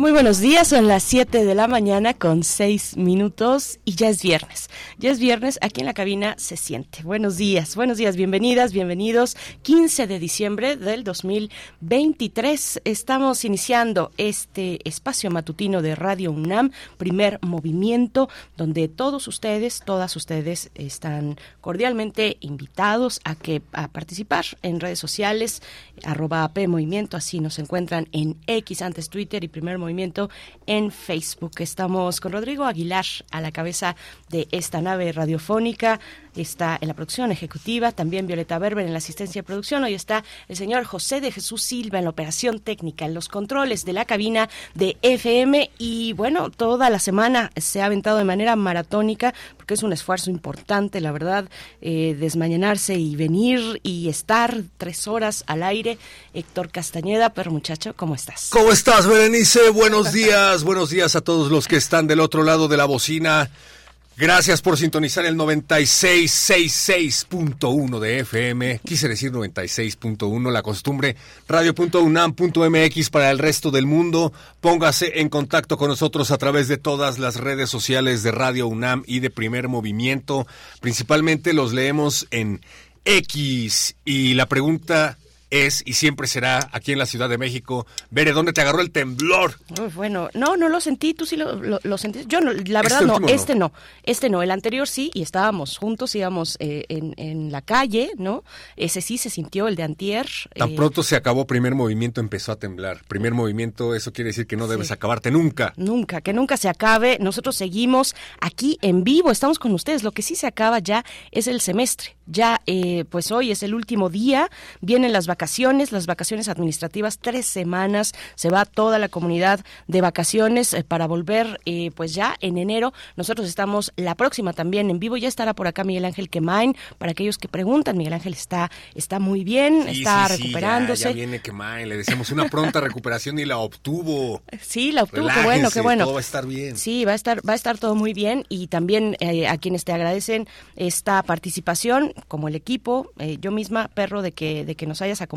Muy buenos días, son las 7 de la mañana con 6 minutos y ya es viernes. Ya es viernes, aquí en la cabina se siente. Buenos días, buenos días, bienvenidas, bienvenidos. 15 de diciembre del 2023 estamos iniciando este espacio matutino de Radio UNAM, primer movimiento, donde todos ustedes, todas ustedes están cordialmente invitados a que a participar en redes sociales, arroba AP Movimiento, así nos encuentran en X antes Twitter y primer movimiento en Facebook. Estamos con Rodrigo Aguilar a la cabeza de esta nave radiofónica. Está en la producción ejecutiva, también Violeta Berber en la asistencia de producción. Hoy está el señor José de Jesús Silva en la operación técnica, en los controles de la cabina de FM. Y bueno, toda la semana se ha aventado de manera maratónica, porque es un esfuerzo importante, la verdad, eh, desmañanarse y venir y estar tres horas al aire. Héctor Castañeda, pero muchacho, ¿cómo estás? ¿Cómo estás, Berenice? Buenos días, buenos días a todos los que están del otro lado de la bocina. Gracias por sintonizar el 9666.1 de FM. Quise decir 96.1, la costumbre. Radio.unam.mx para el resto del mundo. Póngase en contacto con nosotros a través de todas las redes sociales de Radio UNAM y de Primer Movimiento. Principalmente los leemos en X. Y la pregunta es y siempre será aquí en la Ciudad de México. Vere, ¿dónde te agarró el temblor? bueno, no, no lo sentí, tú sí lo, lo, sentiste. Yo, no, la verdad, no, este no, este no, el anterior sí, y estábamos juntos, íbamos eh, en, en, la calle, ¿no? Ese sí se sintió, el de Antier. Tan eh, pronto se acabó primer movimiento, empezó a temblar. Primer movimiento, eso quiere decir que no debes acabarte nunca. Nunca, que nunca se acabe. Nosotros seguimos aquí en vivo, estamos con ustedes. Lo que sí se acaba ya es el semestre. Ya, eh, pues hoy es el último día, vienen las vacaciones vacaciones, las vacaciones administrativas, tres semanas, se va toda la comunidad de vacaciones eh, para volver eh, pues ya en enero. Nosotros estamos la próxima también en vivo, ya estará por acá Miguel Ángel Quemain, para aquellos que preguntan, Miguel Ángel está, está muy bien, está recuperándose. ya, viene Quemain, le deseamos una pronta recuperación y la obtuvo. Sí, la obtuvo, qué bueno, qué bueno. Todo va a estar bien. Sí, va a estar, va a estar todo muy bien y también eh, a quienes te agradecen esta participación, como el equipo, yo misma, perro, de que, de que nos hayas acompañado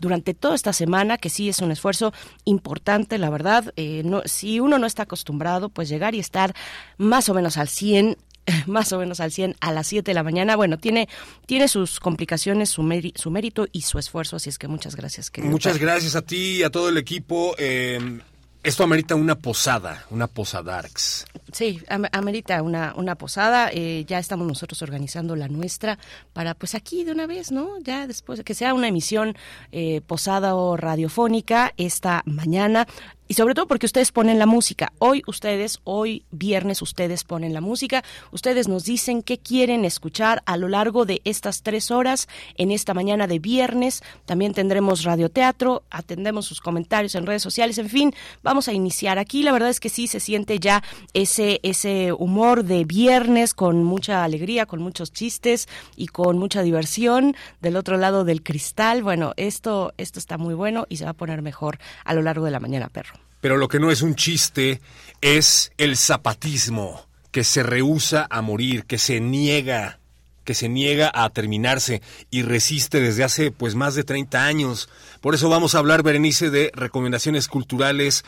durante toda esta semana, que sí es un esfuerzo importante, la verdad. Eh, no, si uno no está acostumbrado, pues llegar y estar más o menos al 100 más o menos al 100 a las 7 de la mañana. Bueno, tiene, tiene sus complicaciones, su, su mérito y su esfuerzo, así es que muchas gracias. Muchas gracias a ti y a todo el equipo. Eh, esto amerita una posada, una posadarks. Sí, amerita una, una posada. Eh, ya estamos nosotros organizando la nuestra para, pues aquí de una vez, ¿no? Ya después de que sea una emisión eh, posada o radiofónica esta mañana y sobre todo porque ustedes ponen la música. Hoy ustedes, hoy viernes ustedes ponen la música, ustedes nos dicen qué quieren escuchar a lo largo de estas tres horas en esta mañana de viernes. También tendremos radioteatro, atendemos sus comentarios en redes sociales, en fin, vamos a iniciar aquí. La verdad es que sí se siente ya ese, ese humor de viernes con mucha alegría, con muchos chistes y con mucha diversión del otro lado del cristal. Bueno, esto, esto está muy bueno y se va a poner mejor a lo largo de la mañana, perro. Pero lo que no es un chiste es el zapatismo, que se rehúsa a morir, que se niega que se niega a terminarse y resiste desde hace pues más de 30 años. Por eso vamos a hablar, Berenice, de recomendaciones culturales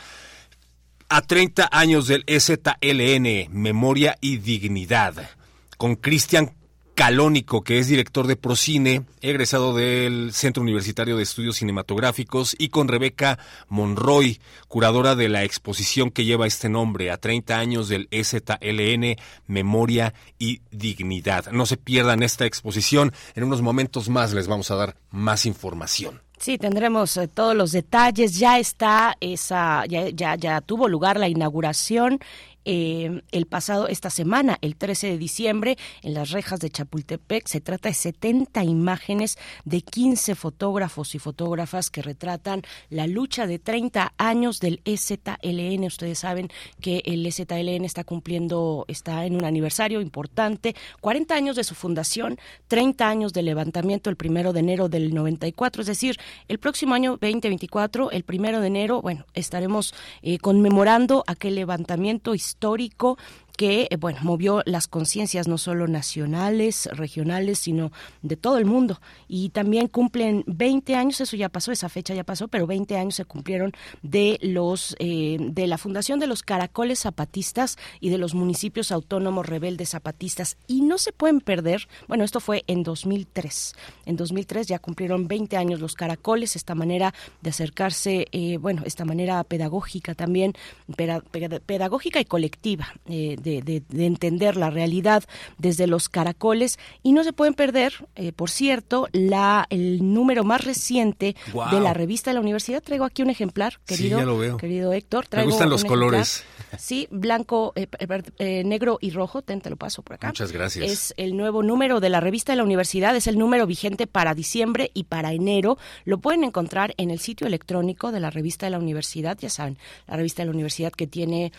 a 30 años del EZLN, Memoria y Dignidad, con Cristian Calónico, que es director de Procine, egresado del Centro Universitario de Estudios Cinematográficos, y con Rebeca Monroy, curadora de la exposición que lleva este nombre, a 30 años del EZLN, Memoria y Dignidad. No se pierdan esta exposición, en unos momentos más les vamos a dar más información. Sí, tendremos eh, todos los detalles. Ya está esa, ya, ya, ya tuvo lugar la inauguración eh, el pasado, esta semana, el 13 de diciembre, en las rejas de Chapultepec. Se trata de 70 imágenes de 15 fotógrafos y fotógrafas que retratan la lucha de 30 años del EZLN. Ustedes saben que el EZLN está cumpliendo, está en un aniversario importante, 40 años de su fundación, 30 años de levantamiento el primero de enero del 94, es decir, el próximo año 2024, el primero de enero, bueno, estaremos eh, conmemorando aquel levantamiento histórico histórico que eh, bueno movió las conciencias no solo nacionales, regionales, sino de todo el mundo. Y también cumplen 20 años, eso ya pasó, esa fecha ya pasó, pero 20 años se cumplieron de los eh, de la fundación de los caracoles zapatistas y de los municipios autónomos rebeldes zapatistas. Y no se pueden perder, bueno, esto fue en 2003. En 2003 ya cumplieron 20 años los caracoles, esta manera de acercarse, eh, bueno, esta manera pedagógica también, pedagógica y colectiva de, entender la realidad desde los caracoles y no se pueden perder, eh, por cierto, la el número más reciente de la revista de la universidad. Traigo aquí un ejemplar, querido, querido Héctor. Me gustan los colores. Sí, blanco, eh, eh, negro y rojo. Ten, te lo paso por acá. Muchas gracias. Es el nuevo número de la revista de la universidad. Es el número vigente para diciembre y para enero. Lo pueden encontrar en el sitio electrónico de la revista de la universidad. Ya saben, la revista de la universidad que tiene,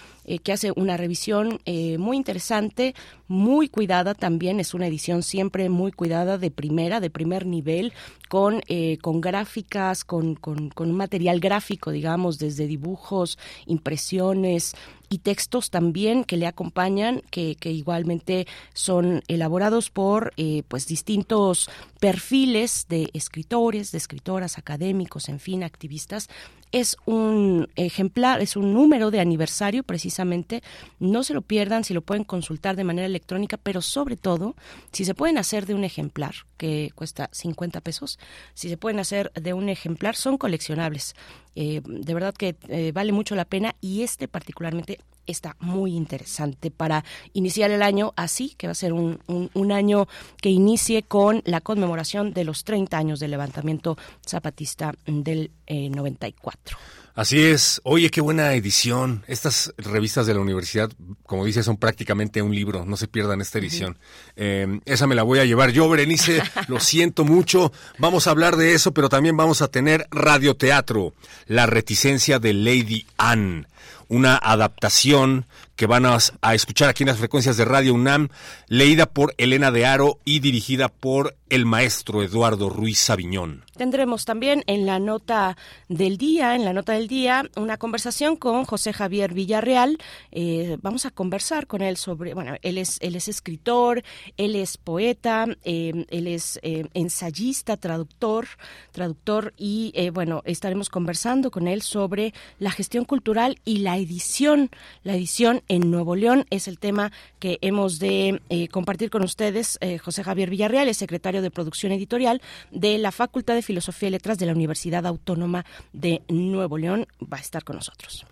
que hace una revisión eh, muy interesante, muy cuidada también, es una edición siempre muy cuidada de primera, de primer nivel, con, eh, con gráficas, con, con, con material gráfico, digamos, desde dibujos, impresiones, y textos también que le acompañan, que, que igualmente son elaborados por eh, pues distintos perfiles de escritores, de escritoras, académicos, en fin, activistas. Es un ejemplar, es un número de aniversario precisamente. No se lo pierdan si lo pueden consultar de manera electrónica, pero sobre todo, si se pueden hacer de un ejemplar, que cuesta 50 pesos, si se pueden hacer de un ejemplar, son coleccionables. Eh, de verdad que eh, vale mucho la pena y este particularmente está muy interesante para iniciar el año así, que va a ser un, un, año que inicie con la conmemoración de los 30 años del levantamiento zapatista del 94. Así es. Oye, qué buena edición. Estas revistas de la universidad, como dice, son prácticamente un libro. No se pierdan esta edición. Em, esa me la voy a llevar yo, Berenice. lo siento mucho. Vamos a hablar de eso, pero también vamos a tener radioteatro. La reticencia de Lady Anne una adaptación que van a, escuchar aquí en las frecuencias de Radio UNAM, leída por Elena de Aro y dirigida por el maestro Eduardo Ruiz Sabiñón. Tendremos también en la nota del día, en la nota del día, una conversación con José Javier Villarreal. Eh, vamos a conversar con él sobre, bueno, él es, él es escritor, él es poeta, eh, él es eh, ensayista, traductor, traductor y bueno, estaremos conversando con él sobre la gestión cultural y la edición, la edición en Nuevo León es el tema que hemos de compartir con ustedes. José Javier Villarreal es secretario de producción editorial de la Facultad de Filosofía y Letras de la Universidad Autónoma de Nuevo León. Va a estar con nosotros.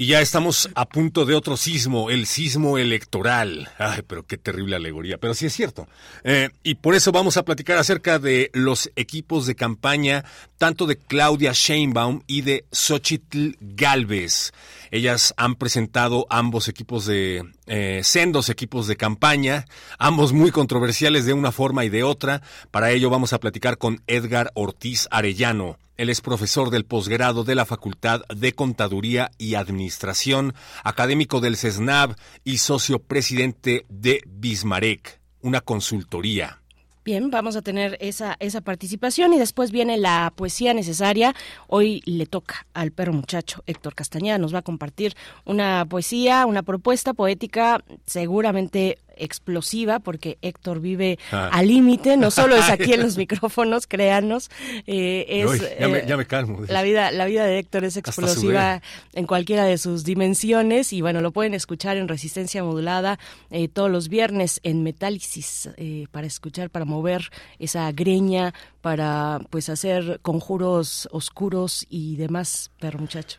Y ya estamos a punto de otro sismo, el sismo electoral. Ay, pero qué terrible alegoría, pero sí es cierto. Eh, y por eso vamos a platicar acerca de los equipos de campaña, tanto de Claudia Sheinbaum y de Xochitl Galvez. Ellas han presentado ambos equipos de, eh, sendos equipos de campaña, ambos muy controversiales de una forma y de otra. Para ello vamos a platicar con Edgar Ortiz Arellano él es profesor del posgrado de la Facultad de Contaduría y Administración, académico del CESNAV y socio presidente de Bismarck, una consultoría. Bien, vamos a tener esa, esa participación y después viene la poesía necesaria. Hoy le toca al perro muchacho Héctor Castañeda, nos va a compartir una poesía, una propuesta poética seguramente explosiva, porque Héctor vive ah. al límite, no solo es aquí en los micrófonos, créanos, eh, es, eh, ya, me, calmo. La vida, la vida de Héctor es explosiva en cualquiera de sus dimensiones y bueno, lo pueden escuchar en Resistencia Modulada eh, todos los viernes en Metálisis para escuchar, para mover esa greña, para pues hacer conjuros oscuros y demás, perro muchacho.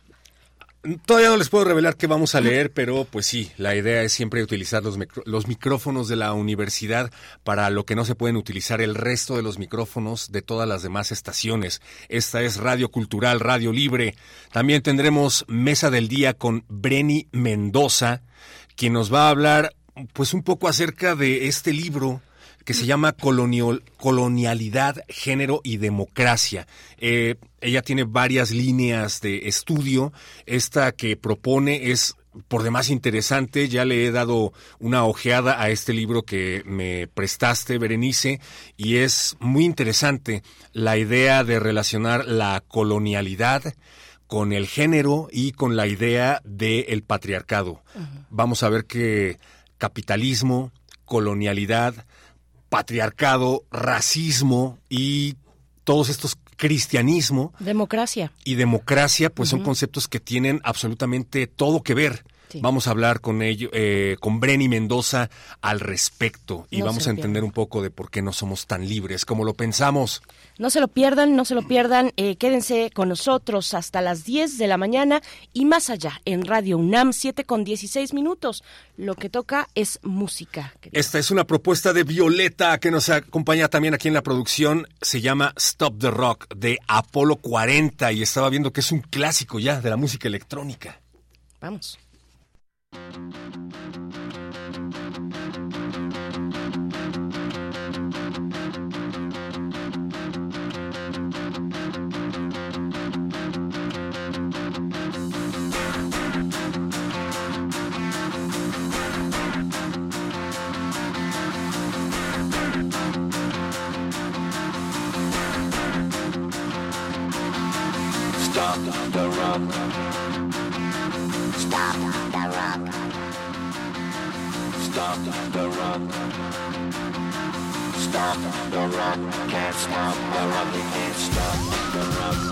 Todavía no les puedo revelar qué vamos a leer, pero pues sí, la idea es siempre utilizar los, los, micrófonos de la universidad para lo que no se pueden utilizar el resto de los micrófonos de todas las demás estaciones. Esta es Radio Cultural, Radio Libre. También tendremos Mesa del Día con Breni Mendoza, quien nos va a hablar pues un poco acerca de este libro que se llama Colonialidad, Género y Democracia. Eh, ella tiene varias líneas de estudio. Esta que propone es por demás interesante. Ya le he dado una ojeada a este libro que me prestaste, Berenice, y es muy interesante la idea de relacionar la colonialidad con el género y con la idea del patriarcado. Vamos a ver que capitalismo, colonialidad, patriarcado, racismo y todos estos cristianismo. Democracia. Y democracia, pues son conceptos que tienen absolutamente todo que ver. Vamos a hablar con ello, eh, con Brenny Mendoza al respecto y vamos a entender un poco de por qué no somos tan libres como lo pensamos. No se lo pierdan, no se lo pierdan. Eh, quédense con nosotros hasta las 10 de la mañana y más allá en Radio UNAM 7 con 16 minutos. Lo que toca es música. Esta es una propuesta de Violeta que nos acompaña también aquí en la producción. Se llama Stop the Rock de Apolo 40 y estaba viendo que es un clásico ya de la música electrónica. Vamos. Stop the rock, can't stop the rock, you can't stop the rock.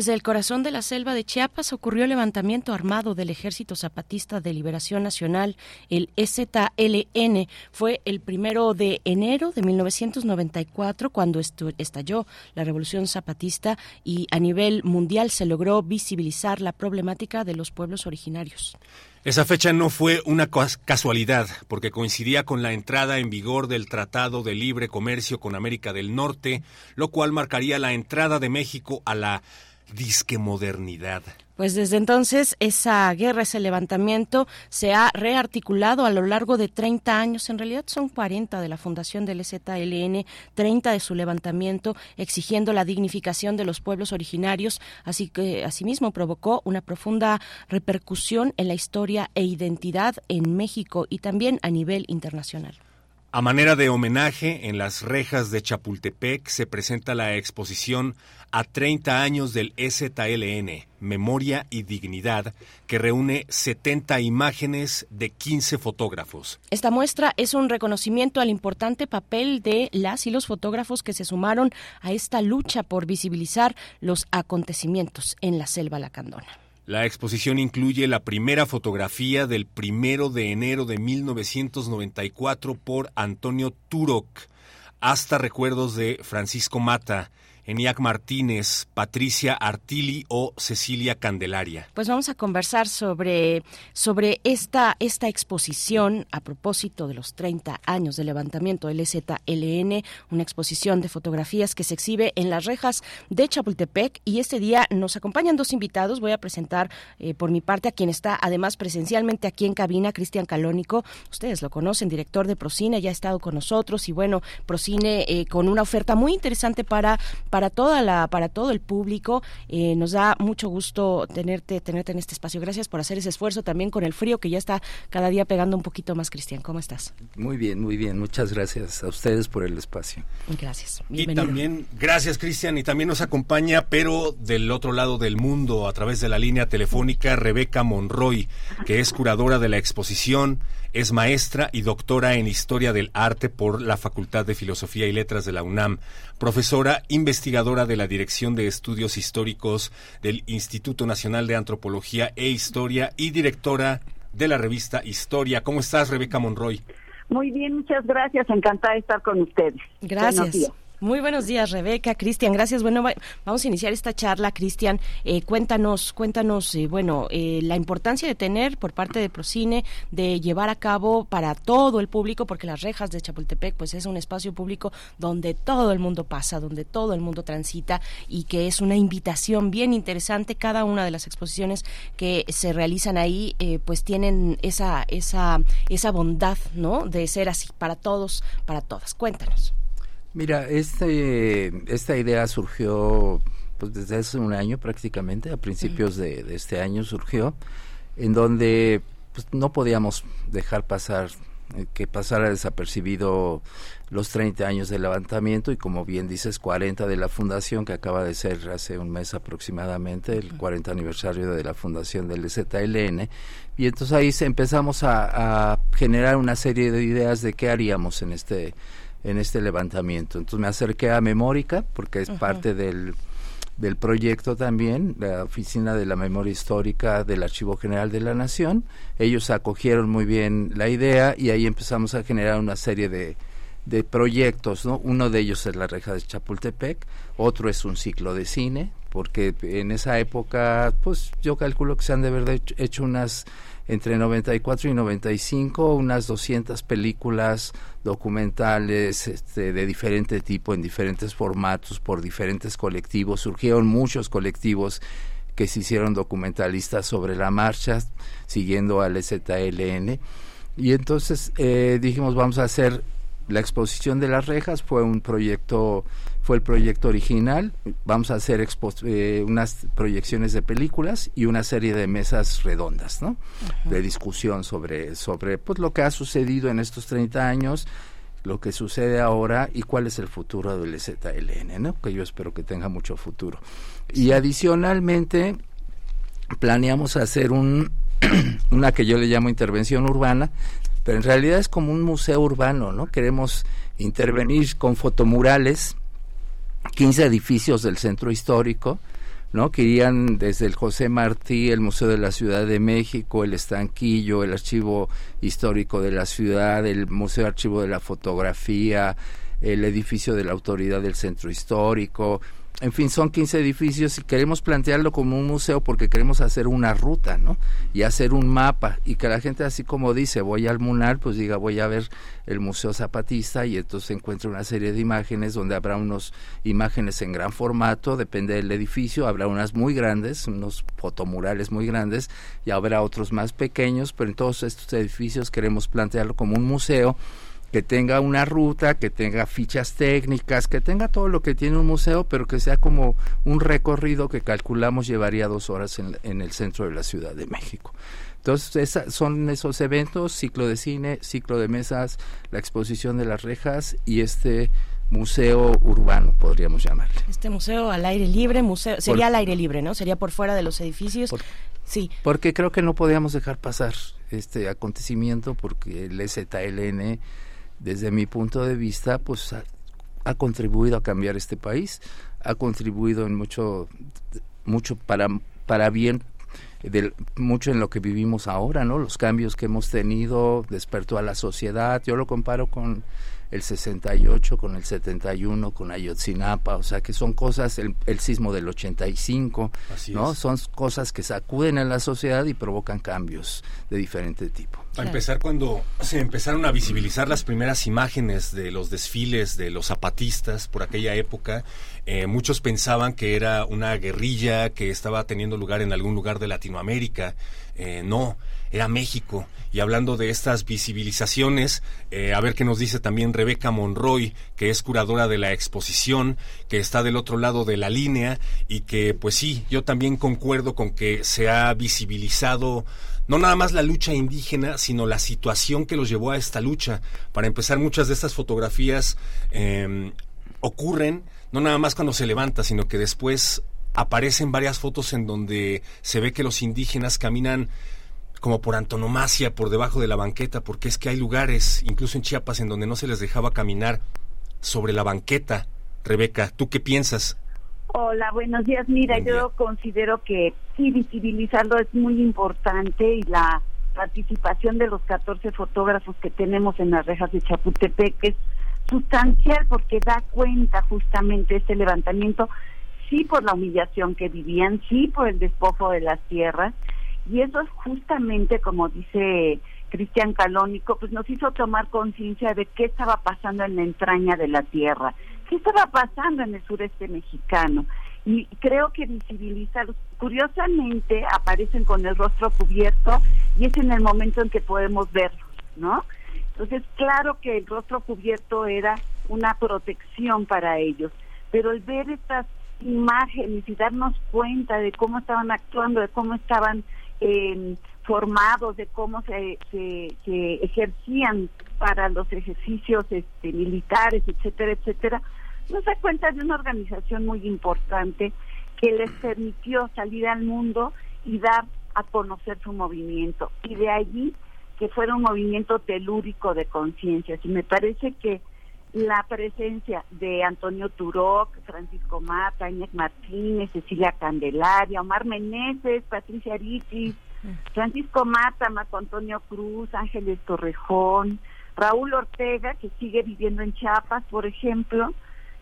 Desde el corazón de la selva de Chiapas ocurrió el levantamiento armado del Ejército Zapatista de Liberación Nacional, el EZLN. Fue el primero de enero de 1994 cuando estalló la Revolución Zapatista y a nivel mundial se logró visibilizar la problemática de los pueblos originarios. Esa fecha no fue una casualidad, porque coincidía con la entrada en vigor del Tratado de Libre Comercio con América del Norte, lo cual marcaría la entrada de México a la disque modernidad. Pues desde entonces esa guerra, ese levantamiento se ha rearticulado a lo largo de 30 años, en realidad son 40 de la fundación del ZLN, 30 de su levantamiento, exigiendo la dignificación de los pueblos originarios, así que asimismo provocó una profunda repercusión en la historia e identidad en México y también a nivel internacional. A manera de homenaje, en las rejas de Chapultepec se presenta la exposición a 30 años del EZLN, Memoria y Dignidad, que reúne 70 imágenes de 15 fotógrafos. Esta muestra es un reconocimiento al importante papel de las y los fotógrafos que se sumaron a esta lucha por visibilizar los acontecimientos en la selva lacandona. La exposición incluye la primera fotografía del primero de enero de 1994 por Antonio Turok, hasta recuerdos de Francisco Mata, Eniac Martínez, Patricia Artili o Cecilia Candelaria. Pues vamos a conversar sobre, sobre esta, esta exposición a propósito de los 30 años del levantamiento del EZLN, una exposición de fotografías que se exhibe en las rejas de Chapultepec y este día nos acompañan dos invitados. Voy a presentar eh, por mi parte a quien está además presencialmente aquí en cabina, Cristian Calónico. Ustedes lo conocen, director de Procine, ya ha estado con nosotros y bueno, Procine eh, con una oferta muy interesante para, para para toda la para todo el público. Eh, nos da mucho gusto tenerte tenerte en este espacio. Gracias por hacer ese esfuerzo también con el frío que ya está cada día pegando un poquito más, Cristian. ¿Cómo estás? Muy bien, muy bien. Muchas gracias a ustedes por el espacio. Gracias. Y también gracias, Cristian, y también nos acompaña, pero del otro lado del mundo, a través de la línea telefónica, Rebeca Monroy, que es curadora de la exposición es maestra y doctora en Historia del Arte por la Facultad de Filosofía y Letras de la UNAM, profesora investigadora de la Dirección de Estudios Históricos del Instituto Nacional de Antropología e Historia y directora de la revista Historia. ¿Cómo estás, Rebeca Monroy? Muy bien, muchas gracias. Encantada de estar con ustedes. Gracias. Muy buenos días, Rebeca, Cristian, gracias. Bueno, vamos a iniciar esta charla, Cristian. Eh, cuéntanos, cuéntanos, eh, bueno, eh, la importancia de tener por parte de Procine de llevar a cabo para todo el público, porque las rejas de Chapultepec, pues es un espacio público donde todo el mundo pasa, donde todo el mundo transita y que es una invitación bien interesante. Cada una de las exposiciones que se realizan ahí, pues tienen esa, esa, esa bondad, ¿no? De ser así para todos, para todas. Cuéntanos. Mira, este, esta idea surgió pues desde hace un año prácticamente, a principios de, este año surgió, en donde pues, no podíamos dejar pasar eh, que pasara desapercibido los 30 años del levantamiento y como bien dices 40 de la fundación que acaba de ser hace un mes aproximadamente el 40 aniversario de la fundación del ZLN y entonces ahí empezamos a, a generar una serie de ideas de qué haríamos en este en este levantamiento. Entonces me acerqué a Memórica, porque es parte del, del proyecto también, la Oficina de la Memoria Histórica del Archivo General de la Nación. Ellos acogieron muy bien la idea y ahí empezamos a generar una serie de, de proyectos, ¿no? Uno de ellos es la reja de Chapultepec, otro es un ciclo de cine, porque en esa época, pues yo calculo que se han de haber hecho unas entre 94 y 95 unas 200 películas documentales este, de diferente tipo, en diferentes formatos, por diferentes colectivos. Surgieron muchos colectivos que se hicieron documentalistas sobre la marcha, siguiendo al ZLN. Y entonces eh, dijimos, vamos a hacer la exposición de las rejas, fue un proyecto fue el proyecto original. Vamos a hacer expo- eh, unas proyecciones de películas y una serie de mesas redondas, ¿no? De discusión sobre, sobre pues, lo que ha sucedido en estos 30 años, lo que sucede ahora y cuál es el futuro del ZLN, ¿no? Que yo espero que tenga mucho futuro. Y adicionalmente planeamos hacer un una que yo le llamo intervención urbana, pero en realidad es como un museo urbano, ¿no? Queremos intervenir con fotomurales 15 edificios del centro histórico, ¿no? Que irían desde el José Martí, el Museo de la Ciudad de México, el Estanquillo, el Archivo Histórico de la Ciudad, el Museo Archivo de la Fotografía, el edificio de la Autoridad del Centro Histórico. En fin, son 15 edificios y queremos plantearlo como un museo porque queremos hacer una ruta, ¿no? Y hacer un mapa y que la gente así como dice, voy al Munar, pues diga, voy a ver el Museo Zapatista y entonces encuentra una serie de imágenes donde habrá unos imágenes en gran formato, depende del edificio, habrá unas muy grandes, unos fotomurales muy grandes y habrá otros más pequeños, pero en todos estos edificios queremos plantearlo como un museo que tenga una ruta, que tenga fichas técnicas, que tenga todo lo que tiene un museo, pero que sea como un recorrido que calculamos llevaría dos horas en, en el centro de la Ciudad de México. Entonces, esa, son esos eventos, ciclo de cine, ciclo de mesas, la exposición de las rejas y este museo urbano, podríamos llamarle. Este museo al aire libre, museo sería Por- al aire libre, ¿no? Sería por fuera de los edificios. Por- sí. Porque creo que no podíamos dejar pasar este acontecimiento porque el ZLN, desde mi punto de vista, pues ha, contribuido a cambiar este país, ha contribuido en mucho, mucho para, para bien, mucho en lo que vivimos ahora, ¿no? Los cambios que hemos tenido, despertó a la sociedad. Yo lo comparo con el 68, con el 71, con Ayotzinapa, o sea que son cosas, el, el sismo del 85, Así ¿no? es. Son cosas que sacuden a la sociedad y provocan cambios de diferente tipo. A empezar cuando se empezaron a visibilizar las primeras imágenes de los desfiles de los zapatistas por aquella época, eh, muchos pensaban que era una guerrilla que estaba teniendo lugar en algún lugar de Latinoamérica. Eh, no, era México. Y hablando de estas visibilizaciones, eh, a ver qué nos dice también Rebeca Monroy, que es curadora de la exposición, que está del otro lado de la línea y que, pues sí, yo también concuerdo con que se ha visibilizado no nada más la lucha indígena, sino la situación que los llevó a esta lucha. Para empezar, muchas de estas fotografías eh, ocurren no nada más cuando se levanta, sino que después aparecen varias fotos en donde se ve que los indígenas caminan como por antonomasia por debajo de la banqueta, porque es que hay lugares, incluso en Chiapas, en donde no se les dejaba caminar sobre la banqueta. Rebeca, ¿tú qué piensas? Hola, buenos días. Mira, Buen yo día. considero que sí, visibilizarlo es muy importante y la participación de los 14 fotógrafos que tenemos en las rejas de Chapultepec es sustancial porque da cuenta justamente este levantamiento, sí por la humillación que vivían, sí por el despojo de las tierras, y eso es justamente como dice Cristian Calónico, pues nos hizo tomar conciencia de qué estaba pasando en la entraña de la tierra, qué estaba pasando en el sureste mexicano. Y creo que visibilizarlos, curiosamente aparecen con el rostro cubierto y es en el momento en que podemos verlos, ¿no? Entonces, claro que el rostro cubierto era una protección para ellos, pero el ver estas imágenes y darnos cuenta de cómo estaban actuando, de cómo estaban eh, formados, de cómo se, se, ejercían para los ejercicios este, militares, etcétera, etcétera, nos da cuenta de una organización muy importante que les permitió salir al mundo y dar a conocer su movimiento. Y de allí que fuera un movimiento telúrico de conciencias. Y me parece que la presencia de Antonio Turoc, Francisco Mata, Inés Martínez, Cecilia Candelaria, Omar Meneses, Patricia Aritis, Francisco Mata, Marco Antonio Cruz, Ángeles Torrejón, Raúl Ortega, que sigue viviendo en Chiapas, por ejemplo,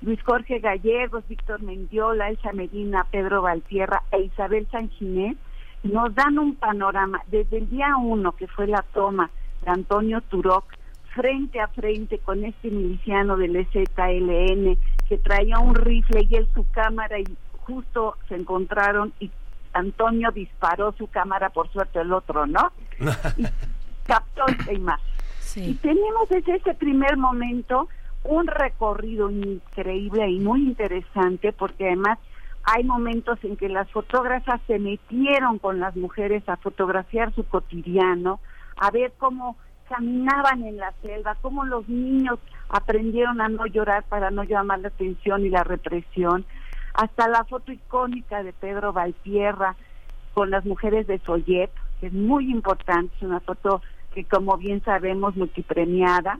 Luis Jorge Gallegos, Víctor Mendiola, Elsa Medina, Pedro Valtierra e Isabel Sanginés, nos dan un panorama desde el día uno que fue la toma de Antonio Turoc frente a frente con este miliciano del EZLN que traía un rifle y él su cámara y justo se encontraron y Antonio disparó su cámara, por suerte el otro, ¿no? Y captó esta imagen. Y Sí. tenemos desde ese primer momento un recorrido increíble y muy interesante porque además hay momentos en que las fotógrafas se metieron con las mujeres a fotografiar su cotidiano, a ver cómo caminaban en la selva, cómo los niños aprendieron a no llorar para no llamar la atención y la represión, hasta la foto icónica de Pedro Valtierra con las mujeres de Soyep, que es muy importante, es una foto que como bien sabemos multipremiada,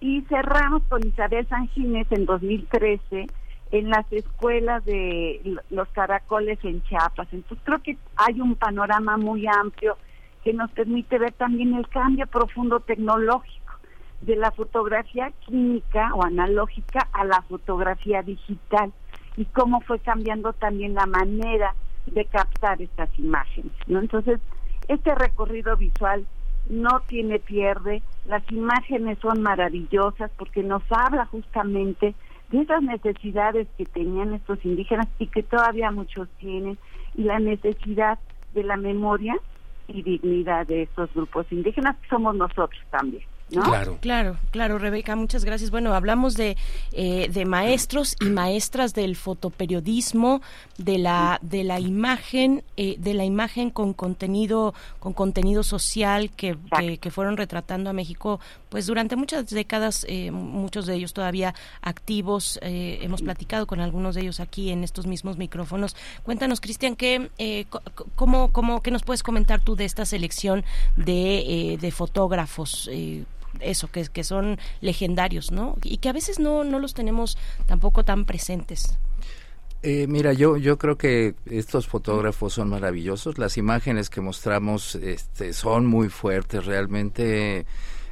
y cerramos con Isabel San Ginés en 2013 en las escuelas de los caracoles en Chiapas. Entonces creo que hay un panorama muy amplio que nos permite ver también el cambio profundo tecnológico de la fotografía química o analógica a la fotografía digital y cómo fue cambiando también la manera de captar estas imágenes. ¿no? Entonces, este recorrido visual no tiene pierde, las imágenes son maravillosas porque nos habla justamente de esas necesidades que tenían estos indígenas y que todavía muchos tienen y la necesidad de la memoria y dignidad de estos grupos indígenas somos nosotros también. Claro. Claro, claro, Rebeca, muchas gracias. Bueno, hablamos de, eh, de maestros y maestras del fotoperiodismo, de la, de la imagen, eh, de la imagen con contenido, con contenido social que, que, fueron retratando a México, pues durante muchas décadas, eh, muchos de ellos todavía activos. hemos platicado con algunos de ellos aquí en estos mismos micrófonos. Cuéntanos, Cristian, ¿qué, cómo, cómo, ¿qué nos puedes comentar tú de esta selección de, de fotógrafos? Eso, que, que son legendarios, ¿no? Y que a veces no, no los tenemos tampoco tan presentes. Eh, mira, yo, yo creo que estos fotógrafos son maravillosos. Las imágenes que mostramos este, son muy fuertes, realmente.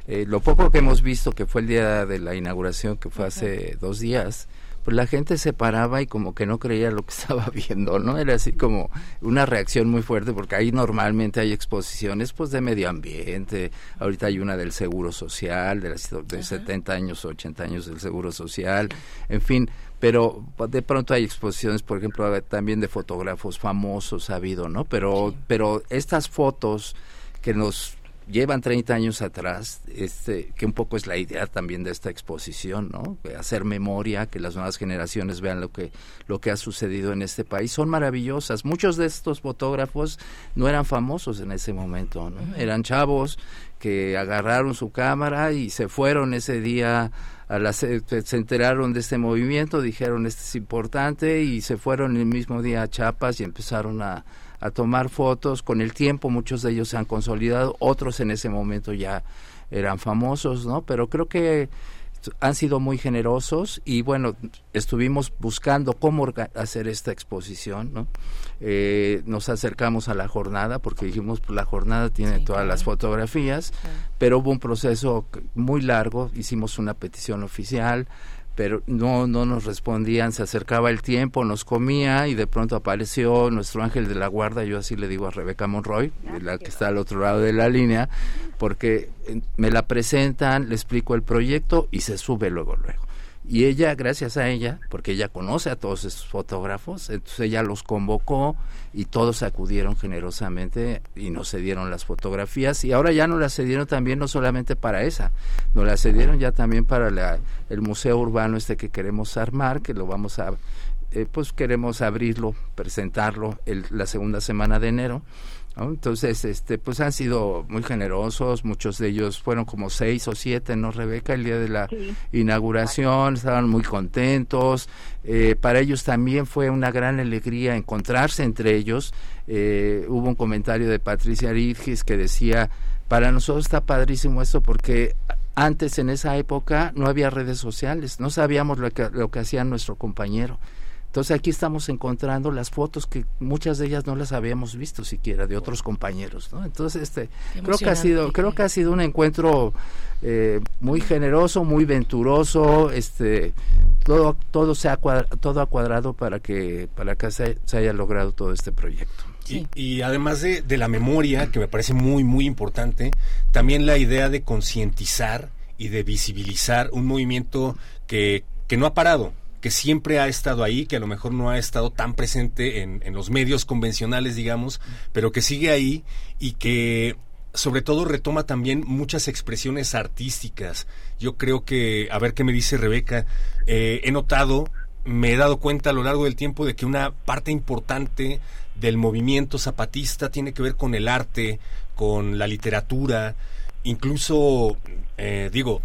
Eh, lo poco que hemos visto, que fue el día de la inauguración, que fue hace dos días, pues la gente se paraba y como que no creía lo que estaba viendo, ¿no? Era así como una reacción muy fuerte porque ahí normalmente hay exposiciones pues de medio ambiente, ahorita hay una del Seguro Social, de, las, de 70 años, 80 años del Seguro Social, en fin, pero de pronto hay exposiciones, por ejemplo, también de fotógrafos famosos ha habido, ¿no? Pero, pero estas fotos que nos llevan 30 años atrás, este, que un poco es la idea también de esta exposición, ¿no? Hacer memoria, que las nuevas generaciones vean lo que, lo que ha sucedido en este país. Son maravillosas. Muchos de estos fotógrafos no eran famosos en ese momento, ¿no? Eran chavos que agarraron su cámara y se fueron ese día a la, se enteraron de este movimiento, dijeron este es importante y se fueron el mismo día a Chiapas y empezaron a, a tomar fotos. Con el tiempo muchos de ellos se han consolidado, otros en ese momento ya eran famosos, ¿no? Pero creo que han sido muy generosos y bueno, estuvimos buscando cómo hacer esta exposición, ¿no? Eh, nos acercamos a la jornada porque dijimos, pues la jornada tiene todas las fotografías, pero hubo un proceso muy largo, hicimos una petición oficial, pero no, no nos respondían, se acercaba el tiempo, nos comía y de pronto apareció nuestro ángel de la guarda, yo así le digo a Rebeca Monroy, la que está al otro lado de la línea, porque eh, me la presentan, le explico el proyecto y se sube luego, luego. Y ella, gracias a ella, porque ella conoce a todos estos fotógrafos, entonces ella los convocó y todos acudieron generosamente y nos cedieron las fotografías. Y ahora ya nos las cedieron también no solamente para esa, nos las cedieron ya también para la, el museo urbano este que queremos armar, que lo vamos a, eh, pues queremos abrirlo, presentarlo el, la segunda semana de enero entonces, este, pues han sido muy generosos, muchos de ellos fueron como seis o siete, ¿no, Rebeca? El día de la inauguración, estaban muy contentos. Eh, para ellos también fue una gran alegría encontrarse entre ellos. Eh, hubo un comentario de Patricia Aridgis que decía, para nosotros está padrísimo esto porque antes en esa época no había redes sociales, no sabíamos lo que, lo que hacía nuestro compañero. Entonces aquí estamos encontrando las fotos que muchas de ellas no las habíamos visto siquiera de otros compañeros, ¿no? Entonces este creo que ha sido creo que ha sido un encuentro eh, muy generoso, muy venturoso, este todo todo se ha todo ha cuadrado para que para que se, haya logrado todo este proyecto. Y, además de, de la memoria, que me parece muy, muy importante, también la idea de concientizar y de visibilizar un movimiento que, que no ha parado, que siempre ha estado ahí, que a lo mejor no ha estado tan presente en, los medios convencionales, digamos, pero que sigue ahí y que sobre todo retoma también muchas expresiones artísticas. Yo creo que, a ver qué me dice Rebeca, eh, he notado, me he dado cuenta a lo largo del tiempo de que una parte importante del movimiento zapatista tiene que ver con el arte, con la literatura, incluso, eh, digo,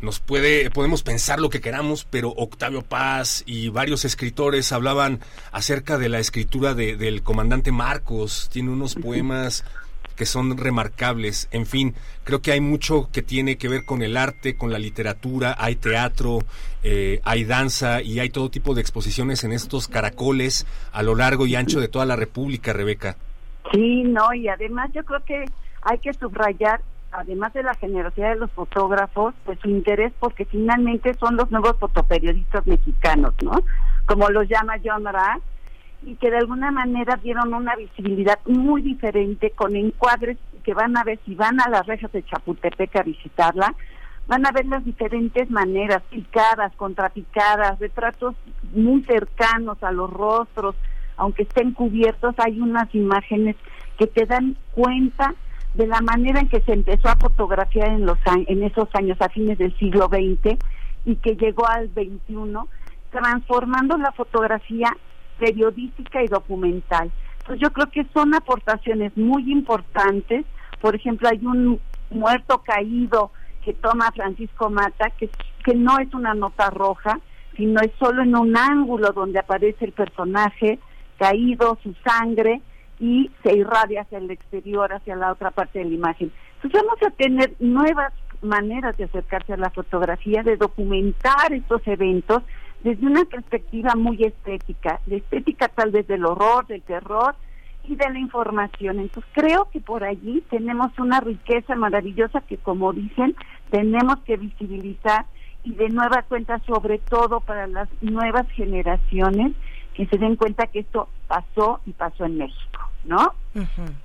nos puede, podemos pensar lo que queramos, pero Octavio Paz y varios escritores hablaban acerca de la escritura de- del comandante Marcos, tiene unos poemas que son remarcables, en fin, creo que hay mucho que tiene que ver con el arte, con la literatura, hay teatro, eh, hay danza y hay todo tipo de exposiciones en estos caracoles a lo largo y ancho de toda la República, Rebeca. Sí, no, y además yo creo que hay que subrayar, además de la generosidad de los fotógrafos, pues su interés porque finalmente son los nuevos fotoperiodistas mexicanos, ¿no? Como los llama John Ra, y que de alguna manera dieron una visibilidad muy diferente con encuadres que van a ver si van a las rejas de Chapultepec a visitarla, van a ver las diferentes maneras, picadas, contrapicadas, retratos muy cercanos a los rostros, aunque estén cubiertos, hay unas imágenes que te dan cuenta de la manera en que se empezó a fotografiar en los en esos años a fines del siglo XX y que llegó al XXI, transformando la fotografía periodística y documental. Entonces yo creo que son aportaciones muy importantes. Por ejemplo, hay un muerto caído que toma Francisco Mata, que, que no es una nota roja, sino es solo en un ángulo donde aparece el personaje caído, su sangre, y se irradia hacia el exterior, hacia la otra parte de la imagen. Entonces vamos a tener nuevas maneras de acercarse a la fotografía, de documentar estos eventos desde una perspectiva muy estética, de estética tal vez del horror, del terror y de la información. Entonces creo que por allí tenemos una riqueza maravillosa que como dicen tenemos que visibilizar y de nueva cuenta sobre todo para las nuevas generaciones que se den cuenta que esto pasó y pasó en México, ¿no?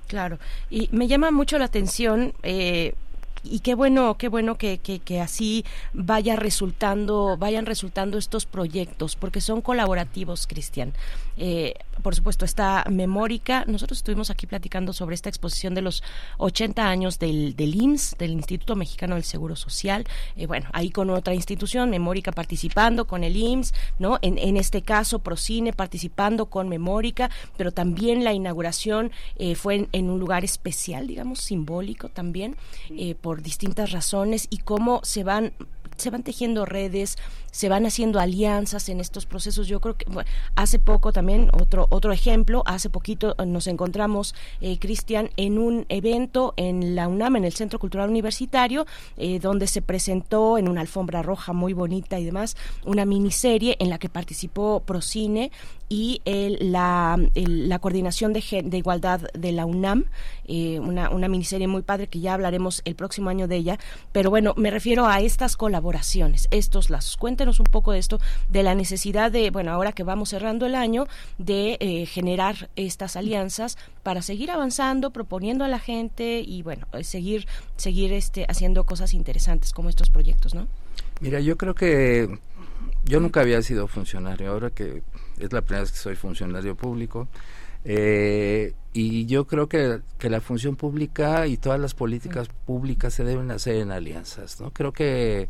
Claro. Y me llama mucho la atención. Eh, y qué bueno, qué bueno que, que, que, así vaya resultando, vayan resultando estos proyectos, porque son colaborativos, Cristian. Eh, por supuesto, está Memórica. Nosotros estuvimos aquí platicando sobre esta exposición de los 80 años del, del IMSS, del Instituto Mexicano del Seguro Social. Eh, bueno, ahí con otra institución, Memórica participando con el IMSS, ¿no? En, este caso, Procine participando con Memórica, pero también la inauguración eh, fue en, en, un lugar especial, digamos, simbólico también, eh, por distintas razones y cómo se van se van tejiendo redes, se van haciendo alianzas en estos procesos. Yo creo que hace poco también, otro, otro ejemplo, hace poquito nos encontramos, eh, Cristian, en un evento en la UNAM, en el Centro Cultural Universitario, eh, donde se presentó en una alfombra roja muy bonita y demás, una miniserie en la que participó Procine y el, la, la coordinación de, de, igualdad de la UNAM, eh, una, una miniserie muy padre que ya hablaremos el próximo año de ella, pero bueno, me refiero a estas colaboraciones, estos lazos. Cuéntenos un poco de esto, de la necesidad de, bueno, ahora que vamos cerrando el año, de eh, generar estas alianzas para seguir avanzando, proponiendo a la gente y bueno, seguir, seguir este, haciendo cosas interesantes como estos proyectos, ¿no? Mira, yo creo que yo nunca había sido funcionario, ahora que es la primera vez que soy funcionario público, eh, y yo creo que, que, la función pública y todas las políticas públicas se deben hacer en alianzas, ¿no? Creo que,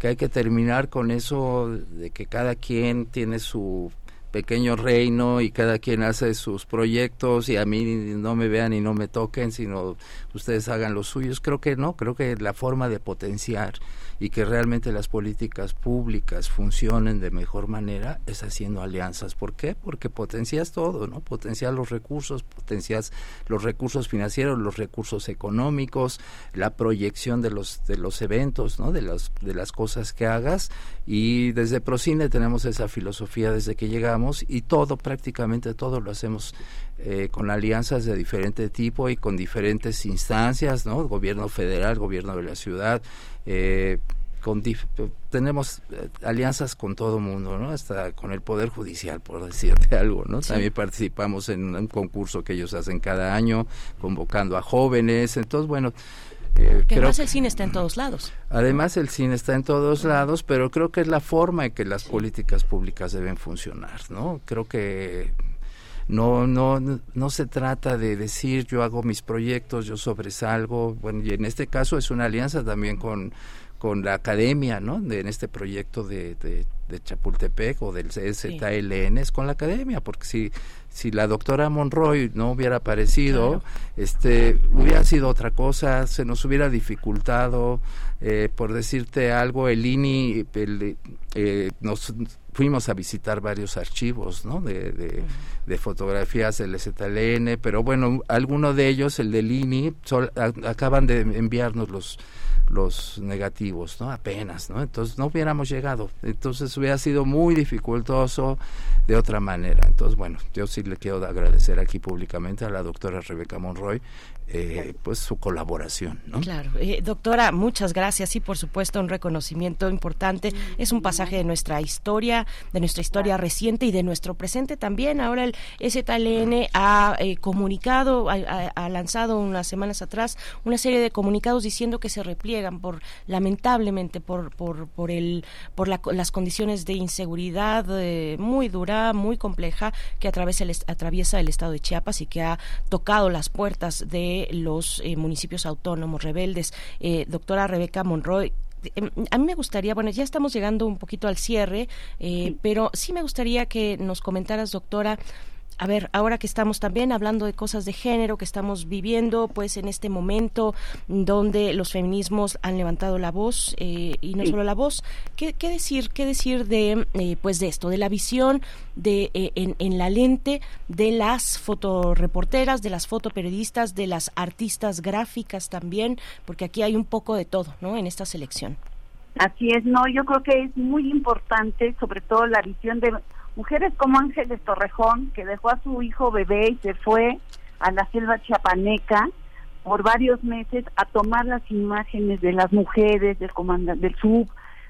que hay que terminar con eso de que cada quien tiene su pequeño reino y cada quien hace sus proyectos y a mí no me vean y no me toquen, sino ustedes hagan los suyos. Creo que no, creo que la forma de potenciar y que realmente las políticas públicas funcionen de mejor manera es haciendo alianzas. ¿Por qué? Porque potencias todo, ¿no? Potencias los recursos, potencias los recursos financieros, los recursos económicos, la proyección de los de los eventos, ¿no? De las de las cosas que hagas y desde Procine tenemos esa filosofía desde que llegamos y todo prácticamente todo lo hacemos eh, con alianzas de diferente tipo y con diferentes instancias, ¿no? Gobierno federal, gobierno de la ciudad, eh, con tenemos eh, alianzas con todo mundo, ¿no? Hasta con el Poder Judicial, por decirte algo, ¿no? Sí. También participamos en un concurso que ellos hacen cada año, convocando a jóvenes. Entonces, bueno... Eh, que además el cine está en todos lados. Además el cine está en todos lados, pero creo que es la forma en que las políticas públicas deben funcionar, ¿no? Creo que no, no, no se trata de decir yo hago mis proyectos, yo sobresalgo, bueno, y en este caso es una alianza también con, con la academia, ¿no? De, en este proyecto de, de, de Chapultepec o del ZLN es con la academia, porque si si la doctora Monroy no hubiera aparecido, este, hubiera sido otra cosa, se nos hubiera dificultado, eh, por decirte algo, el INI, el, eh, nos fuimos a visitar varios archivos, ¿no? De, de, de fotografías del ZLN, pero bueno, alguno de ellos, el del INI, sol, a, acaban de enviarnos los los negativos, ¿no? Apenas, ¿no? Entonces no hubiéramos llegado. Entonces hubiera sido muy dificultoso de otra manera. Entonces, bueno, yo sí le quiero agradecer aquí públicamente a la doctora Rebeca Monroy eh, pues su colaboración. ¿no? Claro, eh, doctora, muchas gracias. y por supuesto, un reconocimiento importante. Es un pasaje de nuestra historia, de nuestra historia reciente y de nuestro presente también. Ahora el STLN ha eh, comunicado, ha, ha, lanzado unas semanas atrás una serie de comunicados diciendo que se repliegan por, lamentablemente, por, por, por, el, por la, las condiciones de inseguridad eh, muy dura, muy compleja que atraviesa el, atraviesa el estado de Chiapas y que ha tocado las puertas de los eh, municipios autónomos rebeldes. Eh, doctora Rebeca Monroy, em, a mí me gustaría, bueno, ya estamos llegando un poquito al cierre, eh, pero sí me gustaría que nos comentaras, doctora, a ver, ahora que estamos también hablando de cosas de género, que estamos viviendo pues en este momento donde los feminismos han levantado la voz eh, y no solo la voz, ¿qué, qué decir, qué decir de eh, pues de esto, de la visión de eh, en, en, la lente de las fotoreporteras, de las fotoperiodistas, de las artistas gráficas también, porque aquí hay un poco de todo, ¿no? En esta selección. Así es, no, yo creo que es muy importante, sobre todo la visión de mujeres como Ángeles Torrejón, que dejó a su hijo bebé y se fue a la selva chiapaneca por varios meses a tomar las imágenes de las mujeres del del sub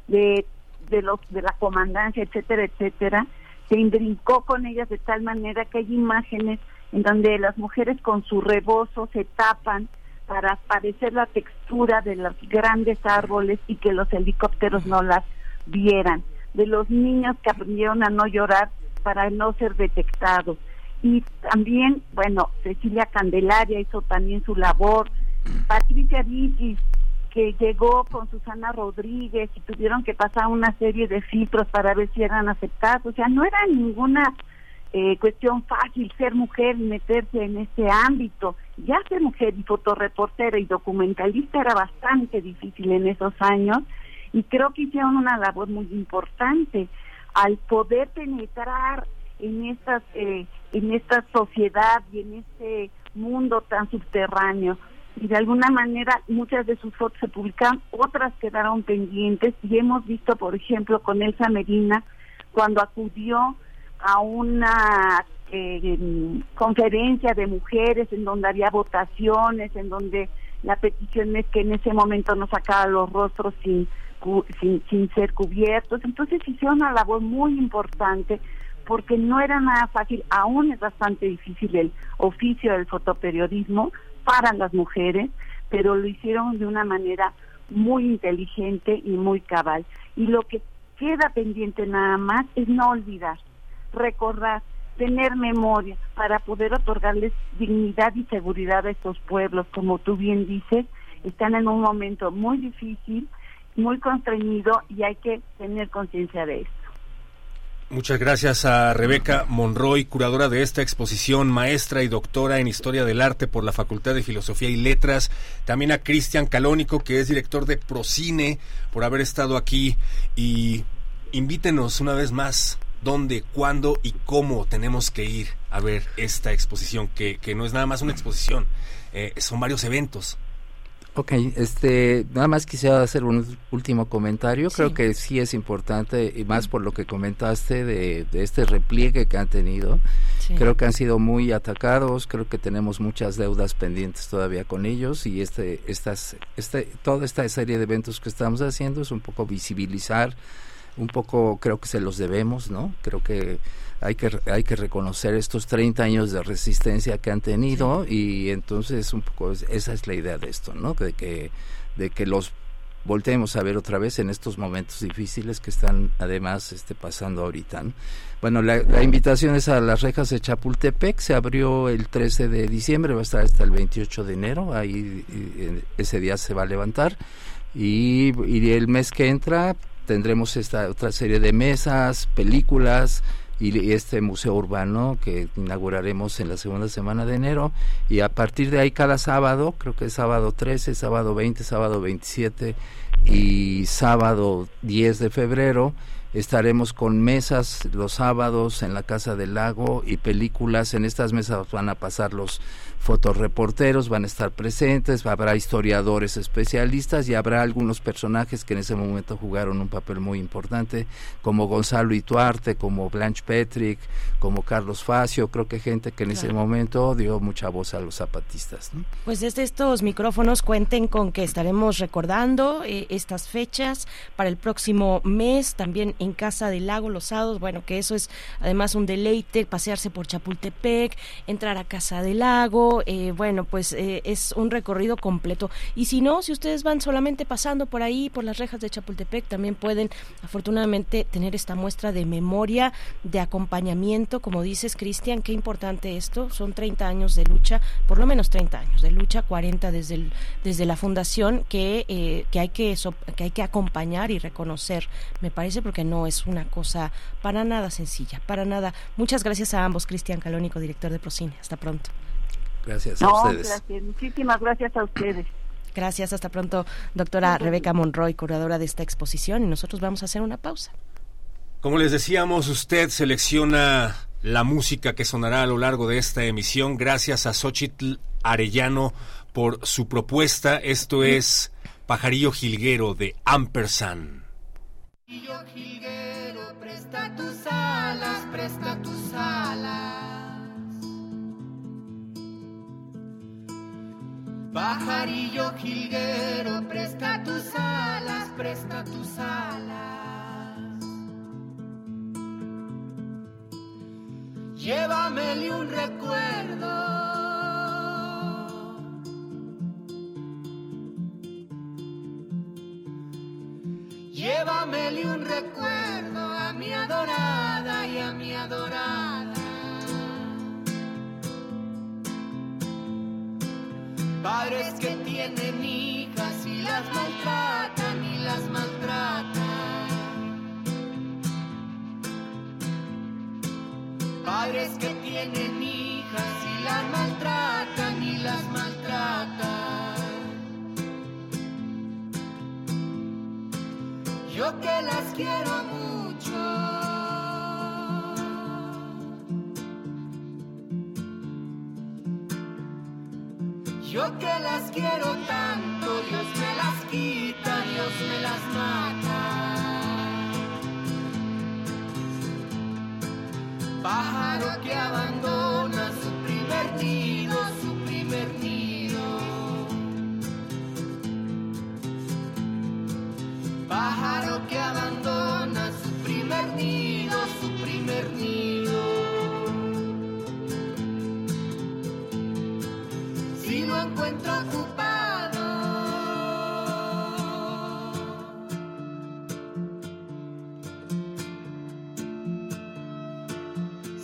de de los de la comandancia etcétera etcétera se imbrincó con ellas de tal manera que hay imágenes en donde las mujeres con su rebozo se tapan para parecer la textura de los grandes árboles y que los helicópteros no las vieran de los niños que aprendieron a no llorar para no ser detectados. Y también, bueno, Cecilia Candelaria hizo también su labor, Patricia Vicky, que llegó con Susana Rodríguez y tuvieron que pasar una serie de filtros para ver si eran aceptados. O sea, no era ninguna eh, cuestión fácil ser mujer y meterse en ese ámbito. Ya ser mujer y fotoreportera y documentalista era bastante difícil en esos años y creo que hicieron una labor muy importante al poder penetrar en estas eh, en esta sociedad y en este mundo tan subterráneo. Y de alguna manera muchas de sus fotos se publicaron, otras quedaron pendientes y hemos visto, por ejemplo, con Elsa Medina cuando acudió a una eh, conferencia de mujeres en donde había votaciones, en donde la petición es que en ese momento no sacara los rostros sin sin, sin ser cubiertos. Entonces hicieron una labor muy importante porque no era nada fácil, aún es bastante difícil el oficio del fotoperiodismo para las mujeres, pero lo hicieron de una manera muy inteligente y muy cabal. Y lo que queda pendiente nada más es no olvidar, recordar, tener memoria para poder otorgarles dignidad y seguridad a estos pueblos, como tú bien dices, están en un momento muy difícil, muy constreñido y hay que tener conciencia de esto. Muchas gracias a Rebeca Monroy, curadora de esta exposición, maestra y doctora en Historia del Arte por la Facultad de Filosofía y Letras. También a Cristian Calónico, que es director de Procine, por haber estado aquí. Y invítenos una vez más dónde, cuándo y cómo tenemos que ir a ver esta exposición, que, que no es nada más una exposición, eh, son varios eventos. Ok, este, nada más quisiera hacer un último comentario. Sí. Creo que sí es importante, y más por lo que comentaste de, de este repliegue que han tenido. Sí. Creo que han sido muy atacados, creo que tenemos muchas deudas pendientes todavía con ellos y este, estas, este, toda esta serie de eventos que estamos haciendo es un poco visibilizar, un poco creo que se los debemos, ¿no? Creo que hay que hay que reconocer estos 30 años de resistencia que han tenido sí. y entonces un poco esa es la idea de esto, ¿no? De que de que los volteemos a ver otra vez en estos momentos difíciles que están además este, pasando ahorita. Bueno, la, la, invitación es a las rejas de Chapultepec, se abrió el 13 de diciembre, va a estar hasta el 28 de enero, ahí ese día se va a levantar y, y el mes que entra tendremos esta otra serie de mesas, películas, y este museo urbano que inauguraremos en la segunda semana de enero y a partir de ahí cada sábado, creo que es sábado 13, sábado 20, sábado 27 y sábado 10 de febrero estaremos con mesas los sábados en la Casa del Lago y películas. En estas mesas van a pasar los fotoreporteros, van a estar presentes, habrá historiadores especialistas y habrá algunos personajes que en ese momento jugaron un papel muy importante, como Gonzalo Ituarte, como Blanche Petrick, como Carlos Facio, creo que gente que en ese momento dio mucha voz a los zapatistas. Pues desde estos micrófonos cuenten con que estaremos recordando eh, estas fechas para el próximo mes, también en Casa del Lago Los Sábados, bueno, que eso es además un deleite, pasearse por Chapultepec, entrar a Casa del Lago, eh, bueno, pues eh, es un recorrido completo. Y si no, si ustedes van solamente pasando por ahí, por las rejas de Chapultepec, también pueden afortunadamente tener esta muestra de memoria, de acompañamiento, como dices, Cristian, qué importante esto, son 30 años de lucha, por lo menos 30 años de lucha, 40 desde, desde la fundación, que, eh, que, hay que, que hay que acompañar y reconocer, me parece, porque no es una cosa para nada sencilla, para nada. Muchas gracias a ambos, Cristian Calónico, director de Procine. Hasta pronto. Gracias a ustedes. Gracias. Muchísimas gracias a ustedes. Gracias, hasta pronto, doctora Rebeca Monroy, curadora de esta exposición, y nosotros vamos a hacer una pausa. Como les decíamos, usted selecciona la música que sonará a lo largo de esta emisión. Gracias a Xochitl Arellano por su propuesta. Esto es Pajarillo Jilguero de Ampersand. Pajarillo Jilguero, presta tus alas, presta tus alas. Pajarillo jilguero, presta tus alas, presta tus alas. Llévamele un recuerdo. Llévamele un recuerdo a mi adorada y a mi adorada. Padres que tienen hijas y las maltratan y las maltratan. Padres que tienen hijas y las maltratan y las maltratan. Yo que las quiero mucho. Yo que las quiero tanto, Dios me las quita, Dios me las mata. Pájaro que abandona su primer nido, su primer nido. Pájaro que abandona su primer nido, ocupado.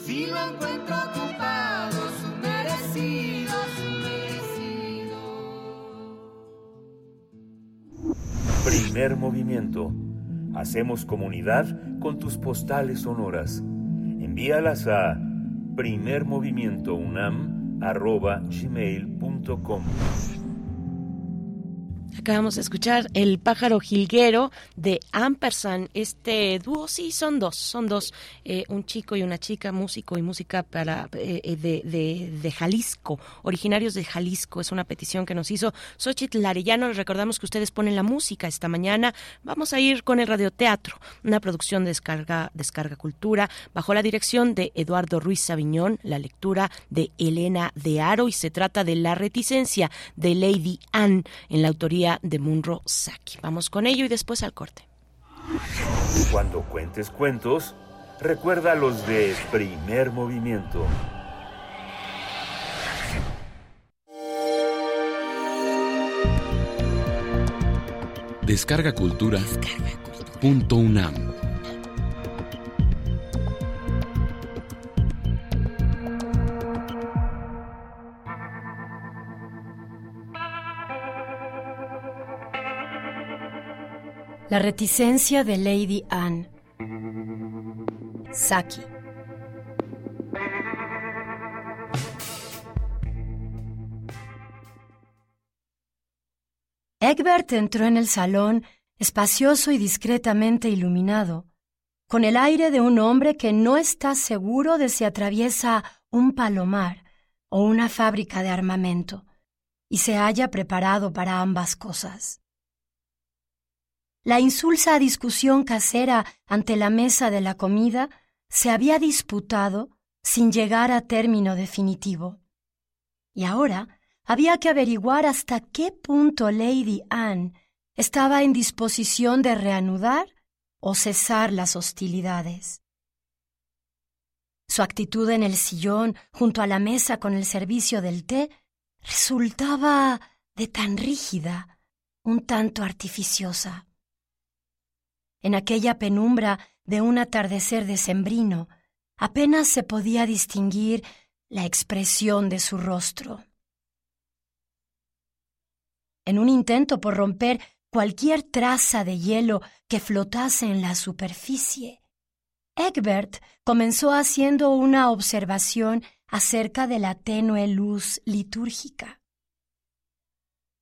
Si lo encuentro ocupado, su merecido, su merecido. Primer movimiento. Hacemos comunidad con tus postales sonoras. Envíalas a primermovimientounam.gmail.com Acabamos de escuchar El pájaro jilguero de Ampersand. Este dúo, sí, son dos, son dos, eh, un chico y una chica, músico y música para eh, de, Jalisco, originarios de Jalisco. Es una petición que nos hizo Xochitl Arellano. Les recordamos que ustedes ponen la música esta mañana. Vamos a ir con el radioteatro, una producción de Descarga, Descarga Cultura, bajo la dirección de Eduardo Ruiz Sabiñón, la lectura de Elena de Aro, y se trata de La reticencia de Lady Anne en la autoría de Munro Saki. Vamos con ello y después al corte. Cuando cuentes cuentos, recuerda los de primer movimiento. Descarga Cultura. Punto UNAM. La reticencia de Lady Anne. Saki. Egbert entró en el salón, espacioso y discretamente iluminado, con el aire de un hombre que no está seguro de si atraviesa un palomar o una fábrica de armamento, y se haya preparado para ambas cosas. La insulsa discusión casera ante la mesa de la comida se había disputado sin llegar a término definitivo. Y ahora había que averiguar hasta qué punto Lady Anne estaba en disposición de reanudar o cesar las hostilidades. Su actitud en el sillón junto a la mesa con el servicio del té resultaba de tan rígida, un tanto artificiosa. En aquella penumbra de un atardecer decembrino apenas se podía distinguir la expresión de su rostro en un intento por romper cualquier traza de hielo que flotase en la superficie. Egbert comenzó haciendo una observación acerca de la tenue luz litúrgica.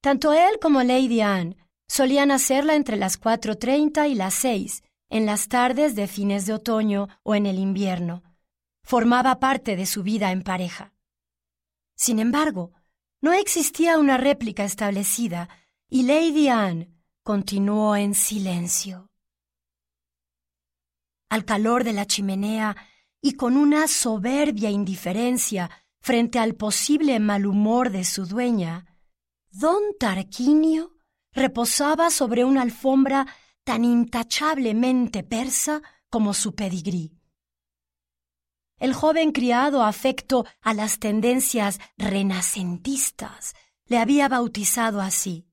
Tanto él como Lady Anne solían hacerla entre las 4.30 y las 6, en las tardes de fines de otoño o en el invierno. Formaba parte de su vida en pareja. Sin embargo, no existía una réplica establecida y Lady Anne continuó en silencio. Al calor de la chimenea y con una soberbia indiferencia frente al posible mal humor de su dueña, don Tarquinio reposaba sobre una alfombra tan intachablemente persa como su pedigrí. El joven criado afecto a las tendencias renacentistas le había bautizado así.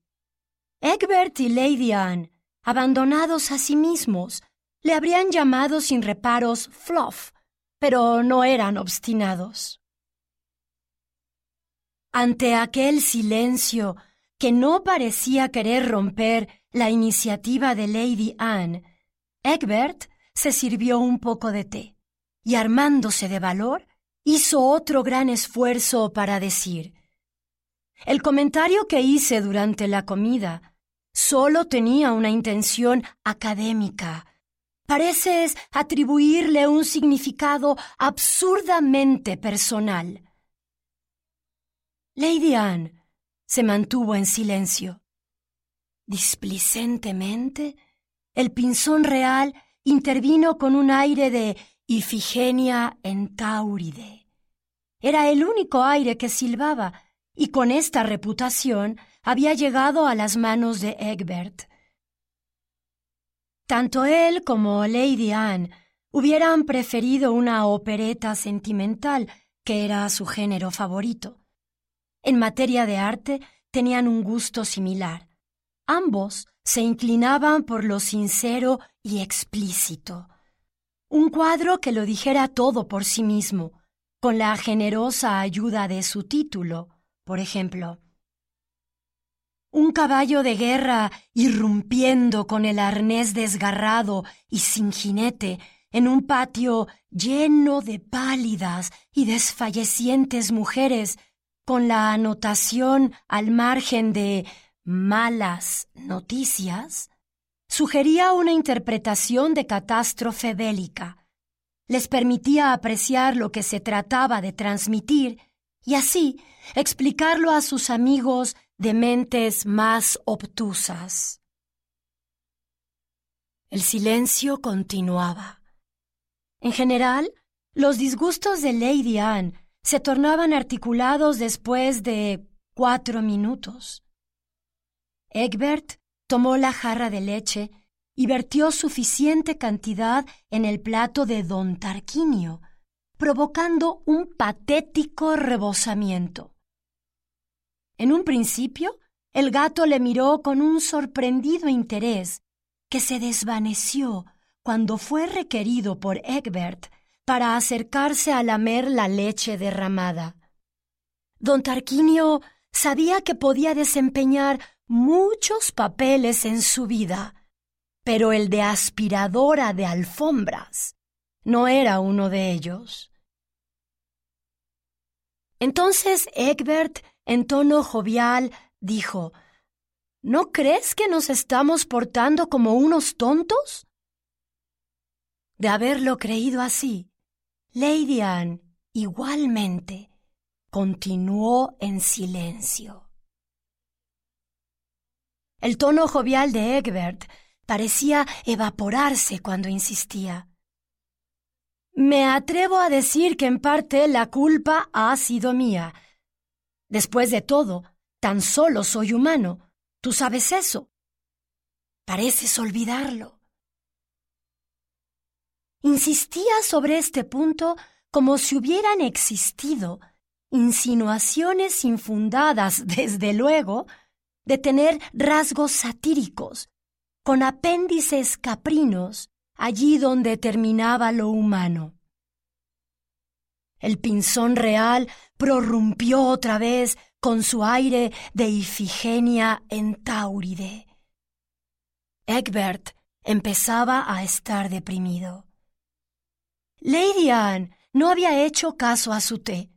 Egbert y Lady Anne, abandonados a sí mismos, le habrían llamado sin reparos Fluff, pero no eran obstinados. Ante aquel silencio que no parecía querer romper la iniciativa de Lady Anne, Egbert se sirvió un poco de té y armándose de valor, hizo otro gran esfuerzo para decir, el comentario que hice durante la comida solo tenía una intención académica. Pareces atribuirle un significado absurdamente personal. Lady Anne se mantuvo en silencio. Displicentemente, el pinzón real intervino con un aire de Ifigenia en Tauride. Era el único aire que silbaba, y con esta reputación había llegado a las manos de Egbert. Tanto él como Lady Anne hubieran preferido una opereta sentimental, que era su género favorito. En materia de arte tenían un gusto similar. Ambos se inclinaban por lo sincero y explícito un cuadro que lo dijera todo por sí mismo, con la generosa ayuda de su título, por ejemplo. Un caballo de guerra irrumpiendo con el arnés desgarrado y sin jinete en un patio lleno de pálidas y desfallecientes mujeres, con la anotación al margen de malas noticias, sugería una interpretación de catástrofe bélica. Les permitía apreciar lo que se trataba de transmitir y así explicarlo a sus amigos de mentes más obtusas. El silencio continuaba. En general, los disgustos de Lady Anne se tornaban articulados después de cuatro minutos. Egbert tomó la jarra de leche y vertió suficiente cantidad en el plato de don Tarquinio, provocando un patético rebosamiento. En un principio, el gato le miró con un sorprendido interés que se desvaneció cuando fue requerido por Egbert para acercarse a lamer la leche derramada. Don Tarquinio sabía que podía desempeñar muchos papeles en su vida, pero el de aspiradora de alfombras no era uno de ellos. Entonces Egbert, en tono jovial, dijo ¿No crees que nos estamos portando como unos tontos? De haberlo creído así, Lady Anne igualmente continuó en silencio. El tono jovial de Egbert parecía evaporarse cuando insistía. Me atrevo a decir que en parte la culpa ha sido mía. Después de todo, tan solo soy humano. Tú sabes eso. Pareces olvidarlo. Insistía sobre este punto como si hubieran existido insinuaciones infundadas, desde luego, de tener rasgos satíricos, con apéndices caprinos allí donde terminaba lo humano. El pinzón real prorrumpió otra vez con su aire de Ifigenia en Tauride. Egbert empezaba a estar deprimido. Lady Anne no había hecho caso a su té.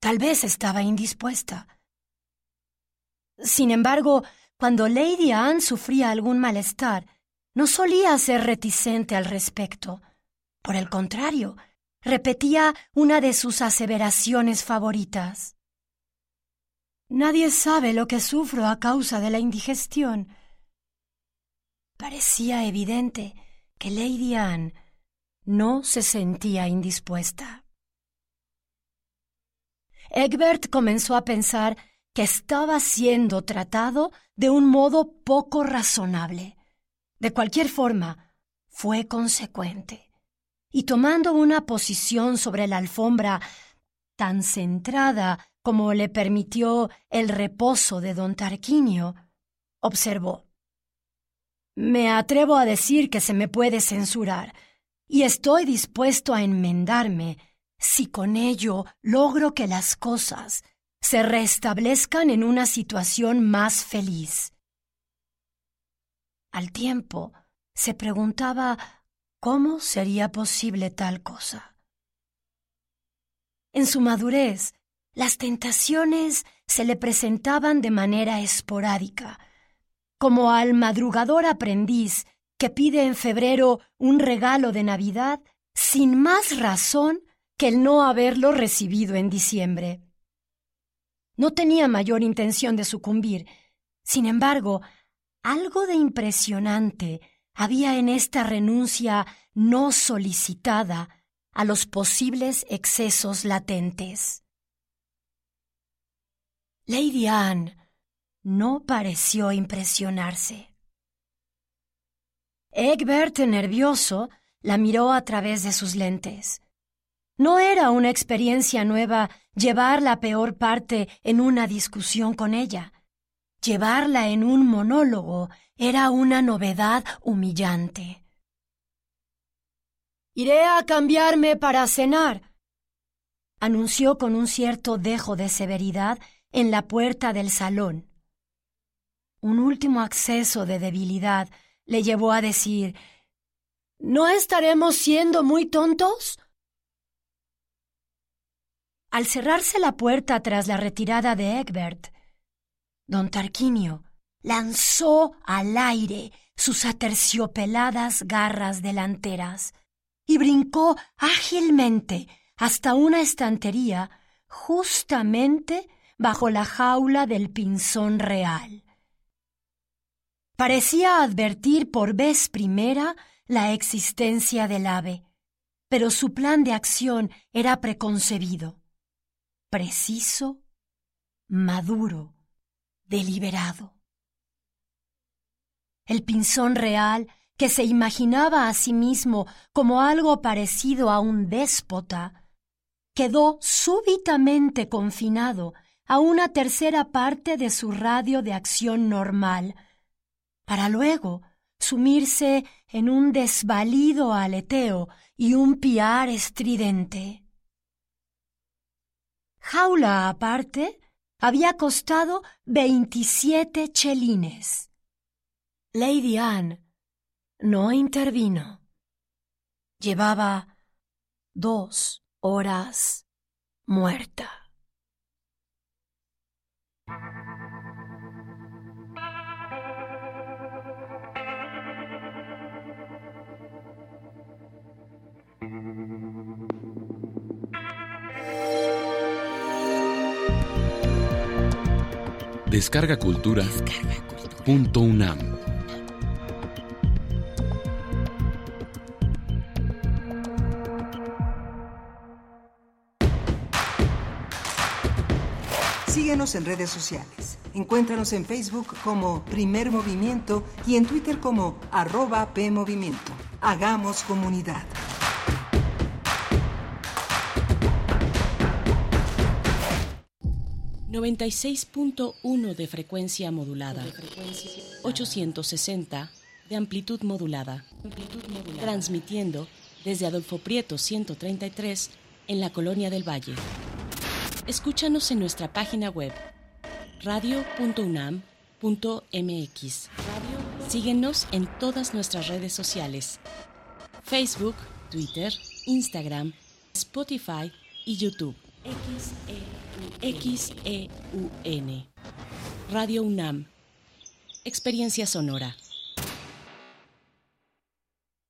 Tal vez estaba indispuesta. Sin embargo, cuando Lady Anne sufría algún malestar, no solía ser reticente al respecto. Por el contrario, repetía una de sus aseveraciones favoritas. Nadie sabe lo que sufro a causa de la indigestión. Parecía evidente que Lady Anne no se sentía indispuesta. Egbert comenzó a pensar que estaba siendo tratado de un modo poco razonable. De cualquier forma, fue consecuente. Y tomando una posición sobre la alfombra tan centrada como le permitió el reposo de don Tarquinio, observó. Me atrevo a decir que se me puede censurar, y estoy dispuesto a enmendarme si con ello logro que las cosas se restablezcan en una situación más feliz. Al tiempo, se preguntaba cómo sería posible tal cosa. En su madurez, las tentaciones se le presentaban de manera esporádica, como al madrugador aprendiz que pide en febrero un regalo de Navidad sin más razón que el no haberlo recibido en diciembre. No tenía mayor intención de sucumbir. Sin embargo, algo de impresionante había en esta renuncia no solicitada a los posibles excesos latentes. Lady Anne no pareció impresionarse. Egbert, nervioso, la miró a través de sus lentes. No era una experiencia nueva llevar la peor parte en una discusión con ella. Llevarla en un monólogo era una novedad humillante. Iré a cambiarme para cenar, anunció con un cierto dejo de severidad en la puerta del salón. Un último acceso de debilidad le llevó a decir ¿No estaremos siendo muy tontos? Al cerrarse la puerta tras la retirada de Egbert, don Tarquinio lanzó al aire sus aterciopeladas garras delanteras y brincó ágilmente hasta una estantería justamente bajo la jaula del pinzón real. Parecía advertir por vez primera la existencia del ave, pero su plan de acción era preconcebido, preciso, maduro, deliberado. El pinzón real, que se imaginaba a sí mismo como algo parecido a un déspota, quedó súbitamente confinado a una tercera parte de su radio de acción normal, para luego sumirse en un desvalido aleteo y un piar estridente. Jaula aparte había costado veintisiete chelines. Lady Anne no intervino. Llevaba dos horas muerta. Descarga Cultura. Punto UNAM. Síguenos en redes sociales. Encuéntranos en Facebook como Primer Movimiento y en Twitter como arroba PMovimiento. Hagamos comunidad. 96.1 de frecuencia modulada. 860 de amplitud modulada. Transmitiendo desde Adolfo Prieto 133 en la Colonia del Valle. Escúchanos en nuestra página web radio.unam.mx. Síguenos en todas nuestras redes sociales. Facebook, Twitter, Instagram, Spotify y YouTube. XEUN. Radio UNAM. Experiencia sonora.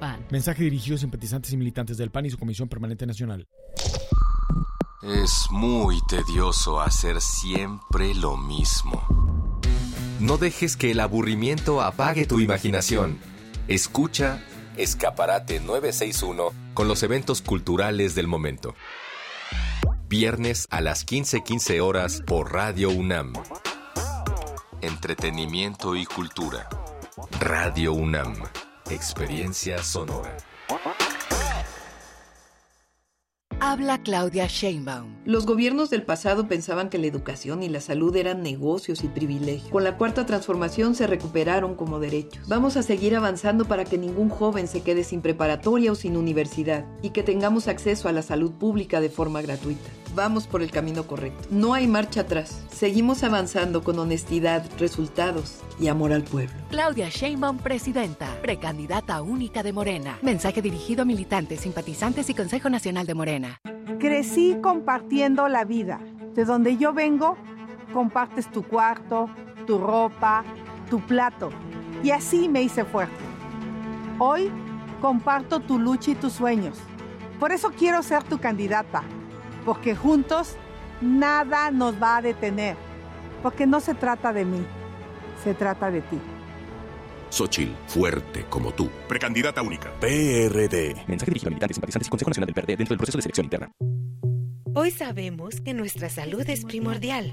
PAN. Mensaje dirigido a simpatizantes y militantes del PAN y su Comisión Permanente Nacional. Es muy tedioso hacer siempre lo mismo. No dejes que el aburrimiento apague tu imaginación. Escucha Escaparate 961 con los eventos culturales del momento. Viernes a las 15:15 horas por Radio UNAM. Entretenimiento y cultura. Radio UNAM. Experiencia sonora. Habla Claudia Sheinbaum. Los gobiernos del pasado pensaban que la educación y la salud eran negocios y privilegios. Con la cuarta transformación se recuperaron como derechos. Vamos a seguir avanzando para que ningún joven se quede sin preparatoria o sin universidad y que tengamos acceso a la salud pública de forma gratuita. Vamos por el camino correcto. No hay marcha atrás. Seguimos avanzando con honestidad, resultados y amor al pueblo. Claudia Sheinbaum, presidenta, precandidata única de Morena. Mensaje dirigido a militantes, simpatizantes y Consejo Nacional de Morena. Crecí compartiendo la vida. De donde yo vengo, compartes tu cuarto, tu ropa, tu plato. Y así me hice fuerte. Hoy comparto tu lucha y tus sueños. Por eso quiero ser tu candidata porque juntos nada nos va a detener, porque no se trata de mí, se trata de ti. Xochil, fuerte como tú. Precandidata única. PRD. Mensaje dirigido a militantes, simpatizantes y Consejo Nacional del PRD dentro del proceso de selección interna. Hoy sabemos que nuestra salud es primordial.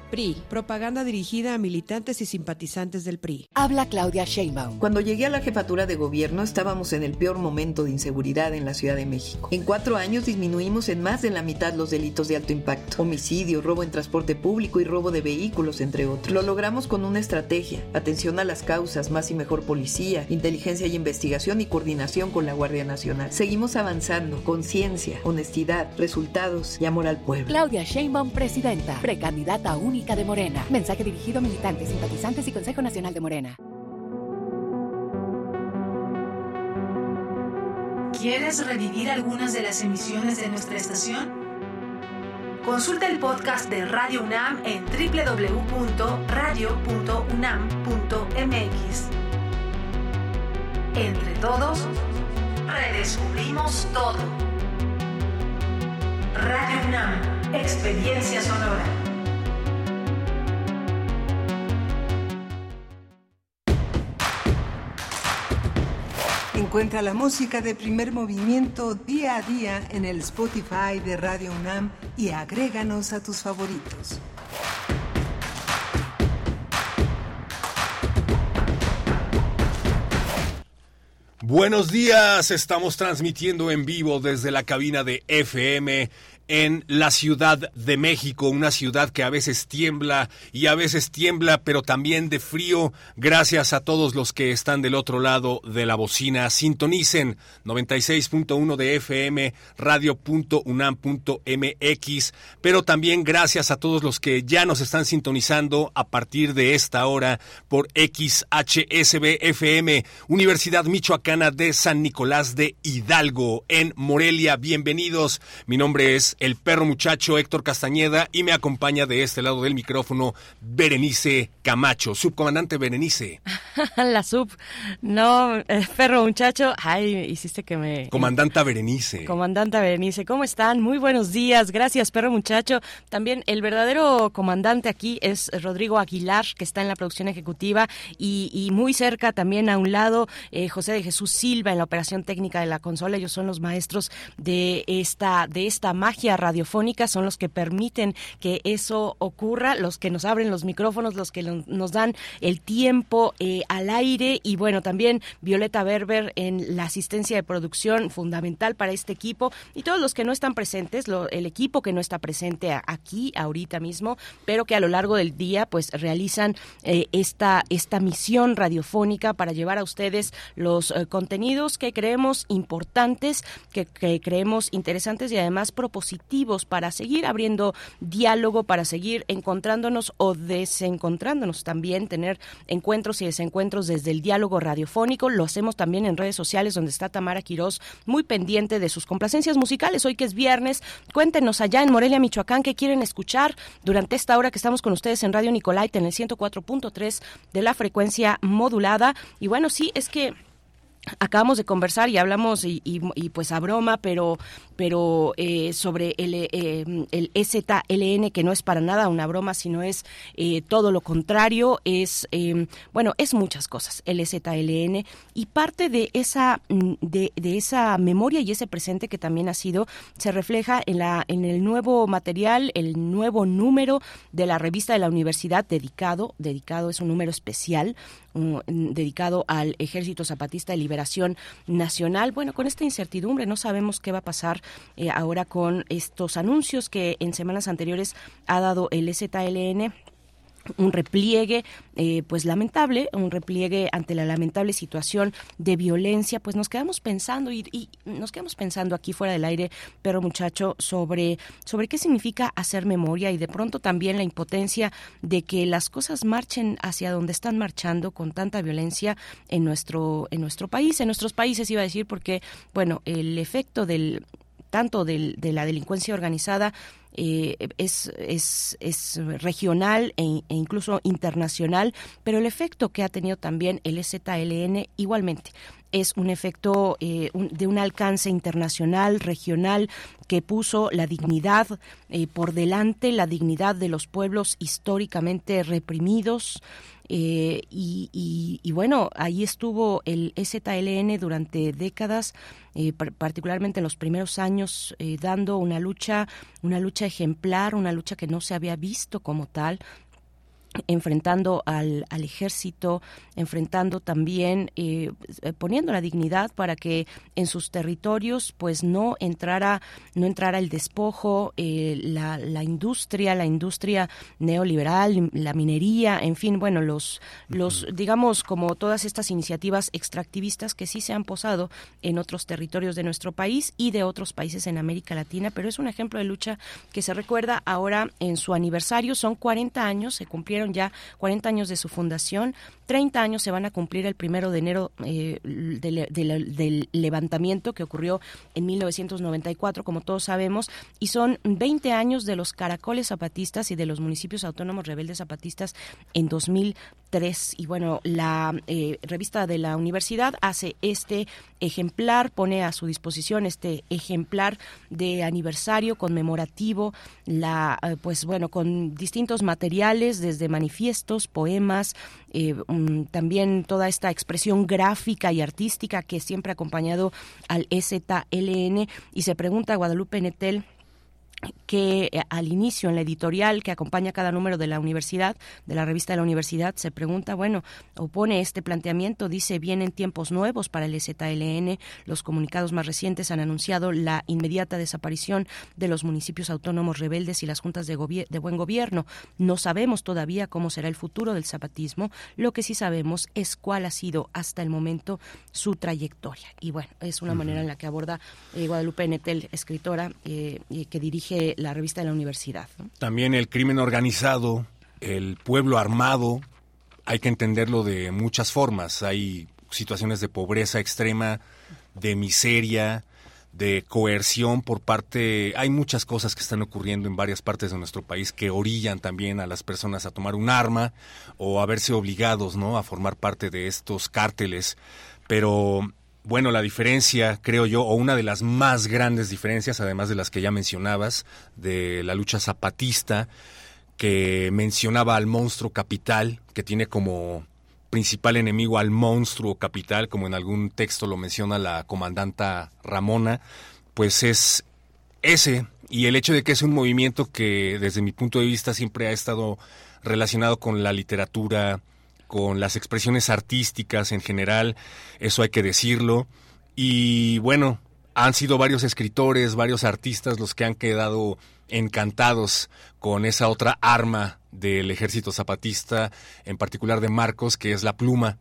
PRI, propaganda dirigida a militantes y simpatizantes del PRI. Habla Claudia Sheinbaum. Cuando llegué a la jefatura de gobierno estábamos en el peor momento de inseguridad en la Ciudad de México. En cuatro años disminuimos en más de la mitad los delitos de alto impacto. Homicidio, robo en transporte público y robo de vehículos, entre otros. Lo logramos con una estrategia, atención a las causas, más y mejor policía, inteligencia y investigación y coordinación con la Guardia Nacional. Seguimos avanzando, conciencia, honestidad, resultados y amor al pueblo. Claudia Sheinbaum, presidenta, precandidata única de Morena. Mensaje dirigido a militantes, simpatizantes y Consejo Nacional de Morena. ¿Quieres revivir algunas de las emisiones de nuestra estación? Consulta el podcast de Radio UNAM en www.radio.unam.mx. Entre todos, redescubrimos todo. Radio UNAM, experiencia sonora. Encuentra la música de primer movimiento día a día en el Spotify de Radio UNAM y agréganos a tus favoritos. Buenos días, estamos transmitiendo en vivo desde la cabina de FM en la Ciudad de México, una ciudad que a veces tiembla y a veces tiembla, pero también de frío. Gracias a todos los que están del otro lado de la bocina. Sintonicen 96.1 de FM, radio.unam.mx, pero también gracias a todos los que ya nos están sintonizando a partir de esta hora por XHSB FM, Universidad Michoacana de San Nicolás de Hidalgo, en Morelia. Bienvenidos. Mi nombre es el perro muchacho Héctor Castañeda y me acompaña de este lado del micrófono Berenice Camacho, subcomandante Berenice. La sub, no, eh, perro muchacho, ay, hiciste que me... Comandanta Berenice. Comandanta Berenice, ¿cómo están? Muy buenos días, gracias perro muchacho. También el verdadero comandante aquí es Rodrigo Aguilar, que está en la producción ejecutiva y, y muy cerca también a un lado eh, José de Jesús Silva en la operación técnica de la consola. Ellos son los maestros de esta, de esta magia radiofónica, son los que permiten que eso ocurra, los que nos abren los micrófonos, los que nos dan el tiempo eh, al aire. Y bueno, también Violeta Berber en la asistencia de producción fundamental para este equipo. Y todos los que no están presentes, el equipo que no está presente aquí ahorita mismo, pero que a lo largo del día pues realizan eh, esta, esta misión radiofónica para llevar a ustedes los eh, contenidos que creemos importantes, que, que creemos interesantes y además propositivos para seguir abriendo diálogo, para seguir encontrándonos o desencontrándonos también, tener encuentros y desencuentros desde el diálogo radiofónico. Lo hacemos también en redes sociales donde está Tamara Quirós muy pendiente de sus complacencias musicales. Hoy que es viernes, cuéntenos allá en Morelia, Michoacán, qué quieren escuchar durante esta hora que estamos con ustedes en Radio Nicolaita en el 104.3 de la frecuencia modulada. Y bueno, sí, es que acabamos de conversar y hablamos y, y, y, pues a broma, pero pero eh, sobre el, eh, el EZLN que no es para nada una broma, sino es eh, todo lo contrario, es em, bueno es muchas cosas el EZLN y parte de esa de, de, esa memoria y ese presente que también ha sido se refleja en la en el nuevo material, el nuevo número de la revista de la universidad dedicado. Dedicado es un número especial um, dedicado al Ejército Zapatista de Liberación Nacional. Bueno, con esta incertidumbre no sabemos qué va a pasar eh, ahora con estos anuncios que en semanas anteriores ha dado el ZLN un repliegue eh, pues lamentable un repliegue ante la lamentable situación de violencia. Pues nos quedamos pensando y, y, nos quedamos pensando aquí fuera del aire pero muchacho sobre sobre qué significa hacer memoria y de pronto también la impotencia de que las cosas marchen hacia donde están marchando con tanta violencia en nuestro en nuestro país en nuestros países iba a decir porque bueno el efecto del tanto del, de la delincuencia organizada eh, es, es, es, regional e, e, incluso internacional, pero el efecto que ha tenido también el ZLN igualmente es un efecto eh, de un alcance internacional, regional, que puso la dignidad eh, por delante, la dignidad de los pueblos históricamente reprimidos. Eh, y, bueno, ahí estuvo el ZLN durante décadas, particularmente en los primeros años, dando una lucha, una lucha ejemplar, una lucha que no se había visto como tal, enfrentando al, al, ejército, enfrentando también, eh, eh, poniendo la dignidad para que en sus territorios pues no entrara, no entrara el despojo, eh, la, la, industria, la industria neoliberal, la minería, en fin, bueno, los, los, digamos, como todas estas iniciativas extractivistas que sí se han posado en otros territorios de nuestro país y de otros países en América Latina, pero es un ejemplo de lucha que se recuerda ahora en su aniversario, son 40 años, se cumplieron ya 40 años de su fundación, 30 años se van a cumplir el primero de enero eh, del, levantamiento que ocurrió en 1994, como todos sabemos, y son 20 años de los caracoles zapatistas y de los municipios autónomos rebeldes zapatistas en 2003. Y bueno, la eh, revista de la universidad hace este ejemplar, pone a su disposición este ejemplar de aniversario conmemorativo, la, eh, pues bueno, con distintos materiales desde manifiestos, poemas, eh, también toda esta expresión gráfica y artística que siempre ha acompañado al EZLN y se pregunta Guadalupe Netel que eh, al inicio en la editorial que acompaña cada número de la universidad, de la revista de la universidad, se pregunta, bueno, opone este planteamiento, dice, vienen tiempos nuevos para el ZLN, los comunicados más recientes han anunciado la inmediata desaparición de los municipios autónomos rebeldes y las juntas de, de buen gobierno. No sabemos todavía cómo será el futuro del zapatismo, lo que sí sabemos es cuál ha sido hasta el momento su trayectoria. Y bueno, es una manera en la que aborda eh, Guadalupe Netel, escritora eh, que dirige la revista de la universidad. También el crimen organizado, el pueblo armado, hay que entenderlo de muchas formas. Hay situaciones de pobreza extrema, de miseria, de coerción por parte... Hay muchas cosas que están ocurriendo en varias partes de nuestro país que orillan también a las personas a tomar un arma o a verse obligados ¿no? a formar parte de estos cárteles. Pero bueno, la diferencia, creo yo, o una de las más grandes diferencias, además de las que ya mencionabas, de la lucha zapatista, que mencionaba al monstruo capital, que tiene como principal enemigo al monstruo capital, como en algún texto lo menciona la comandanta Ramona, pues es ese, y el hecho de que es un movimiento que desde mi punto de vista siempre ha estado relacionado con la literatura, con las expresiones artísticas en general, eso hay que decirlo. Y bueno, han sido varios escritores, varios artistas los que han quedado encantados con esa otra arma del ejército zapatista, en particular de Marcos, que es la pluma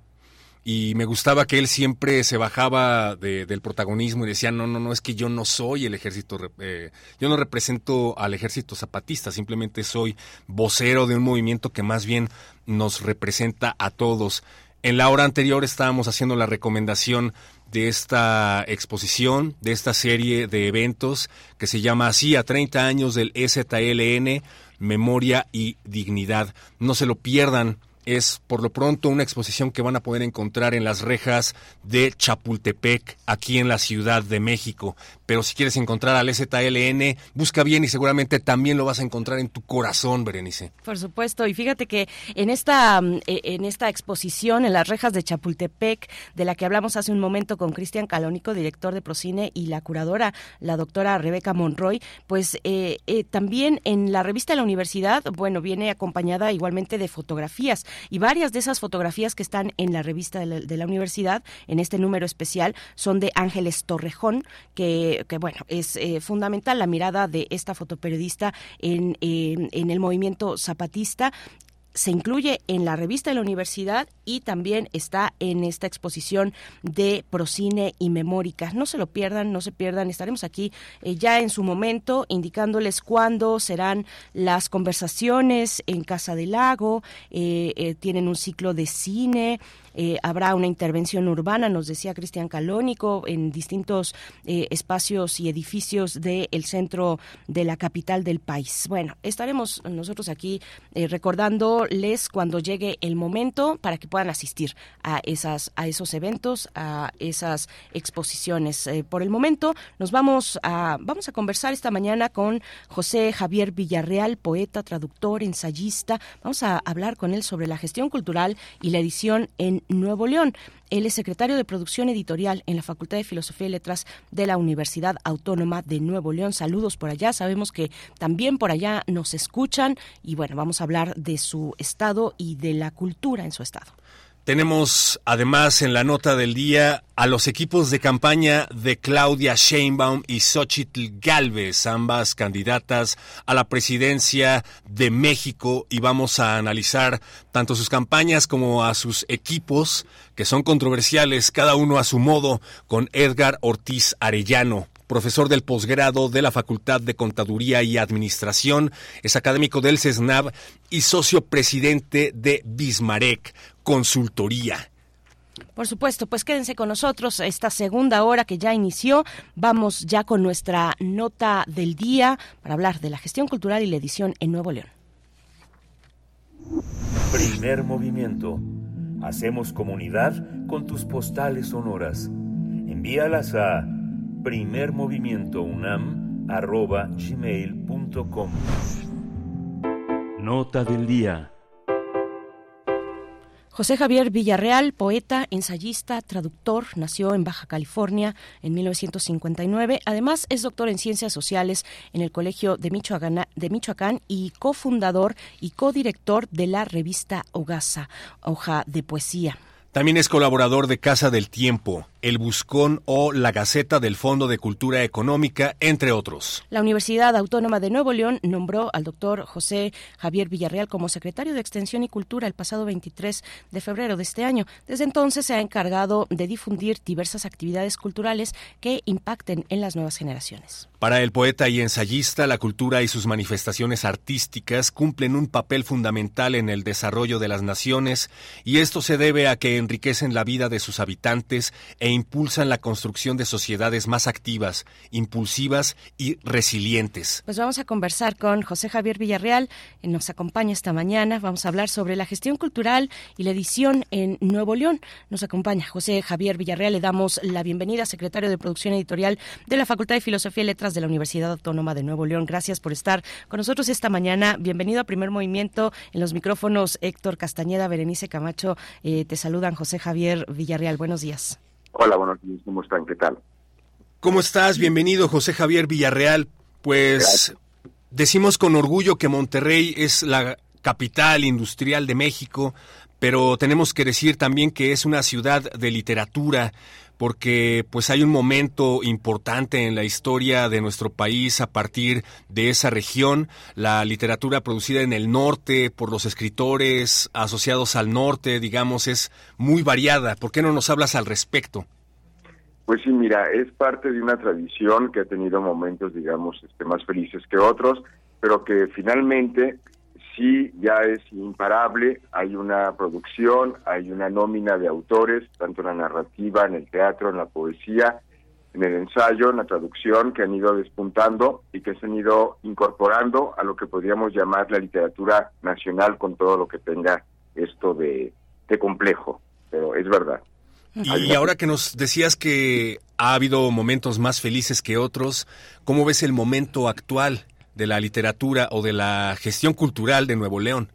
y me gustaba que él siempre se bajaba del protagonismo y decía, no, no, no, es que yo no soy el ejército, eh, yo no represento al ejército zapatista, simplemente soy vocero de un movimiento que más bien nos representa a todos. En la hora anterior estábamos haciendo la recomendación de esta exposición, de esta serie de eventos que se llama así a 30 años del EZLN, Memoria y Dignidad. No se lo pierdan es por lo pronto una exposición que van a poder encontrar en las rejas de Chapultepec, aquí en la Ciudad de México. Pero si quieres encontrar al ZLN, busca bien y seguramente también lo vas a encontrar en tu corazón, Berenice. Por supuesto, y fíjate que en esta, mm, e, en esta exposición en las rejas de Chapultepec, de la que hablamos hace un momento con Cristian Calónico, director de Procine, y la curadora, la doctora Rebeca Monroy, pues eh, eh, también en la revista de la universidad, bueno, viene acompañada igualmente de fotografías y varias de esas fotografías que están en la revista de la, universidad, en este número especial, son de Ángeles Torrejón, que, bueno, es eh, fundamental la mirada de esta fotoperiodista en, en el movimiento zapatista. Se incluye en la revista de la universidad también está en esta exposición de Procine y Memórica. No se lo pierdan, no se pierdan. Estaremos aquí eh, ya en su momento indicándoles cuándo serán las conversaciones en Casa del Lago. Eh, eh, tienen un ciclo de cine. habrá una intervención urbana, nos decía Cristian Calónico, en distintos espacios y edificios del centro de la capital del país. Bueno, estaremos nosotros aquí recordando les cuando llegue el momento para que puedan asistir a esas a esos eventos, a esas exposiciones. Eh, por el momento nos vamos a vamos a conversar esta mañana con José Javier Villarreal, poeta, traductor, ensayista. Vamos a hablar con él sobre la gestión cultural y la edición en Nuevo León. Él es secretario de Producción Editorial en la Facultad de Filosofía y Letras de la Universidad Autónoma de Nuevo León. Saludos por allá. Sabemos que también por allá nos escuchan y bueno, vamos a hablar de su estado y de la cultura en su estado. Tenemos además en la nota del día a los equipos de campaña de Claudia Sheinbaum y Xochitl Galvez, ambas candidatas a la presidencia de México y vamos a analizar tanto sus campañas como a sus equipos que son controversiales, cada uno a su modo, con Edgar Ortiz Arellano, profesor del posgrado de la Facultad de Contaduría y Administración, es académico del CESNAV y socio presidente de Bismarck Consultoría. Por supuesto, pues quédense con nosotros esta segunda hora que ya inició. Vamos ya con nuestra nota del día para hablar de la gestión cultural y la edición en Nuevo León. Primer movimiento. Hacemos comunidad con tus postales sonoras. Envíalas a primermovimientounam.gmail.com Nota del día. José Javier Villarreal, poeta, ensayista, traductor, nació en Baja California en 1959. Además, es doctor en Ciencias Sociales en el Colegio de Michoacán, de Michoacán y cofundador y codirector de la revista Hogaza, hoja de poesía. También es colaborador de Casa del Tiempo, El Buscón o La Gaceta del Fondo de Cultura Económica, entre otros. La Universidad Autónoma de Nuevo León nombró al doctor José Javier Villarreal como secretario de Extensión y Cultura el pasado 23 de febrero de este año. Desde entonces se ha encargado de difundir diversas actividades culturales que impacten en las nuevas generaciones. Para el poeta y ensayista, la cultura y sus manifestaciones artísticas cumplen un papel fundamental en el desarrollo de las naciones y esto se debe a que enriquecen la vida de sus habitantes e impulsan la construcción de sociedades más activas, impulsivas y resilientes. Pues vamos a conversar con José Javier Villarreal, que nos acompaña esta mañana. Vamos a hablar sobre la gestión cultural y la edición en Nuevo León. Nos acompaña José Javier Villarreal. Le damos la bienvenida, secretario de Producción Editorial de la Facultad de Filosofía y Letras de la Universidad Autónoma de Nuevo León. Gracias por estar con nosotros esta mañana. Bienvenido a Primer Movimiento. En los micrófonos, Héctor Castañeda, Berenice Camacho, eh, te saludan José Javier Villarreal. Buenos días. Hola, buenos días. ¿Cómo están? ¿Qué tal? ¿Cómo estás? Bienvenido, José Javier Villarreal. Pues decimos con orgullo que Monterrey es la capital industrial de México, pero tenemos que decir también que es una ciudad de literatura porque pues hay un momento importante en la historia de nuestro país a partir de esa región, la literatura producida en el norte por los escritores asociados al norte, digamos, es muy variada. ¿Por qué no nos hablas al respecto? Pues sí, mira, es parte de una tradición que ha tenido momentos, digamos, este, más felices que otros, pero que finalmente sí ya es imparable, hay una producción, hay una nómina de autores, tanto en la narrativa, en el teatro, en la poesía, en el ensayo, en la traducción, que han ido despuntando y que se han ido incorporando a lo que podríamos llamar la literatura nacional con todo lo que tenga esto de, de complejo, pero es verdad. Y ahora que nos decías que ha habido momentos más felices que otros, ¿cómo ves el momento actual de la literatura o de la gestión cultural de Nuevo León?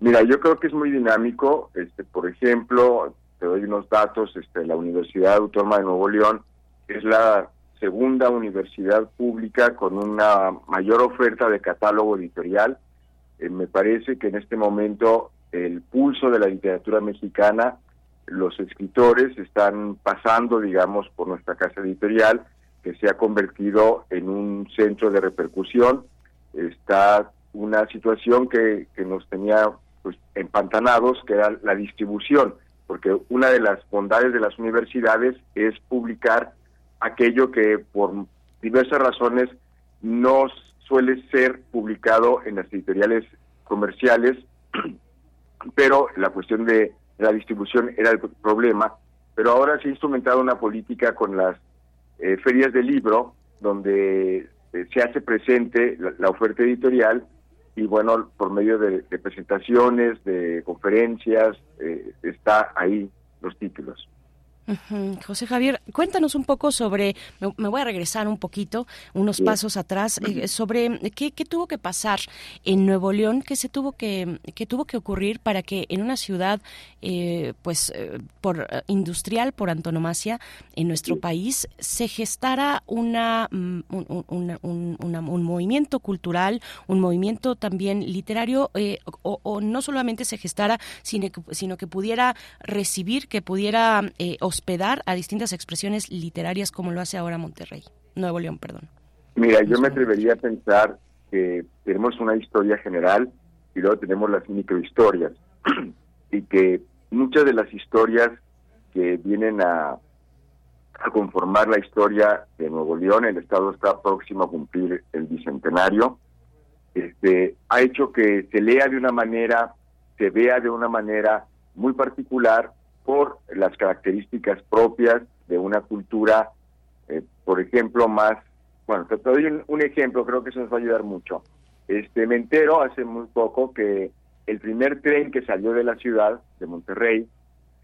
Mira, yo creo que es muy dinámico. Este, por ejemplo, te doy unos datos. Este, la Universidad Autónoma de Nuevo León es la segunda universidad pública con una mayor oferta de catálogo editorial. Eh, me parece que en este momento el pulso de la literatura mexicana, los escritores están pasando, digamos, por nuestra casa editorial que se ha convertido en un centro de repercusión. Está una situación que, que nos tenía pues, empantanados, que era la distribución, porque una de las bondades de las universidades es publicar aquello que por diversas razones no suele ser publicado en las editoriales comerciales, pero la cuestión de la distribución era el problema, pero ahora se ha instrumentado una política con las eh, ferias de libro, donde eh, se hace presente la, oferta editorial y bueno, por medio de, de presentaciones, de conferencias, eh, está ahí los títulos. José Javier, cuéntanos un poco sobre, me, me voy a regresar un poquito, unos Sí. pasos atrás, eh, sobre qué, qué tuvo que pasar en Nuevo León, qué se tuvo que, qué tuvo que ocurrir para que en una ciudad, eh, pues, eh, por eh, industrial por antonomasia en nuestro país, se gestara una, mm, un, un- un- una- un movimiento cultural, un movimiento también literario, o, o no solamente se gestara, sino que, sino que pudiera recibir, que pudiera eh, hospedar a distintas expresiones literarias como lo hace ahora Monterrey, Nuevo León, perdón. Mira, yo me atrevería a pensar que tenemos una historia general y luego tenemos las microhistorias y que muchas de las historias que vienen a, a conformar la historia de Nuevo León, el Estado está próximo a cumplir el bicentenario, este, ha hecho que se lea de una manera, se vea de una manera muy particular por las características propias de una cultura, eh, por ejemplo, más, bueno, te doy un, un ejemplo, creo que eso nos va a ayudar mucho. Este, me entero hace muy poco que el primer tren que salió de la ciudad, de Monterrey,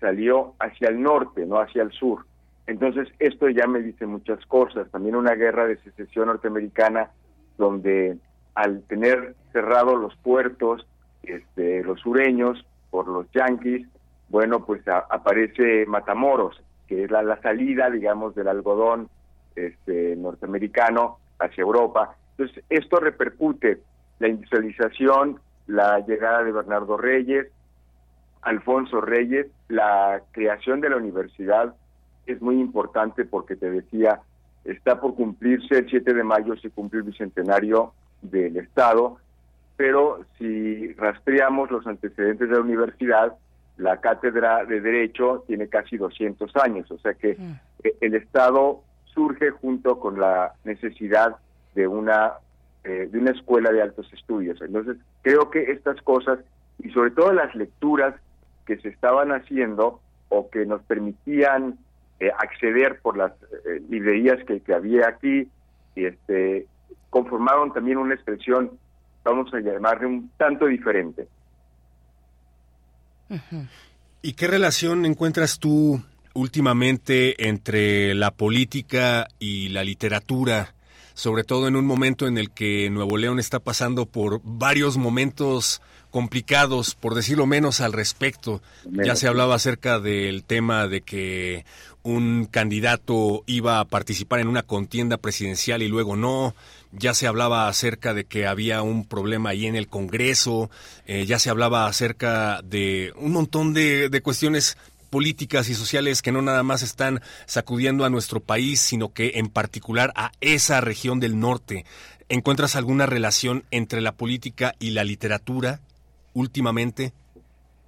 salió hacia el norte, no hacia el sur. Entonces, esto ya me dice muchas cosas. También una guerra de secesión norteamericana, donde al tener cerrados los puertos, este, los sureños, por los yanquis, bueno, pues aparece Matamoros, que es la, la salida, digamos, del algodón este, norteamericano hacia Europa. Entonces, esto repercute la industrialización, la llegada de Bernardo Reyes, Alfonso Reyes, la creación de la universidad es muy importante porque te decía, está por cumplirse el 7 de mayo, se cumple el bicentenario del Estado, pero si rastreamos los antecedentes de la universidad, la cátedra de Derecho tiene casi 200 años, o sea que eh, el Estado surge junto con la necesidad de una eh, de una escuela de altos estudios. Entonces, creo que estas cosas y sobre todo las lecturas que se estaban haciendo o que nos permitían eh, acceder por las eh, librerías que, que había aquí, y este, conformaron también una expresión, vamos a llamarle un tanto diferente. ¿Y qué relación encuentras tú últimamente entre la política y la literatura? Sobre todo en un momento en el que Nuevo León está pasando por varios momentos complicados, por decirlo menos, al respecto. Ya se hablaba acerca del tema de que un candidato iba a participar en una contienda presidencial y luego no. Ya se hablaba acerca de que había un problema ahí en el Congreso. eh, ya se hablaba acerca de un montón de, de cuestiones políticas y sociales que no nada más están sacudiendo a nuestro país, sino que en particular a esa región del norte. ¿Encuentras alguna relación entre la política y la literatura últimamente?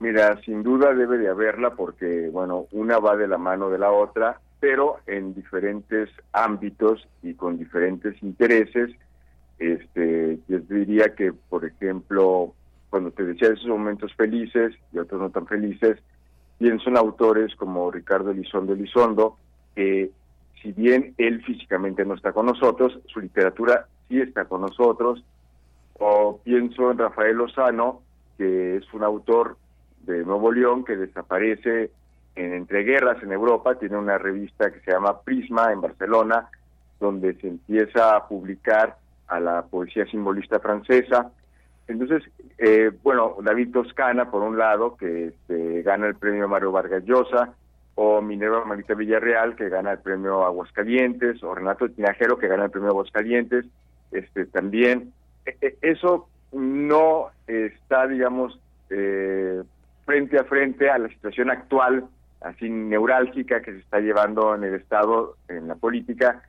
Mira, sin duda debe de haberla porque, bueno, una va de la mano de la otra, pero en diferentes ámbitos y con diferentes intereses. Este, yo diría que, por ejemplo, cuando te decía esos momentos felices y otros no tan felices, pienso en autores como Ricardo Elizondo Elizondo, que si bien él físicamente no está con nosotros, su literatura sí está con nosotros, o pienso en Rafael Lozano, que es un autor de Nuevo León que desaparece en entreguerras en Europa, tiene una revista que se llama Prisma en Barcelona, donde se empieza a publicar a la poesía simbolista francesa. Entonces, eh, bueno, David Toscana, por un lado, que este, gana el premio Mario Vargas Llosa, o Minerva Marita Villarreal, que gana el premio Aguascalientes, o Renato Tinajero, que gana el premio Aguascalientes, este, también. E- e- Eso no está, digamos, eh, frente a frente a la situación actual, así neurálgica que se está llevando en el Estado, en la política,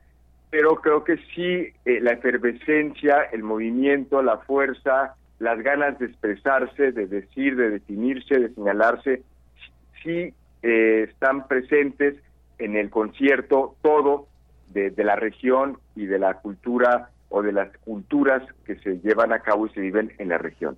pero creo que sí eh, la efervescencia, el movimiento, la fuerza, las ganas de expresarse, de decir, de definirse, de señalarse, sí eh, están presentes en el concierto todo de, de la región y de la cultura o de las culturas que se llevan a cabo y se viven en la región.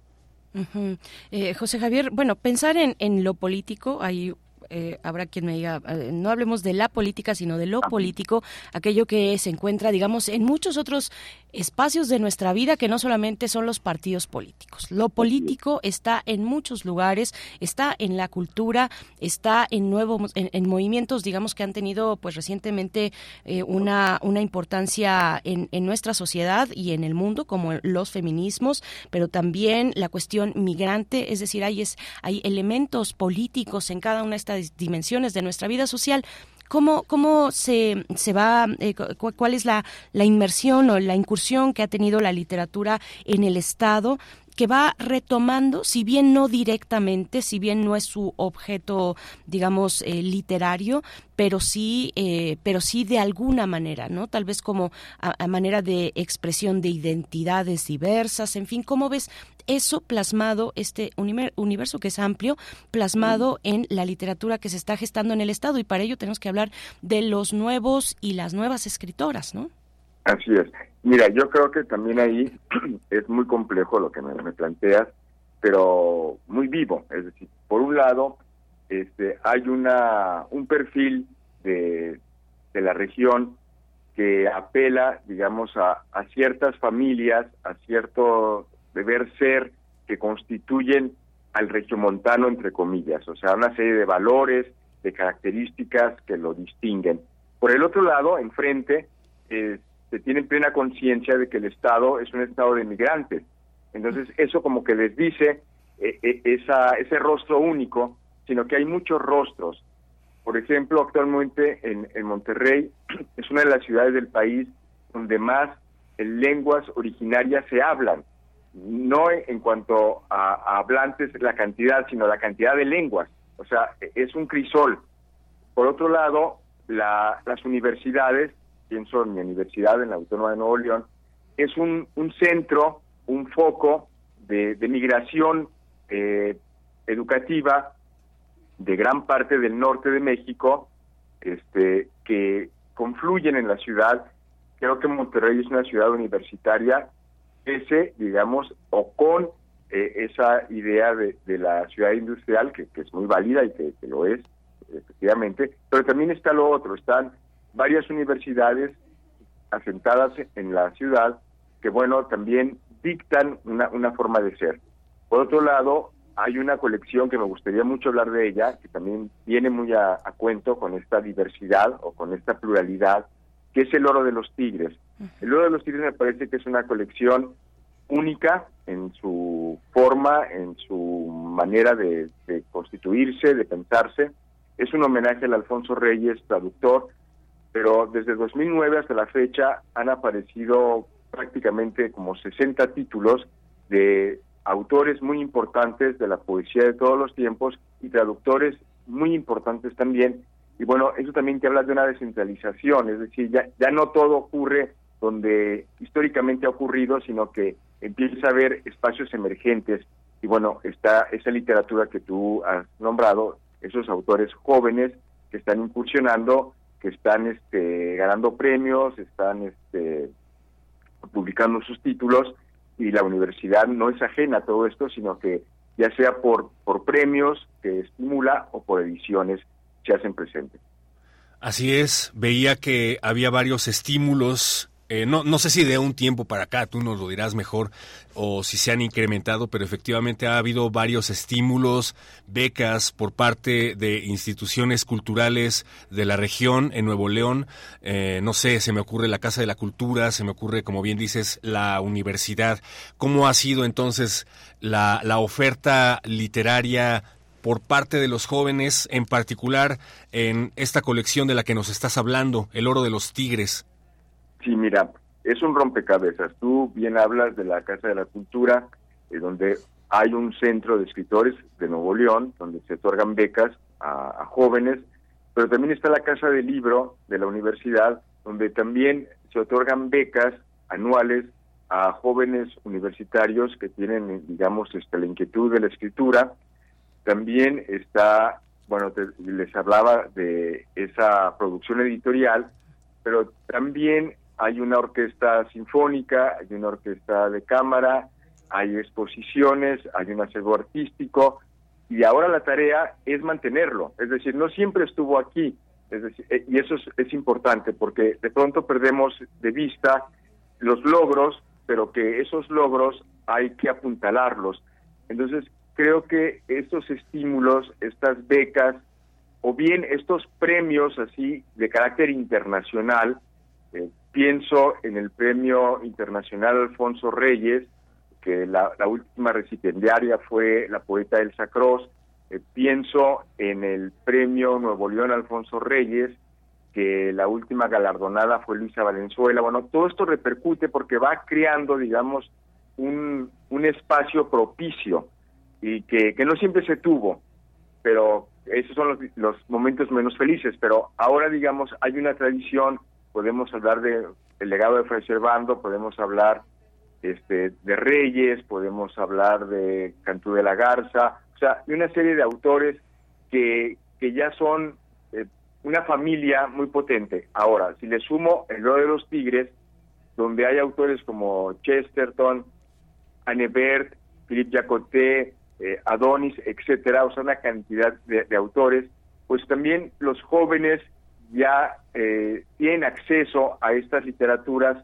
Ujú. Eh, José Javier, bueno, pensar en, en lo político, hay eh, habrá quien me diga, eh, no hablemos de la política, sino de lo político, aquello que se encuentra, digamos, en muchos otros espacios de nuestra vida que no solamente son los partidos políticos. Lo político está en muchos lugares, está en la cultura, está en nuevos, en, movimientos, digamos, que han tenido, pues, recientemente eh, una, una importancia en, en nuestra sociedad y en el mundo, como los feminismos, pero también la cuestión migrante, es decir, hay, es, hay elementos políticos en cada una de estas dimensiones de nuestra vida social. ¿Cómo, cómo se, se va, eh, cuál es la, la inmersión o la incursión que ha tenido la literatura en el Estado que va retomando, si bien no directamente, si bien no es su objeto, digamos, eh, literario, pero sí, eh, pero sí de alguna manera, ¿no? Tal vez como a, manera de expresión de identidades diversas, en fin, ¿cómo ves eso plasmado, este universo que es amplio, plasmado en la literatura que se está gestando en el Estado? Y para ello tenemos que hablar de los nuevos y las nuevas escritoras, ¿no? Así es. Mira, yo creo que también ahí es muy complejo lo que me, planteas, pero muy vivo. Es decir, por un lado, este, hay una un perfil de, de la región que apela, digamos, a, ciertas familias, a cierto deber ser que constituyen al regiomontano, entre comillas, o sea, una serie de valores, de características que lo distinguen. Por el otro lado, enfrente, es tienen plena conciencia de que el Estado es un Estado de migrantes. Entonces, eso como que les dice eh, eh, esa, ese rostro único, sino que hay muchos rostros. Por ejemplo, actualmente en, en Monterrey es una de las ciudades del país donde más lenguas originarias se hablan. No en cuanto a, a hablantes la cantidad, sino la cantidad de lenguas. O sea, es un crisol. Por otro lado, la, las universidades pienso en mi universidad, en la Autónoma de Nuevo León, es un, un centro, un foco de, migración eh, educativa de gran parte del norte de México, este, que confluyen en la ciudad. Creo que Monterrey es una ciudad universitaria, ese, digamos, o con eh, esa idea de, la ciudad industrial, que, es muy válida y que, que, lo es, efectivamente, pero también está lo otro, están varias universidades asentadas en la ciudad que, bueno, también dictan una, una forma de ser. Por otro lado, hay una colección que me gustaría mucho hablar de ella, que también viene muy a, cuento con esta diversidad o con esta pluralidad, que es el oro de los tigres. El oro de los tigres me parece que es una colección única en su forma, en su manera de, de constituirse, de pensarse. Es un homenaje al Alfonso Reyes, traductor, pero desde 2009 hasta la fecha han aparecido prácticamente como 60 títulos de autores muy importantes de la poesía de todos los tiempos y traductores muy importantes también. Y bueno, eso también te habla de una descentralización, es decir, ya, ya no todo ocurre donde históricamente ha ocurrido, sino que empieza a haber espacios emergentes. Y bueno, está esa literatura que tú has nombrado, esos autores jóvenes que están incursionando que están este, ganando premios, están este, publicando sus títulos y la universidad no es ajena a todo esto, sino que ya sea por, por premios que estimula o por ediciones se hacen presentes. Así es, veía que había varios estímulos eh, no, no sé si de un tiempo para acá, tú nos lo dirás mejor, o si se han incrementado, pero efectivamente ha habido varios estímulos, becas por parte de instituciones culturales de la región en Nuevo León. Eh, no sé, se me ocurre la Casa de la Cultura, se me ocurre, como bien dices, la universidad. ¿Cómo ha sido entonces la, la oferta literaria por parte de los jóvenes, en particular en esta colección de la que nos estás hablando, El Oro de los Tigres? Sí, mira, es un rompecabezas. Tú bien hablas de la Casa de la Cultura, eh, donde hay un centro de escritores de Nuevo León, donde se otorgan becas a, jóvenes, pero también está la Casa del Libro de la universidad, donde también se otorgan becas anuales a jóvenes universitarios que tienen, digamos, esta, la inquietud de la escritura. También está, bueno, les hablaba de esa producción editorial, pero también hay una orquesta sinfónica, hay una orquesta de cámara, hay exposiciones, hay un acervo artístico y ahora la tarea es mantenerlo, es decir, no siempre estuvo aquí, es decir, eh, y eso es, es importante porque de pronto perdemos de vista los logros, pero que esos logros hay que apuntalarlos. Entonces, creo que estos estímulos, estas becas, o bien estos premios así de carácter internacional, pienso en el Premio Internacional Alfonso Reyes, que la, última recipiendaria fue la poeta Elsa Cross, eh, pienso en el Premio Nuevo León Alfonso Reyes, que la última galardonada fue Luisa Valenzuela. Bueno, todo esto repercute porque va creando, digamos, un, un espacio propicio y que, que no siempre se tuvo, pero esos son los, los momentos menos felices, pero ahora, digamos, hay una tradición, podemos hablar de el legado de Fray Servando, podemos hablar este, de Reyes, podemos hablar de Cantú de la Garza, o sea, de una serie de autores que, que ya son eh, una familia muy potente. Ahora, si le sumo el Oro de los Tigres, donde hay autores como Chesterton, Anne Bert, Philippe Jacoté, eh, Adonis, etcétera, o sea, una cantidad de, de autores, pues también los jóvenes ya eh, tienen acceso a estas literaturas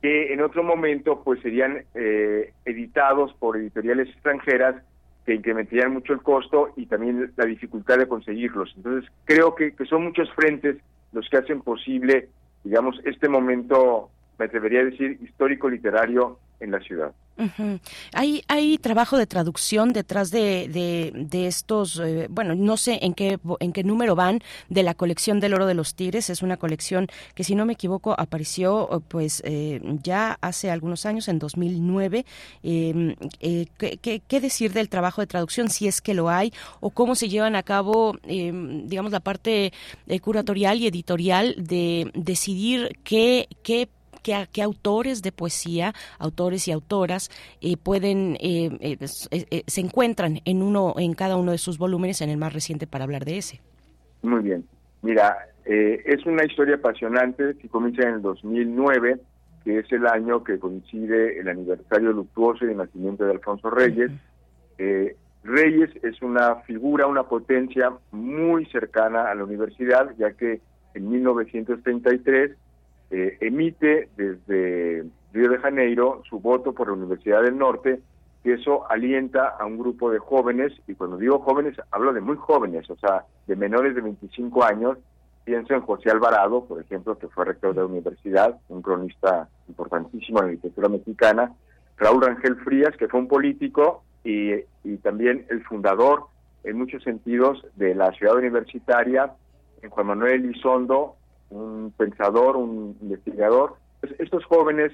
que en otro momento pues serían eh, editados por editoriales extranjeras que incrementarían mucho el costo y también la dificultad de conseguirlos. Entonces creo que, que son muchos frentes los que hacen posible, digamos, este momento, me atrevería a decir, histórico literario en la ciudad. Hay, hay trabajo de traducción detrás de, de, estos, eh, bueno, no sé en qué, en qué número van de la colección del oro de los tigres. Es una colección que, si no me equivoco, apareció eh, pues eh, ya hace algunos años, en 2009. Eh, eh, ¿qué, qué, decir del trabajo de traducción, si es que lo hay, o cómo se llevan a cabo, eh, digamos, la parte eh, curatorial y editorial de decidir qué, qué qué, qué autores de poesía, autores y autoras eh, pueden eh, eh, eh, se encuentran en uno en cada uno de sus volúmenes en el más reciente para hablar de ese. Muy bien. Mira, eh, es una historia apasionante que comienza en el 2009, que es el año que coincide el aniversario luctuoso de nacimiento de Alfonso Reyes. Eh, Reyes es una figura, una potencia muy cercana a la universidad, ya que en 1933 eh, emite desde Río de Janeiro su voto por la Universidad del Norte, que eso alienta a un grupo de jóvenes, y cuando digo jóvenes hablo de muy jóvenes, o sea, de menores de 25 años, pienso en José Alvarado, por ejemplo, que fue rector de la universidad, un cronista importantísimo en la literatura mexicana, Raúl Rangel Frías, que fue un político y, y también el fundador, en muchos sentidos, de la ciudad universitaria, en Juan Manuel Elizondo, un pensador, un investigador. Pues estos jóvenes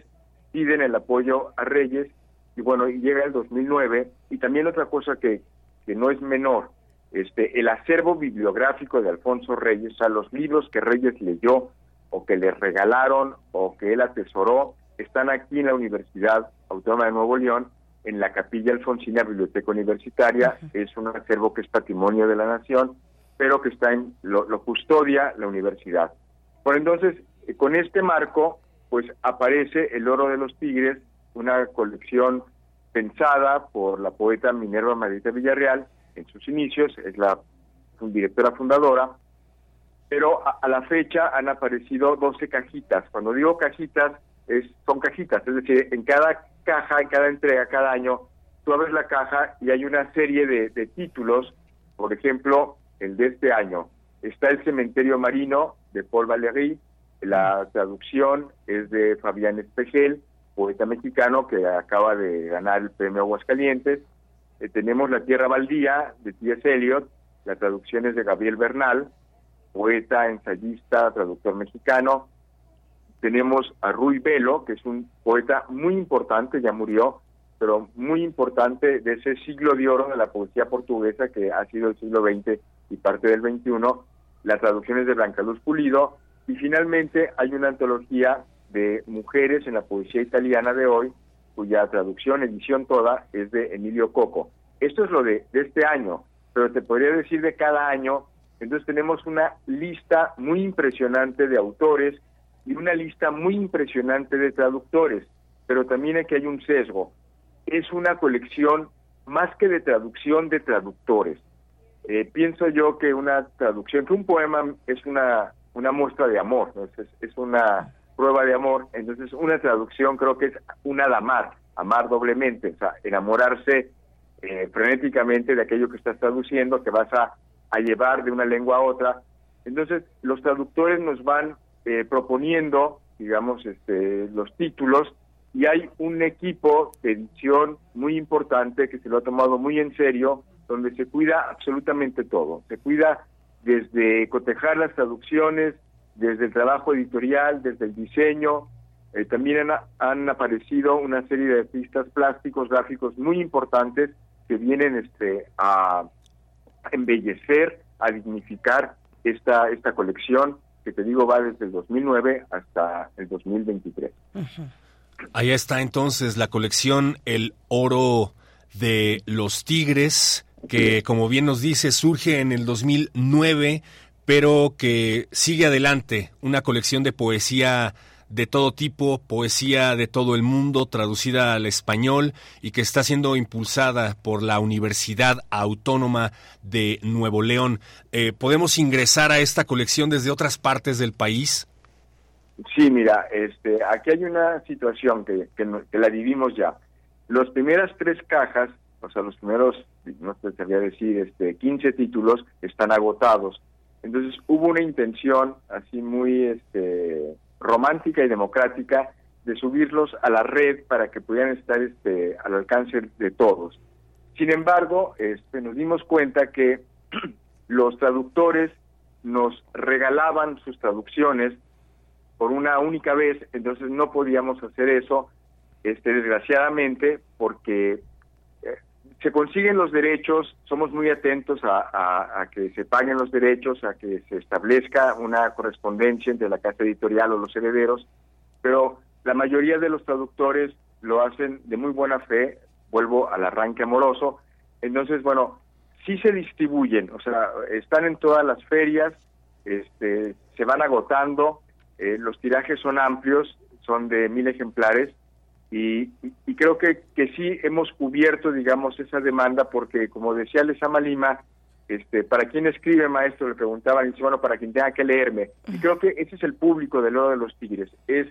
piden el apoyo a Reyes y bueno, y llega el 2009 y también otra cosa que, que no es menor, este el acervo bibliográfico de Alfonso Reyes, o sea, los libros que Reyes leyó o que le regalaron o que él atesoró, están aquí en la Universidad Autónoma de Nuevo León, en la Capilla Alfonsina Biblioteca Universitaria, es un acervo que es patrimonio de la nación, pero que está en, lo, lo custodia la universidad. Bueno, entonces, eh, con este marco, pues aparece El Oro de los Tigres, una colección pensada por la poeta Minerva Marita Villarreal en sus inicios, es la directora fundadora, pero a, a, la fecha han aparecido 12 cajitas. Cuando digo cajitas, es, son cajitas, es decir, en cada caja, en cada entrega, cada año, tú abres la caja y hay una serie de, de títulos, por ejemplo, el de este año. Está El Cementerio Marino de Paul Valéry, la traducción es de Fabián Espejel, poeta mexicano que acaba de ganar el premio Aguascalientes. Eh, tenemos La Tierra Baldía de T.S. Eliot, la traducción es de Gabriel Bernal, poeta, ensayista, traductor mexicano. Tenemos a Rui Velo, que es un poeta muy importante, ya murió, pero muy importante de ese siglo de oro de la poesía portuguesa que ha sido el siglo XX y parte del XXI. La traducción es de Blanca Luz Pulido. Y finalmente hay una antología de mujeres en la poesía italiana de hoy, cuya traducción, edición toda, es de Emilio Coco. Esto es lo de, de este año, pero te podría decir de cada año. Entonces tenemos una lista muy impresionante de autores y una lista muy impresionante de traductores, pero también aquí hay un sesgo. Es una colección más que de traducción de traductores. Eh, pienso yo que una traducción, que un poema es una, una muestra de amor, ¿no? es, es una prueba de amor, entonces una traducción creo que es una de amar, amar doblemente, o sea, enamorarse eh, frenéticamente de aquello que estás traduciendo, que vas a, a llevar de una lengua a otra. Entonces, los traductores nos van eh, proponiendo, digamos, este, los títulos y hay un equipo de edición muy importante que se lo ha tomado muy en serio, donde se cuida absolutamente todo. Se cuida desde cotejar las traducciones, desde el trabajo editorial, desde el diseño. Eh, también han, aparecido una serie de artistas plásticos, gráficos muy importantes que vienen este, a embellecer, a dignificar esta, esta colección que te digo va desde el 2009 hasta el 2023. Uh -huh. Ahí está entonces la colección El Oro de los Tigres, que como bien nos dice surge en el 2009, pero que sigue adelante, una colección de poesía de todo tipo, poesía de todo el mundo, traducida al español y que está siendo impulsada por la Universidad Autónoma de Nuevo León. Eh, ¿Podemos ingresar a esta colección desde otras partes del país? Sí, mira, este, aquí hay una situación que, que, que la vivimos ya. Las primeras tres cajas, o sea, los primeros, no te sabría decir, este, 15 títulos están agotados. Entonces hubo una intención así muy este, romántica y democrática de subirlos a la red para que pudieran estar este, al alcance de todos. Sin embargo, este, nos dimos cuenta que los traductores nos regalaban sus traducciones por una única vez, entonces no podíamos hacer eso, este, desgraciadamente, porque eh, se consiguen los derechos, somos muy atentos a, que se paguen los derechos, a que se establezca una correspondencia entre la casa editorial o los herederos, pero la mayoría de los traductores lo hacen de muy buena fe, vuelvo al arranque amoroso, entonces, bueno, sí se distribuyen, o sea, están en todas las ferias, este, se van agotando, eh, los tirajes son amplios, son de mil ejemplares, y, y, creo que, que sí hemos cubierto, digamos, esa demanda porque, como decía Lezama Lima, este, para quien escribe, maestro, le preguntaban, y dice, bueno, para quien tenga que leerme. Y creo que ese es el público del Oro de los Tigres, es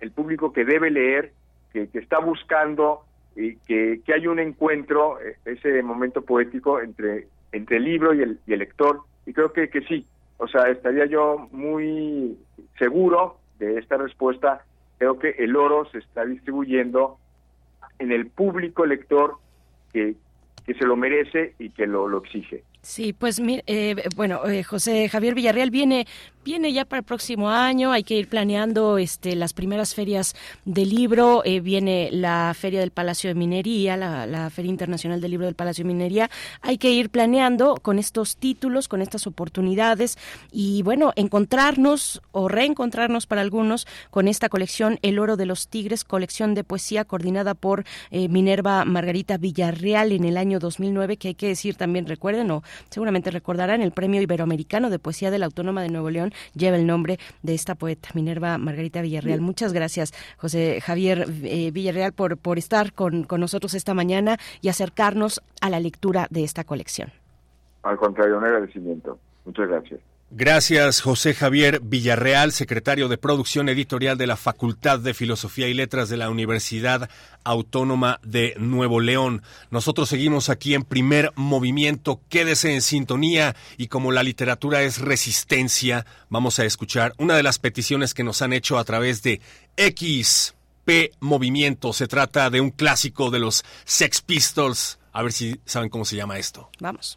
el público que debe leer, que, que está buscando y que, que hay un encuentro, eh, ese momento poético entre, entre el libro y el, y el lector, y creo que, que sí, o sea, estaría yo muy seguro de esta respuesta creo que el oro se está distribuyendo en el público lector que, que se lo merece y que lo, lo exige. Sí, pues eh, bueno, eh, José Javier Villarreal viene viene ya para el próximo año, hay que ir planeando este las primeras ferias del libro, eh, viene la Feria del Palacio de Minería, la, Feria Internacional del Libro del Palacio de Minería, hay que ir planeando con estos títulos, con estas oportunidades y bueno, encontrarnos o reencontrarnos para algunos con esta colección El Oro de los Tigres, colección de poesía coordinada por eh, Minerva Margarita Villarreal en el año 2009, que hay que decir también, recuerden o seguramente recordarán, el Premio Iberoamericano de Poesía de la Autónoma de Nuevo León lleva el nombre de esta poeta, Minerva Margarita Villarreal. Muchas gracias, José Javier eh, Villarreal, por, por estar con, con nosotros esta mañana y acercarnos a la lectura de esta colección. Al contrario, un agradecimiento. Muchas gracias. Gracias, José Javier Villarreal, secretario de Producción Editorial de la Facultad de Filosofía y Letras de la Universidad Autónoma de Nuevo León. Nosotros seguimos aquí en primer movimiento. Quédese en sintonía y como la literatura es resistencia, vamos a escuchar una de las peticiones que nos han hecho a través de XP Movimiento. Se trata de un clásico de los Sex Pistols. A ver si saben cómo se llama esto. Vamos.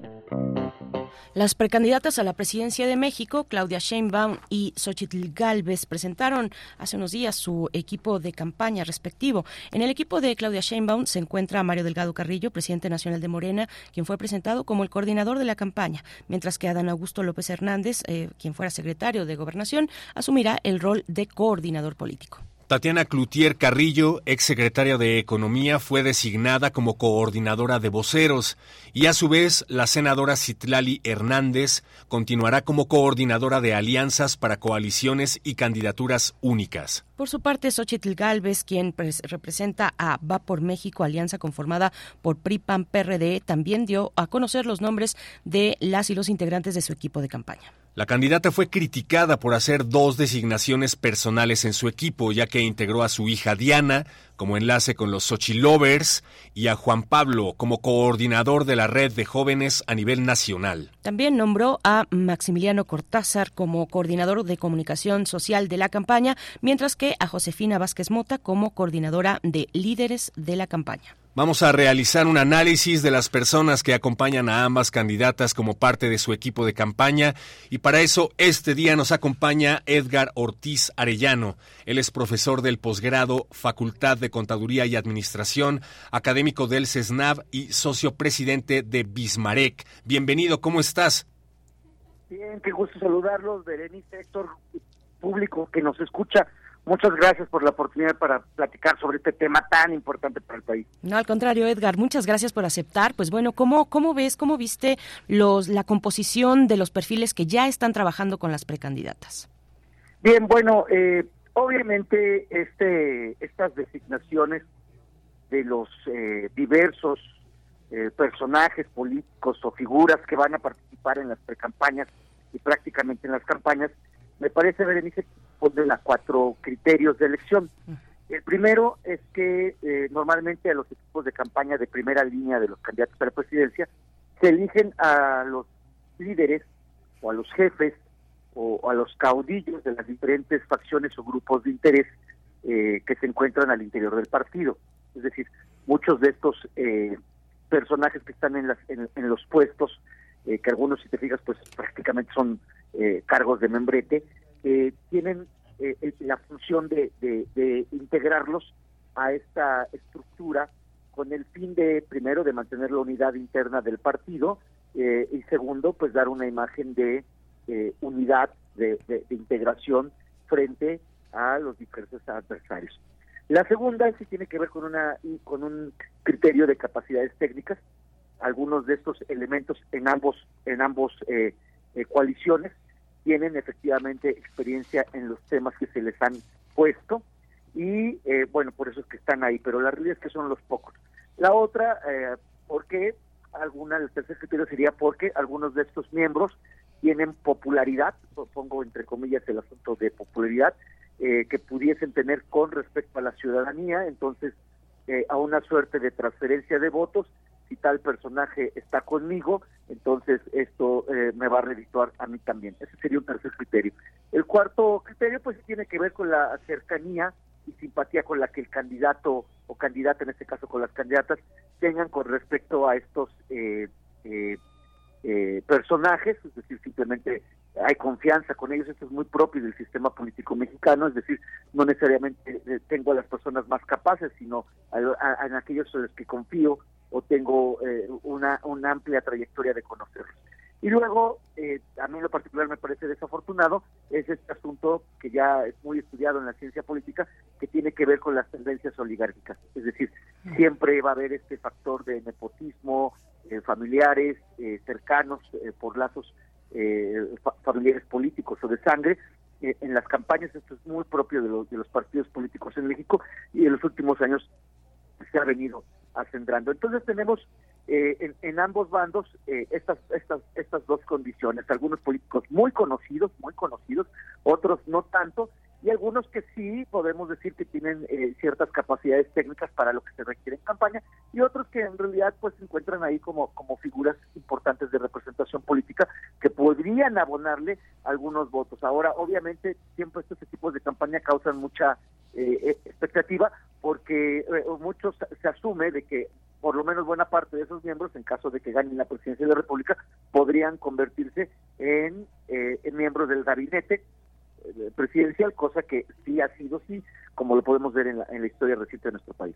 Las precandidatas a la presidencia de México, Claudia Sheinbaum y Xochitl Galvez, presentaron hace unos días su equipo de campaña respectivo. En el equipo de Claudia Sheinbaum se encuentra Mario Delgado Carrillo, presidente nacional de Morena, quien fue presentado como el coordinador de la campaña, mientras que Adán Augusto López Hernández, eh, quien fuera secretario de Gobernación, asumirá el rol de coordinador político. Tatiana Cloutier Carrillo, exsecretaria de Economía, fue designada como coordinadora de voceros y a su vez la senadora Citlali Hernández continuará como coordinadora de alianzas para coaliciones y candidaturas únicas. Por su parte, Xochitl Galvez, quien representa a Va por México, alianza conformada por PRI-PAN-PRD, también dio a conocer los nombres de las y los integrantes de su equipo de campaña. La candidata fue criticada por hacer dos designaciones personales en su equipo, ya que integró a su hija Diana como enlace con los Xochilovers y a Juan Pablo como coordinador de la red de jóvenes a nivel nacional. También nombró a Maximiliano Cortázar como coordinador de comunicación social de la campaña, mientras que a Josefina Vázquez Mota como coordinadora de líderes de la campaña. Vamos a realizar un análisis de las personas que acompañan a ambas candidatas como parte de su equipo de campaña y para eso este día nos acompaña Edgar Ortiz Arellano. Él es profesor del posgrado Facultad de Contaduría y Administración, académico del CESNAV y socio presidente de Bismarck. Bienvenido, ¿cómo estás? Bien, qué gusto saludarlos, Berenice, Héctor, público que nos escucha. Muchas gracias por la oportunidad para platicar sobre este tema tan importante para el país. No, al contrario, Edgar, muchas gracias por aceptar. Pues bueno, ¿cómo, cómo ves, cómo viste los, la composición de los perfiles que ya están trabajando con las precandidatas? Bien, bueno, eh, obviamente este, estas designaciones de los eh, diversos eh, personajes políticos o figuras que van a participar en las precampañas y prácticamente en las campañas, me parece, Berenice, ponen a cuatro criterios de elección. El primero es que eh, normalmente a los equipos de campaña de primera línea de los candidatos a la presidencia se eligen a los líderes o a los jefes o, a los caudillos de las diferentes facciones o grupos de interés eh, que se encuentran al interior del partido. Es decir, muchos de estos eh, personajes que están en, las, en, en los puestos, que algunos, si te fijas, pues prácticamente son cargos de membrete, eh, tienen eh, la función de, integrarlos a esta estructura con el fin de, primero, de mantener la unidad interna del partido eh, y segundo, pues dar una imagen de unidad, de, integración frente a los diversos adversarios. La segunda sí tiene que ver con una con un criterio de capacidades técnicas. Algunos de estos elementos en ambos en ambos coaliciones tienen efectivamente experiencia en los temas que se les han puesto y eh, bueno, por eso es que están ahí, pero la realidad es que son los pocos. La otra, eh, porque alguna, el tercer criterio sería porque algunos de estos miembros tienen popularidad, pongo entre comillas el asunto de popularidad, eh, que pudiesen tener con respecto a la ciudadanía, entonces eh, a una suerte de transferencia de votos si tal personaje está conmigo, entonces esto eh, me va a redituar a mí también. Ese sería un tercer criterio. El cuarto criterio pues tiene que ver con la cercanía y simpatía con la que el candidato o candidata, en este caso con las candidatas, tengan con respecto a estos eh, eh, personajes, es decir, simplemente hay confianza con ellos, esto es muy propio del sistema político mexicano, es decir, no necesariamente tengo a las personas más capaces, sino en aquellos en los que confío o tengo eh, una, una amplia trayectoria de conocerlos. Y luego, eh, a mí en lo particular me parece desafortunado, es este asunto que ya es muy estudiado en la ciencia política, que tiene que ver con las tendencias oligárquicas. Es decir, siempre va a haber este factor de nepotismo, eh, familiares, cercanos, por lazos familiares políticos o de sangre. en las campañas esto es muy propio de, los de los partidos políticos en México y en los últimos años se ha venido Entonces tenemos eh, en, ambos bandos eh, estas, estas, estas dos condiciones, algunos políticos muy conocidos, muy conocidos, otros no tanto, y algunos que sí podemos decir que tienen eh, ciertas capacidades técnicas para lo que se requiere en campaña, y otros que en realidad pues se encuentran ahí como, como figuras importantes de representación política que podrían abonarle algunos votos. Ahora, obviamente, siempre estos tipos de campaña causan mucha eh, expectativa porque eh, muchos se asume de que por lo menos buena parte de esos miembros, en caso de que ganen la presidencia de la República, podrían convertirse en, eh, en miembros del gabinete presidencial, cosa que sí ha sido sí, como lo podemos ver en la, en la historia reciente de nuestro país.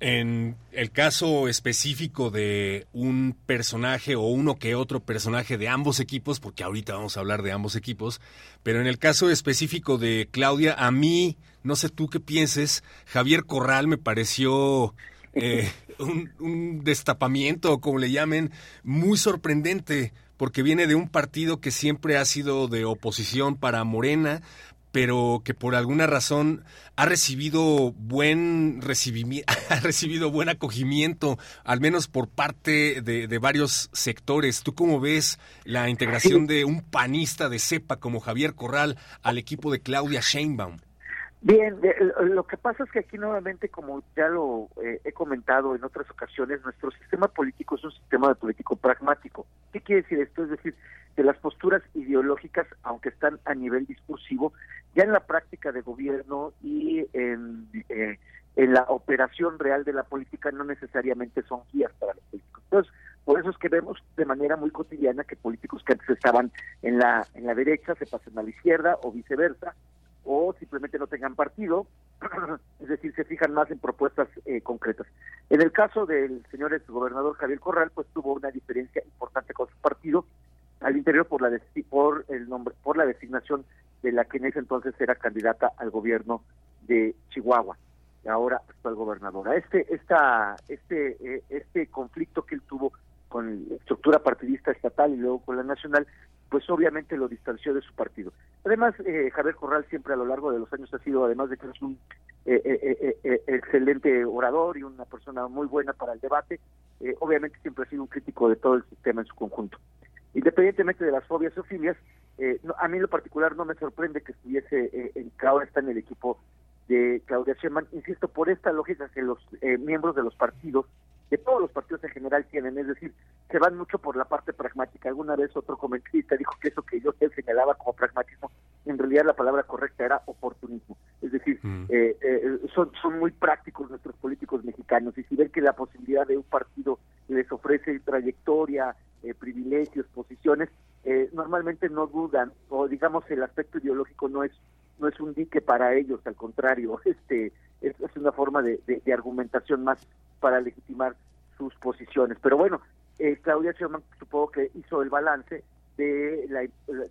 En el caso específico de un personaje o uno que otro personaje de ambos equipos, porque ahorita vamos a hablar de ambos equipos, pero en el caso específico de Claudia, a mí, no sé tú qué pienses, Javier Corral me pareció eh, un, un destapamiento, como le llamen, muy sorprendente porque viene de un partido que siempre ha sido de oposición para Morena, pero que por alguna razón ha recibido buen recibimiento, ha recibido buen acogimiento, al menos por parte de, de varios sectores. ¿Tú cómo ves la integración de un panista de cepa como Javier Corral al equipo de Claudia Sheinbaum? Bien, eh, lo que pasa es que aquí nuevamente, como ya lo eh, he comentado en otras ocasiones, nuestro sistema político es un sistema de político pragmático. ¿Qué quiere decir esto? Es decir, que las posturas ideológicas, aunque están a nivel discursivo, ya en la práctica de gobierno y en, eh, en la operación real de la política no necesariamente son guías para los políticos. Entonces, por eso es que vemos de manera muy cotidiana que políticos que antes estaban en la en la derecha se pasan a la izquierda o viceversa o simplemente no tengan partido, es decir, se fijan más en propuestas eh, concretas. En el caso del señor exgobernador Javier Corral, pues tuvo una diferencia importante con su partido al interior por la por el nombre por la designación de la que en ese entonces era candidata al gobierno de Chihuahua ahora actual gobernadora este esta este eh, este conflicto que él tuvo con la estructura partidista estatal y luego con la nacional pues obviamente lo distanció de su partido. Además, eh, Javier Corral siempre a lo largo de los años ha sido, además de que un eh, eh, excelente orador y una persona muy buena para el debate, obviamente siempre ha sido un crítico de todo el sistema en su conjunto. Independientemente de las fobias o filias, a mí en lo particular no me sorprende que estuviese, en, ahora está en el equipo de Claudia Sheinbaum, insisto, por esta lógica que los miembros de los partidos que todos los partidos en general tienen, es decir, se van mucho por la parte pragmática. Alguna vez otro comentarista dijo que eso que yo señalaba como pragmatismo, en realidad la palabra correcta era oportunismo. Es decir, eh, eh, son, son muy prácticos nuestros políticos mexicanos y si ven que la posibilidad de un partido les ofrece trayectoria, eh, privilegios, posiciones, normalmente no dudan o digamos el aspecto ideológico no es no es un dique para ellos, al contrario, este es, una forma de, de argumentación más para legitimar sus posiciones. Pero bueno, eh, Claudia Sheinbaum supongo que hizo el balance de, la,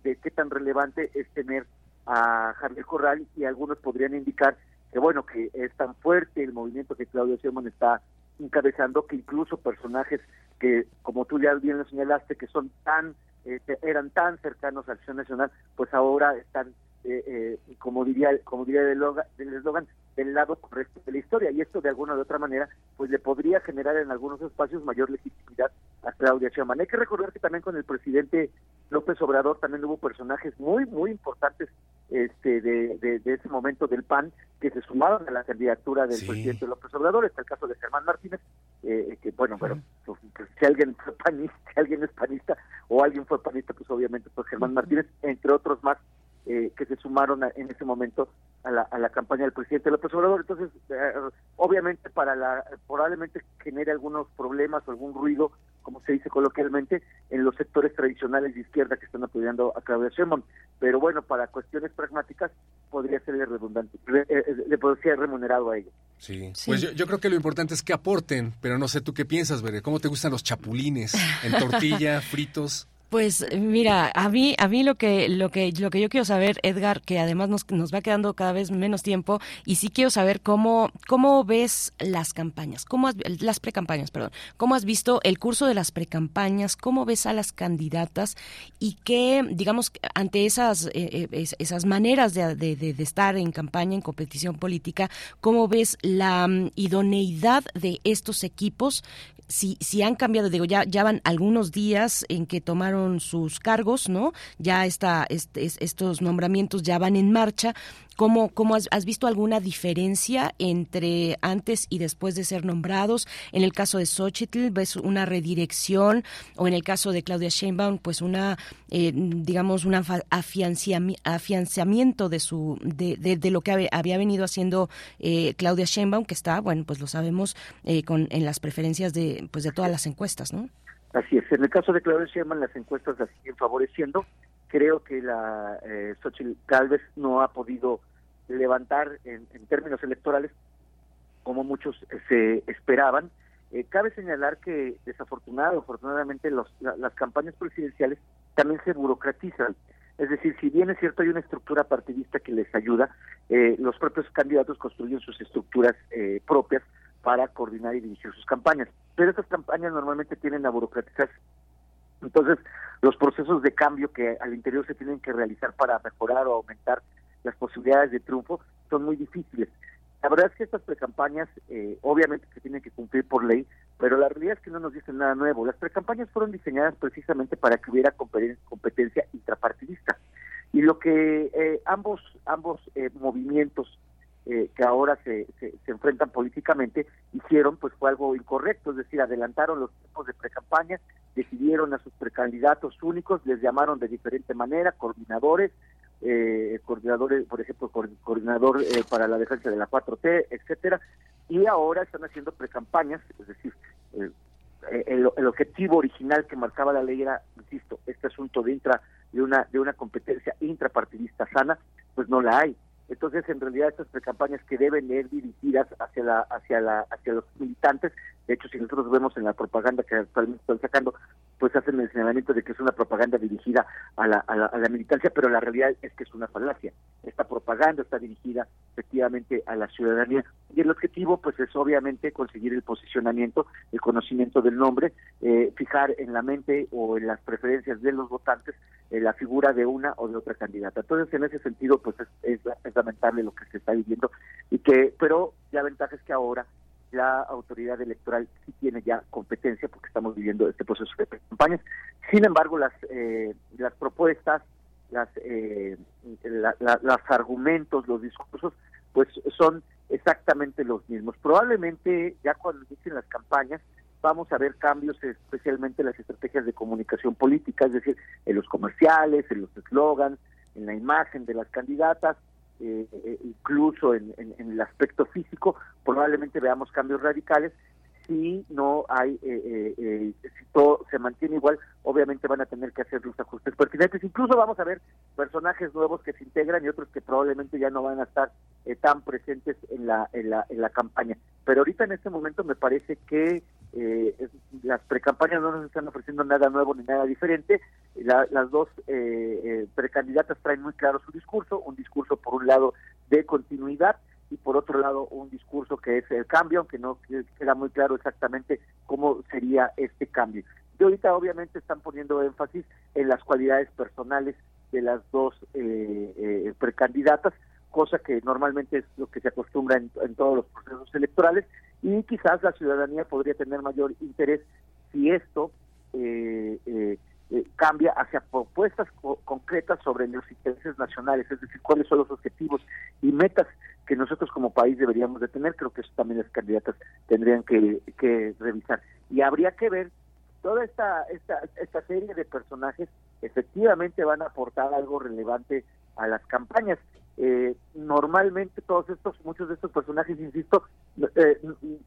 de qué tan relevante es tener a Javier Corral y algunos podrían indicar que bueno, que es tan fuerte el movimiento que Claudia Sheinbaum está encabezando que incluso personajes que, como tú ya bien lo señalaste, que son tan, eh, eran tan cercanos a Acción Nacional, pues ahora están, eh, eh, como diría, como diría del eslogan, del lado correcto de la historia y esto de alguna u otra manera pues le podría generar en algunos espacios mayor legitimidad a Claudia Sheinbaum. Hay que recordar que también con el presidente López Obrador también hubo personajes muy muy importantes este de, de, ese momento del PAN que se sumaron a la candidatura del presidente López Obrador, está el caso de Germán Martínez, eh, que bueno, pero pues, si alguien fue panista, si alguien es panista o alguien fue panista, pues obviamente fue Germán Martínez, entre otros más eh, que se sumaron en ese momento a la, a la campaña del presidente López Obrador. Entonces, eh, obviamente, para la probablemente genere algunos problemas o algún ruido, como se dice coloquialmente, en los sectores tradicionales de izquierda que están apoyando a Claudia Sheinbaum. Pero bueno, para cuestiones pragmáticas podría ser redundante, eh, le podría ser remunerado a ellos. Sí. Pues yo, yo, creo que lo importante es que aporten, pero no sé tú qué piensas, Bere. ¿Cómo te gustan los chapulines? ¿En tortilla, fritos? Pues mira, a mí, a mí lo que, lo que, lo que yo quiero saber, Edgar, que además nos, nos va quedando cada vez menos tiempo, y sí quiero saber cómo, cómo ves las campañas, cómo has, las precampañas, perdón, cómo has visto el curso de las precampañas, cómo ves a las candidatas y qué, digamos, ante esas, eh, eh esas maneras de, de, estar en campaña, en competición política, cómo ves la um, idoneidad de estos equipos si, si han cambiado, digo, ya, ya van algunos días en que tomaron sus cargos, ¿no? Ya está, este, estos nombramientos ya van en marcha. ¿Cómo, cómo has, has, visto alguna diferencia entre antes y después de ser nombrados? En el caso de Xochitl, ¿ves una redirección? O en el caso de Claudia Sheinbaum, pues una, eh, digamos, un afianzamiento de, su, de, de, lo que había venido haciendo eh, Claudia Sheinbaum, que está, bueno, pues lo sabemos, eh, con, en las preferencias de, pues de todas las encuestas, ¿no? Así es. En el caso de Claudia Sheinbaum, las encuestas la siguen favoreciendo. Creo que la eh, Xochitl Galvez no ha podido levantar en, términos electorales como muchos se esperaban. Eh, cabe señalar que desafortunado, afortunadamente, los, la, las campañas presidenciales también se burocratizan. Es decir, si bien es cierto hay una estructura partidista que les ayuda, eh, los propios candidatos construyen sus estructuras eh, propias para coordinar y dirigir sus campañas. Pero estas campañas normalmente tienen a burocratizarse. Entonces, los procesos de cambio que al interior se tienen que realizar para mejorar o aumentar las posibilidades de triunfo son muy difíciles. La verdad es que estas precampañas, eh, obviamente se tienen que cumplir por ley, pero la realidad es que no nos dicen nada nuevo. Las precampañas fueron diseñadas precisamente para que hubiera competencia intrapartidista. Y lo que eh, ambos, ambos eh, movimientos eh, que ahora se, se, enfrentan políticamente hicieron pues fue algo incorrecto, es decir, adelantaron los tiempos de precampaña, decidieron a sus precandidatos únicos, les llamaron de diferente manera, coordinadores, eh, coordinadores, por ejemplo, coordinador eh, para la defensa de la 4T, etcétera, y ahora están haciendo precampañas, es decir, eh, el, el, objetivo original que marcaba la ley era, insisto, este asunto de intra de una de una competencia intrapartidista sana, pues no la hay. Entonces, en realidad, estas precampañas que deben ir dirigidas hacia la, hacia la, hacia los militantes, de hecho, si nosotros vemos en la propaganda que actualmente están sacando, pues hacen el señalamiento de que es una propaganda dirigida a la, a la, a la militancia, pero la realidad es que es una falacia. Esta propaganda está dirigida efectivamente a la ciudadanía y el objetivo, pues, es obviamente conseguir el posicionamiento, el conocimiento del nombre, eh, fijar en la mente o en las preferencias de los votantes eh, la figura de una o de otra candidata. Entonces, en ese sentido, pues, es, es, es lamentable lo que se está viviendo y que pero la ventaja es que ahora la autoridad electoral sí tiene ya competencia porque estamos viviendo este proceso de campañas sin embargo las eh, las propuestas las eh, la, la, los argumentos los discursos pues son exactamente los mismos. Probablemente ya cuando dicen las campañas vamos a ver cambios especialmente en las estrategias de comunicación política es decir en los comerciales en los eslogans en la imagen de las candidatas eh, eh, incluso en, en, en, el aspecto físico, probablemente veamos cambios radicales. Si no hay, eh, eh, si todo se mantiene igual, obviamente van a tener que hacer los ajustes pertinentes. Incluso vamos a ver personajes nuevos que se integran y otros que probablemente ya no van a estar tan presentes en la, en la, en la campaña. Pero ahorita en este momento me parece que eh, las precampañas no nos están ofreciendo nada nuevo ni nada diferente. La, las dos eh, eh, precandidatas traen muy claro su discurso, un discurso por un lado de continuidad y por otro lado un discurso que es el cambio, aunque no queda muy claro exactamente cómo sería este cambio. Y ahorita obviamente están poniendo énfasis en las cualidades personales de las dos precandidatas, cosa que normalmente es lo que se acostumbra en, en todos los procesos electorales y quizás la ciudadanía podría tener mayor interés si esto eh, eh, eh, cambia hacia propuestas co concretas sobre los intereses nacionales, es decir, cuáles son los objetivos y metas que nosotros como país deberíamos de tener, creo que eso también las candidatas tendrían que, que revisar. Y habría que ver toda esta, esta, esta serie de personajes efectivamente van a aportar algo relevante a las campañas. Eh, normalmente todos estos, muchos de estos personajes, insisto, eh,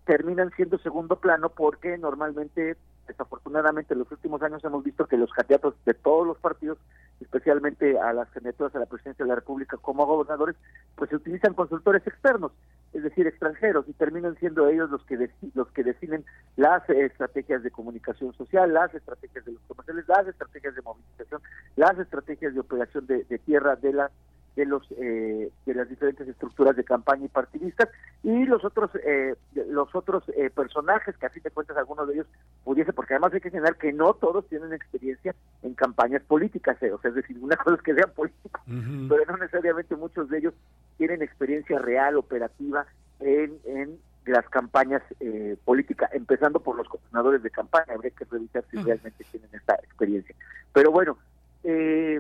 terminan siendo segundo plano porque normalmente, desafortunadamente, en los últimos años hemos visto que los candidatos de todos los partidos, especialmente a las candidaturas a la presidencia de la República como gobernadores, pues se utilizan consultores externos, es decir, extranjeros, y terminan siendo ellos los que los que definen las estrategias de comunicación social, las estrategias de los comerciales, las estrategias de movilización, las estrategias de operación de, de tierra de la de los eh, de las diferentes estructuras de campaña y partidistas y los otros eh, los otros eh, personajes que a fin de cuentas algunos de ellos pudiese porque además hay que señalar que no todos tienen experiencia en campañas políticas eh, o sea es decir una cosa es que sean políticos uh -huh. pero no necesariamente muchos de ellos tienen experiencia real operativa en, en las campañas eh, políticas, empezando por los coordinadores de campaña, habría que revisar si realmente tienen esta experiencia. Pero bueno, eh,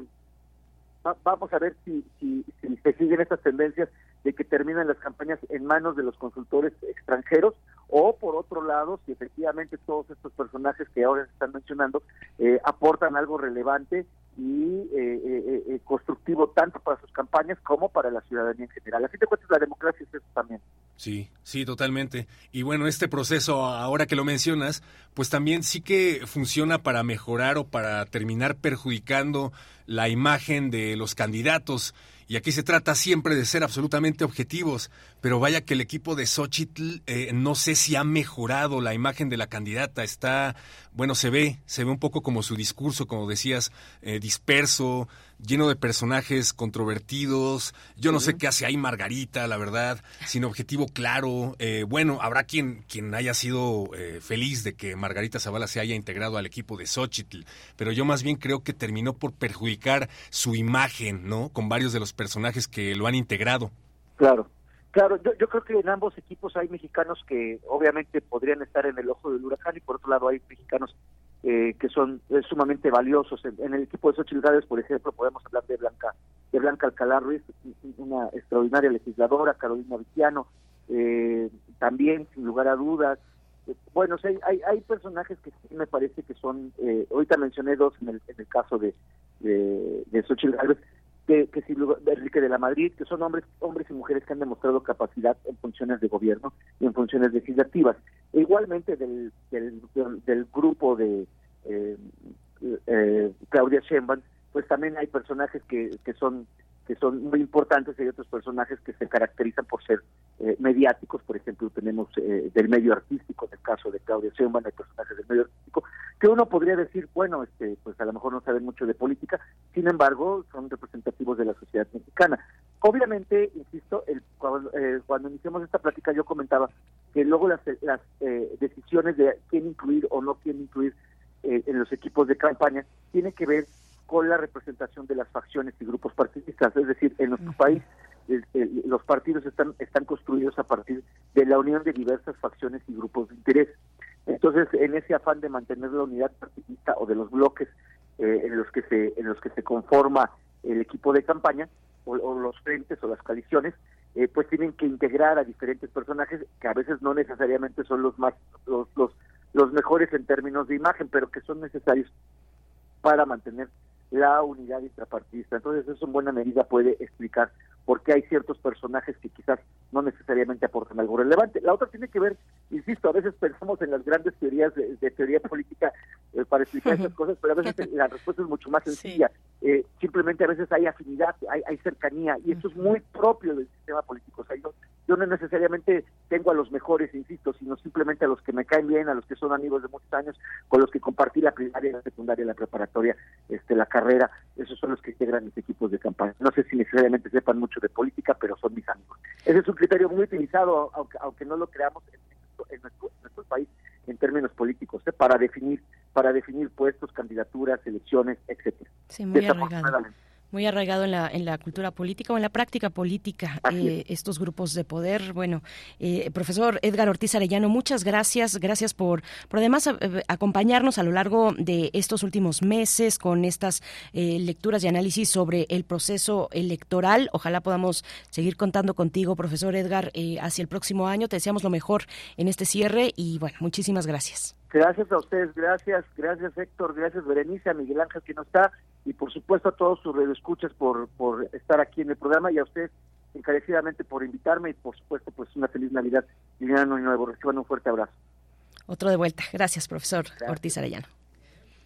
vamos a ver si, si, si se siguen estas tendencias de que terminan las campañas en manos de los consultores extranjeros o por otro lado si efectivamente todos estos personajes que ahora se están mencionando eh, aportan algo relevante y eh, eh, eh, constructivo tanto para sus campañas como para la ciudadanía en general. Así te cuentas, la democracia es eso también. Sí, sí, totalmente. Y bueno, este proceso, ahora que lo mencionas, pues también sí que funciona para mejorar o para terminar perjudicando la imagen de los candidatos. Y aquí se trata siempre de ser absolutamente objetivos, pero vaya que el equipo de Xochitl eh, no sé si ha mejorado la imagen de la candidata. Está, bueno, se ve, se ve un poco como su discurso, como decías, eh, disperso, lleno de personajes controvertidos. Yo no sé qué hace ahí Margarita, la verdad, sin objetivo claro. Eh, bueno, habrá quien, quien haya sido eh, feliz de que Margarita Zavala se haya integrado al equipo de Xochitl, pero yo más bien creo que terminó por perjudicar su imagen, ¿no? Con varios de los personajes que lo han integrado. Claro. Claro, yo, yo creo que en ambos equipos hay mexicanos que obviamente podrían estar en el ojo del huracán y por otro lado hay mexicanos eh, que son eh, sumamente valiosos. En, el equipo de Xochitl Gálvez, por ejemplo, podemos hablar de Blanca de Blanca Alcalá Ruiz, una extraordinaria legisladora, Carolina Viciano, eh, también, sin lugar a dudas. Eh, bueno, hay, hay, hay personajes que sí me parece que son, eh, ahorita mencioné dos en el, en el caso de, de, de Xochitl que, que de Enrique de la Madrid, que son hombres, hombres y mujeres que han demostrado capacidad en funciones de gobierno y en funciones legislativas. E igualmente del, del, del, del grupo de eh, eh, Claudia Sheinbaum, pues también hay personajes que, que son que son muy importantes hay otros personajes que se caracterizan por ser eh, mediáticos, por ejemplo tenemos eh, del medio artístico, en el caso de Claudia Sheinbaum hay personajes del medio artístico, que uno podría decir, bueno, este pues a lo mejor no saben mucho de política, sin embargo son representativos de la sociedad mexicana. Obviamente, insisto, el, cuando, eh, cuando iniciamos esta plática yo comentaba que luego las, las eh, decisiones de quién incluir o no quién incluir eh, en los equipos de campaña tiene que ver con la representación de las facciones y grupos partidistas, es decir, en nuestro país el, el, los partidos están están construidos a partir de la unión de diversas facciones y grupos de interés. Entonces, en ese afán de mantener la unidad partidista o de los bloques eh, en los que se en los que se conforma el equipo de campaña o, o los frentes o las coaliciones, eh, pues tienen que integrar a diferentes personajes que a veces no necesariamente son los más los los, los mejores en términos de imagen, pero que son necesarios para mantener la unidad intrapartidista. Entonces eso en buena medida puede explicar por qué hay ciertos personajes que quizás no necesariamente aportan algo relevante. La otra tiene que ver, insisto, a veces pensamos en las grandes teorías de, de teoría política eh, para explicar estas cosas, pero a veces la respuesta es mucho más sencilla. Eh, simplemente a veces hay afinidad, hay, hay cercanía, y eso es muy propio del sistema político. O sea, yo, yo no necesariamente tengo a los mejores, insisto, sino simplemente a los que me caen bien, a los que son amigos de muchos años, con los que compartí la primaria, la secundaria, la preparatoria, este, la carrera, esos son los que integran mis equipos de campaña. No sé si necesariamente sepan mucho de política, pero son mis amigos. Ese es un criterio muy utilizado, aunque, aunque no lo creamos en, en, nuestro, en nuestro, país en términos políticos, ¿eh? para definir para definir puestos, candidaturas, elecciones, etcétera. Sí, muy. Muy arraigado en la, en la cultura política o en la práctica política, eh, estos grupos de poder. Bueno, eh, profesor Edgar Ortiz Arellano, muchas gracias. Gracias por, por además eh, acompañarnos a lo largo de estos últimos meses con estas eh, lecturas y análisis sobre el proceso electoral. Ojalá podamos seguir contando contigo, profesor Edgar, eh, hacia el próximo año. Te deseamos lo mejor en este cierre y bueno, muchísimas gracias. Gracias a ustedes, gracias, gracias Héctor, gracias Berenice, a Miguel Ángel que no está y por supuesto a todos sus radioescuchas por, por estar aquí en el programa y a ustedes encarecidamente por invitarme y por supuesto pues una feliz Navidad y un año nuevo. Reciban un fuerte abrazo. Otro de vuelta. Gracias, profesor gracias. Ortiz Arellano.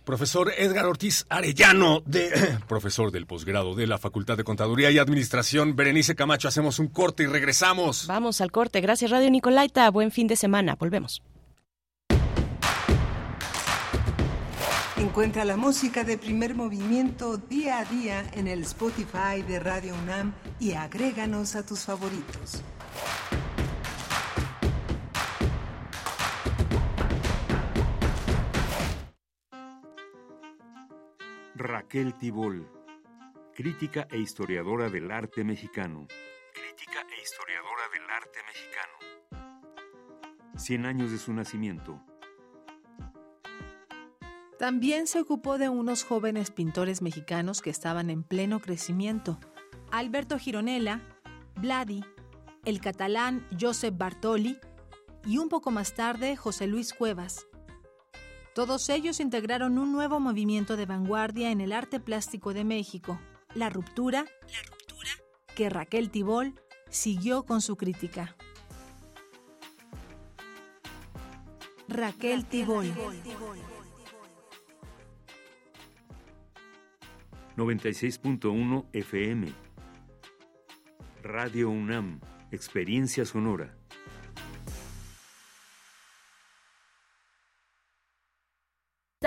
Profesor Edgar Ortiz Arellano, de, profesor del posgrado de la Facultad de Contaduría y Administración. Berenice Camacho, hacemos un corte y regresamos. Vamos al corte. Gracias, Radio Nicolaita. Buen fin de semana. Volvemos. Encuentra la música de primer movimiento día a día en el Spotify de Radio UNAM y agréganos a tus favoritos. Raquel Tibol, crítica e historiadora del arte mexicano. Crítica e historiadora del arte mexicano. Cien años de su nacimiento También se ocupó de unos jóvenes pintores mexicanos que estaban en pleno crecimiento. Alberto Gironella, Vladi, el catalán Josep Bartoli y un poco más tarde José Luis Cuevas. Todos ellos integraron un nuevo movimiento de vanguardia en el arte plástico de México, La Ruptura, La Ruptura, que Raquel Tibol siguió con su crítica. Raquel Tibol. 96.1 FM. Radio UNAM, Experiencia Sonora.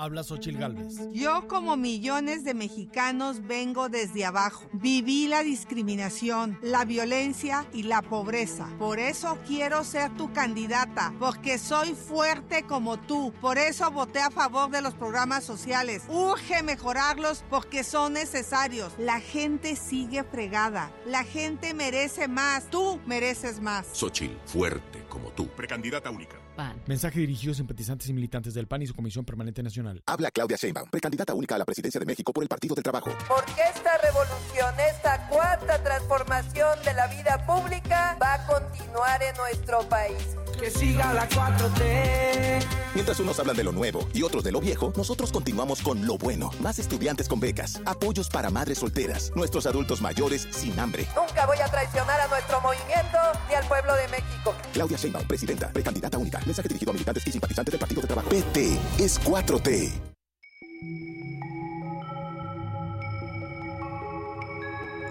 Habla Xochil Gálvez. Yo, como millones de mexicanos, vengo desde abajo. Viví la discriminación, la violencia y la pobreza. Por eso quiero ser tu candidata, porque soy fuerte como tú. Por eso voté a favor de los programas sociales. Urge mejorarlos porque son necesarios. La gente sigue fregada. La gente merece más. Tú mereces más. Xochil, fuerte como tú. Precandidata única. PAN. Mensaje dirigido a simpatizantes y militantes del PAN y su Comisión Permanente Nacional. Habla Claudia Sheinbaum, precandidata única a la presidencia de México por el Partido del Trabajo. Porque esta revolución, esta cuarta transformación de la vida pública va a continuar en nuestro país. Que siga la 4T. Mientras unos hablan de lo nuevo y otros de lo viejo, nosotros continuamos con lo bueno. Más estudiantes con becas, apoyos para madres solteras, nuestros adultos mayores sin hambre. Nunca voy a traicionar a nuestro movimiento ni al pueblo de México. Claudia Sheinbaum, presidenta, precandidata única. Mensaje dirigido a militantes y simpatizantes del Partido del Trabajo. PT es 4T.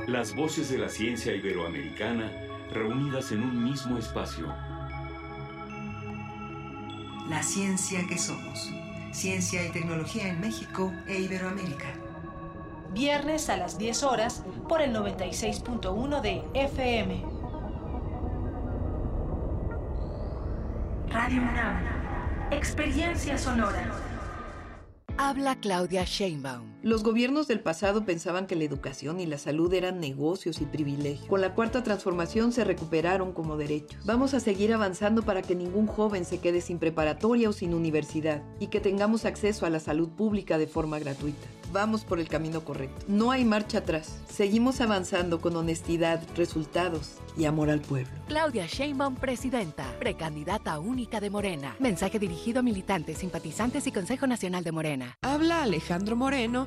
Las voces de la ciencia iberoamericana reunidas en un mismo espacio. La ciencia que somos. Ciencia y tecnología en México e Iberoamérica. Viernes a las 10 horas por el 96.1 de FM. Radio UNAM. Experiencia sonora. Habla Claudia Sheinbaum. Los gobiernos del pasado pensaban que la educación y la salud eran negocios y privilegios. Con la cuarta transformación se recuperaron como derechos. Vamos a seguir avanzando para que ningún joven se quede sin preparatoria o sin universidad y que tengamos acceso a la salud pública de forma gratuita. Vamos por el camino correcto. No hay marcha atrás. Seguimos avanzando con honestidad, resultados y amor al pueblo. Claudia Sheinbaum, presidenta, precandidata única de Morena. Mensaje dirigido a militantes, simpatizantes y Consejo Nacional de Morena. Habla Alejandro Moreno,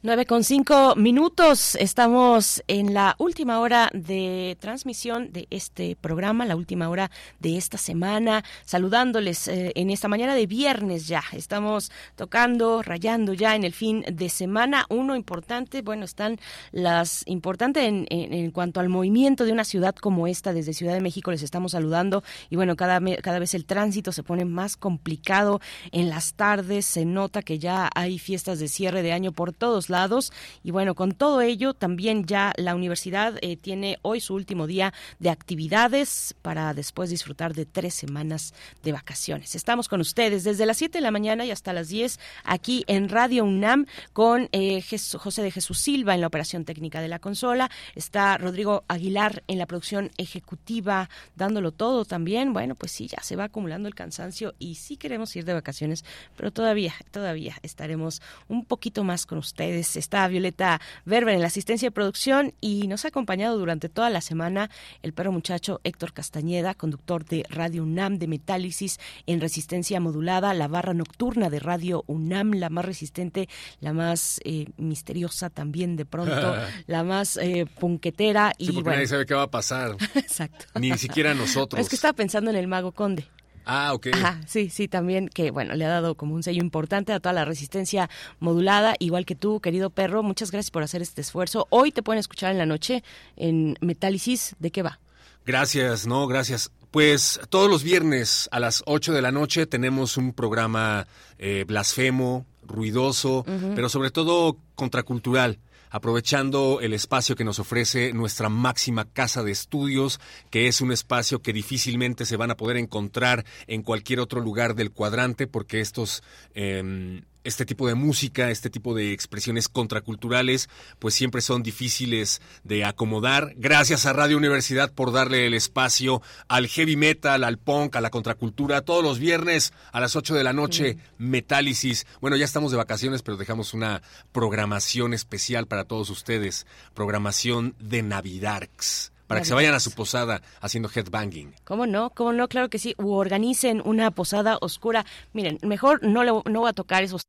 9 con cinco minutos. Estamos en la última hora de transmisión de este programa, la última hora de esta semana, saludándoles eh, en esta mañana de viernes ya. Estamos tocando, rayando ya en el fin de semana. Uno importante, bueno, están las importantes en, en, cuanto al movimiento de una ciudad como esta, desde Ciudad de México les estamos saludando y bueno, cada, cada vez el tránsito se pone más complicado en las tardes. Se nota que ya hay fiestas de cierre de año por todos lados. Y bueno, con todo ello, también ya la universidad eh, tiene hoy su último día de actividades para después disfrutar de tres semanas de vacaciones. Estamos con ustedes desde las 7 de la mañana y hasta las 10 aquí en Radio UNAM con eh, José de Jesús Silva en la operación técnica de la consola. Está Rodrigo Aguilar en la producción ejecutiva dándolo todo también. Bueno, pues sí, ya se va acumulando el cansancio y sí queremos ir de vacaciones, pero todavía, todavía estaremos un poquito más con ustedes Está Violeta Verber en la asistencia de producción y nos ha acompañado durante toda la semana el perro muchacho Héctor Castañeda, conductor de Radio UNAM de Metálisis en resistencia modulada, la barra nocturna de Radio UNAM, la más resistente, la más eh, misteriosa también de pronto, la más eh, punquetera. y porque nadie sabe qué va a pasar. Exacto. Ni siquiera nosotros. Es que estaba pensando en el mago conde. Ah, ok. Ajá, sí, sí, también que, bueno, le ha dado como un sello importante a toda la resistencia modulada, igual que tú, querido perro. Muchas gracias por hacer este esfuerzo. Hoy te pueden escuchar en la noche en Metálisis. ¿De qué va? Gracias, no, gracias. Pues todos los viernes a las 8 de la noche tenemos un programa eh, blasfemo, ruidoso, pero sobre todo contracultural aprovechando el espacio que nos ofrece nuestra máxima casa de estudios, que es un espacio que difícilmente se van a poder encontrar en cualquier otro lugar del cuadrante, porque estos eh, este tipo de música, este tipo de expresiones contraculturales, pues siempre son difíciles de acomodar. Gracias a Radio Universidad por darle el espacio al heavy metal, al punk, a la contracultura, todos los viernes a las 8 de la noche, Metálisis. Bueno, ya estamos de vacaciones, pero dejamos una programación especial para todos ustedes, programación de Navidarks para que se vayan a su posada haciendo headbanging. ¿Cómo no? ¿Cómo no? Claro que sí. O organicen una posada oscura. Miren, mejor no, le, no voy a tocar esos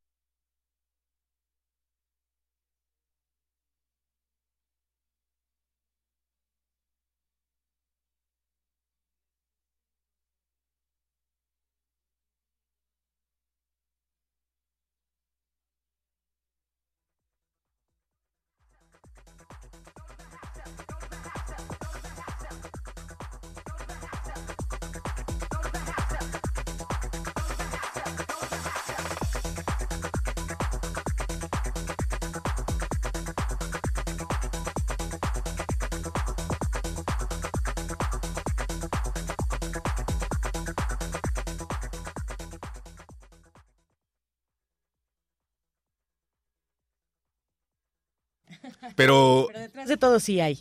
sí hay.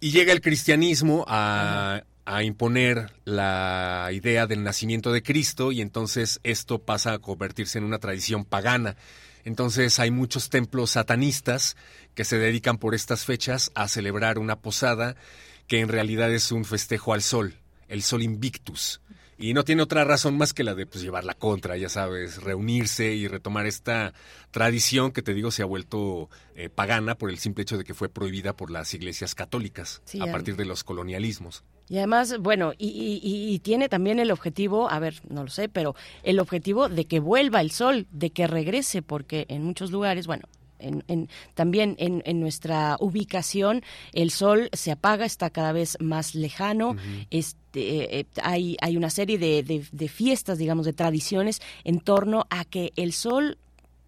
Y llega el cristianismo a, a, imponer la idea del nacimiento de Cristo y entonces esto pasa a convertirse en una tradición pagana. Entonces hay muchos templos satanistas que se dedican por estas fechas a celebrar una posada que en realidad es un festejo al sol, el sol invictus y no tiene otra razón más que la de pues, llevar la contra, ya sabes, reunirse y retomar esta tradición que te digo se ha vuelto eh, pagana por el simple hecho de que fue prohibida por las iglesias católicas a partir de los colonialismos. Y además, bueno, y, tiene también el objetivo, a ver, no lo sé, pero el objetivo de que vuelva el sol, de que regrese, porque en muchos lugares, bueno, en, también en, nuestra ubicación el sol se apaga, está cada vez más lejano. este, eh, hay, hay una serie de, de fiestas, digamos, de tradiciones en torno a que el sol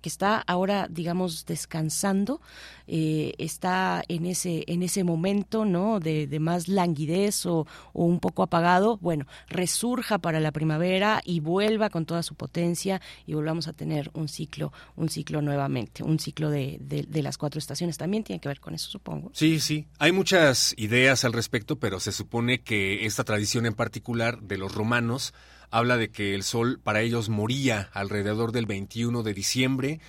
que está ahora, digamos, descansando, eh, está en ese, en ese momento, ¿no? De, más languidez o, un poco apagado, bueno, resurja para la primavera y vuelva con toda su potencia y volvamos a tener un ciclo, un ciclo nuevamente, un ciclo de, de las cuatro estaciones. También tiene que ver con eso, supongo. Sí, sí. Hay muchas ideas al respecto, pero se supone que esta tradición en particular de los romanos habla de que el sol para ellos moría alrededor del 21 de diciembre,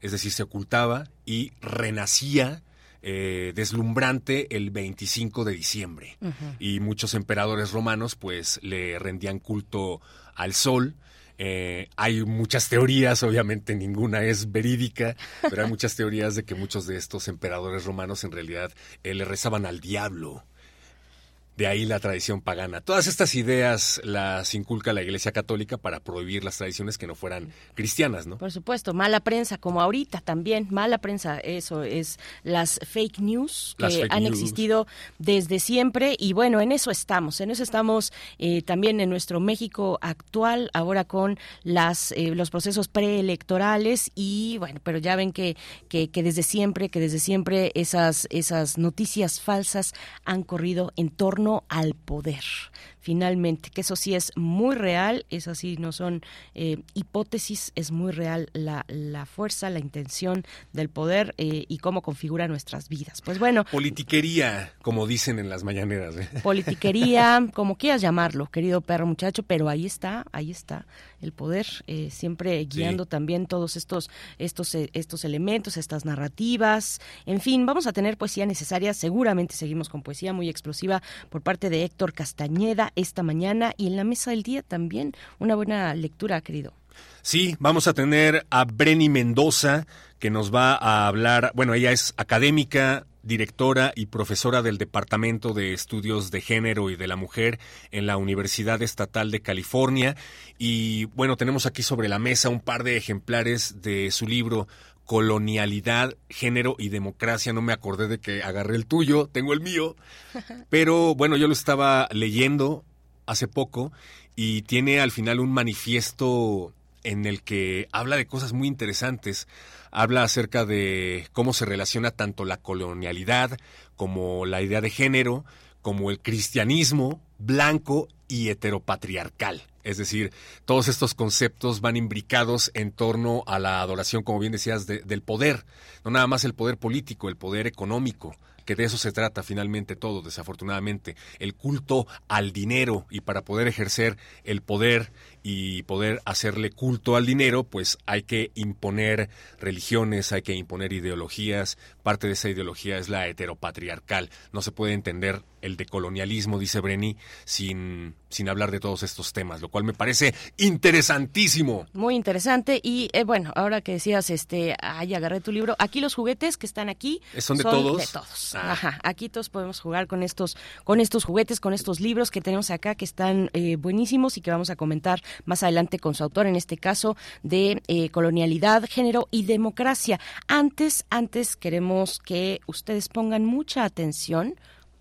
es decir, se ocultaba y renacía eh, deslumbrante el 25 de diciembre. Y muchos emperadores romanos pues le rendían culto al sol. Eh, hay muchas teorías, obviamente ninguna es verídica, pero hay muchas teorías de que muchos de estos emperadores romanos en realidad eh, le rezaban al diablo de ahí la tradición pagana. Todas estas ideas las inculca la Iglesia Católica para prohibir las tradiciones que no fueran cristianas, ¿no? Por supuesto, mala prensa, como ahorita también, mala prensa, eso es las fake news que han existido desde siempre y bueno, en eso estamos, en eso estamos eh, también en nuestro México actual, ahora con las eh, los procesos preelectorales y bueno, pero ya ven que, que, que desde siempre, que desde siempre esas, esas noticias falsas han corrido en torno al poder finalmente, que eso sí es muy real, eso sí no son eh, hipótesis, es muy real la, la, fuerza, la intención del poder eh, y cómo configura nuestras vidas. Pues bueno. Politiquería, como dicen en las mañaneras. ¿eh? Politiquería, como quieras llamarlo, querido perro muchacho, pero ahí está, ahí está el poder, siempre guiando también todos estos, estos, estos elementos, estas narrativas. En fin, vamos a tener poesía necesaria, seguramente seguimos con poesía muy explosiva por parte de Héctor Castañeda esta mañana y en la mesa del día también una buena lectura, querido. Sí, vamos a tener a Breni Mendoza, que nos va a hablar, bueno, ella es académica, directora y profesora del Departamento de Estudios de Género y de la Mujer en la Universidad Estatal de California. Y bueno, tenemos aquí sobre la mesa un par de ejemplares de su libro colonialidad, género y democracia. No me acordé de que agarré el tuyo, tengo el mío. Pero bueno, yo lo estaba leyendo hace poco y tiene al final un manifiesto en el que habla de cosas muy interesantes. Habla acerca de cómo se relaciona tanto la colonialidad como la idea de género, como el cristianismo blanco y heteropatriarcal. Es decir, todos estos conceptos van imbricados en torno a la adoración, como bien decías, del poder. No nada más el poder político, el poder económico, que de eso se trata finalmente todo, desafortunadamente. El culto al dinero y para poder ejercer el poder y poder hacerle culto al dinero, pues hay que imponer religiones, hay que imponer ideologías. Parte de esa ideología es la heteropatriarcal. No se puede entender el decolonialismo, dice Breni, sin, sin hablar de todos estos temas, lo cual me parece interesantísimo. Muy interesante. Y eh, bueno, ahora que decías, este, ay, agarré tu libro, aquí los juguetes que están aquí son de todos. De todos. Ah. Ajá, aquí todos podemos jugar con estos, con estos juguetes, con estos libros que tenemos acá que están eh, buenísimos y que vamos a comentar más adelante con su autor, en este caso de eh, colonialidad, género y democracia. Antes, antes queremos que ustedes pongan mucha atención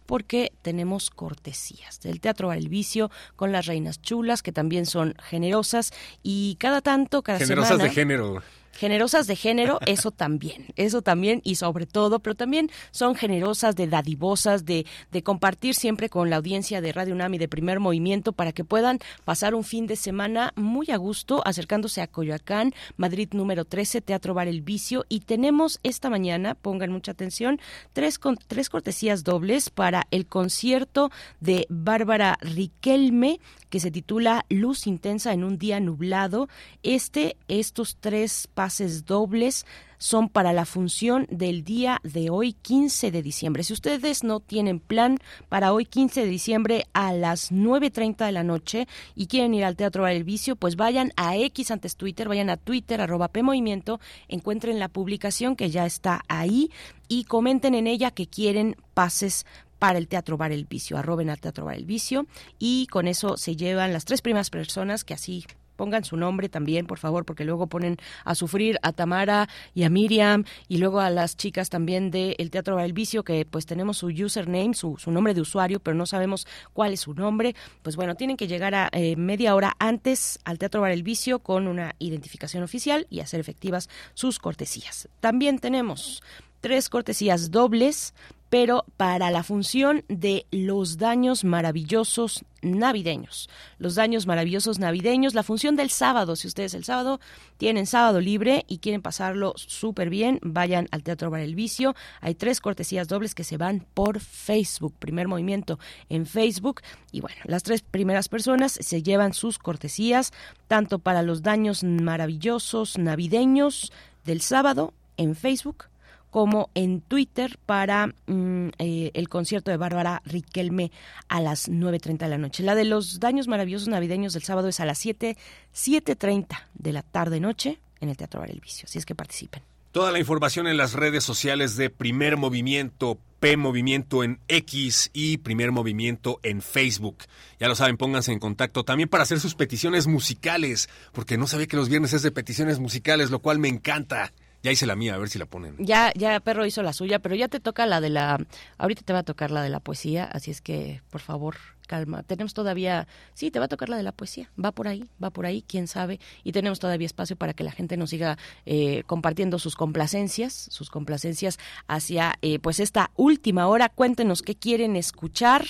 porque tenemos cortesías del Teatro el Vicio con las reinas chulas que también son generosas y cada tanto, cada generosas de género generosas de género, eso también, eso también y sobre todo, pero también son generosas de dadivosas, de, de compartir siempre con la audiencia de Radio UNAM y de Primer Movimiento para que puedan pasar un fin de semana muy a gusto acercándose a Coyoacán, Madrid número 13, Teatro Bar El Vicio y tenemos esta mañana, pongan mucha atención, tres, con, tres cortesías dobles para el concierto de Bárbara Riquelme que se titula Luz Intensa en un día nublado. Este, estos tres pases dobles son para la función del día de hoy 15 de diciembre. Si ustedes no tienen plan para hoy 15 de diciembre a las 9.30 de la noche y quieren ir al Teatro Bar El Vicio, pues vayan a X antes Twitter, vayan a Twitter arroba P Movimiento, encuentren la publicación que ya está ahí y comenten en ella que quieren pases para el Teatro Bar El Vicio. Arroben al Teatro Bar El Vicio y con eso se llevan las tres primeras personas que así pongan su nombre también, por favor, porque luego ponen a sufrir a Tamara y a Miriam y luego a las chicas también del el Teatro Bar El Vicio, que pues tenemos su username, su, su, nombre de usuario, pero no sabemos cuál es su nombre. Pues bueno, tienen que llegar a eh, media hora antes al Teatro Bar El Vicio con una identificación oficial y hacer efectivas sus cortesías. También tenemos tres cortesías dobles pero para la función de los daños maravillosos navideños. Los daños maravillosos navideños, la función del sábado, si ustedes el sábado tienen sábado libre y quieren pasarlo súper bien, vayan al Teatro Bar El Vicio. Hay tres cortesías dobles que se van por Facebook, primer movimiento en Facebook. Y bueno, las tres primeras personas se llevan sus cortesías, tanto para los daños maravillosos navideños del sábado en Facebook como en Twitter para mm, eh, el concierto de Bárbara Riquelme a las 9.30 de la noche. La de los daños maravillosos navideños del sábado es a las 7, 7.30 de la tarde-noche en el Teatro Bar El Vicio. Así es que participen. Toda la información en las redes sociales de Primer Movimiento, P Movimiento en X y Primer Movimiento en Facebook. Ya lo saben, pónganse en contacto también para hacer sus peticiones musicales, porque no sabía que los viernes es de peticiones musicales, lo cual me encanta. Ya hice la mía, a ver si la ponen. Ya, ya Perro hizo la suya, pero ya te toca la de la... Ahorita te va a tocar la de la poesía, así es que, por favor, calma. Tenemos todavía, sí, te va a tocar la de la poesía. Va por ahí, va por ahí, quién sabe. Y tenemos todavía espacio para que la gente nos siga eh, compartiendo sus complacencias, sus complacencias hacia, eh, pues, esta última hora. Cuéntenos qué quieren escuchar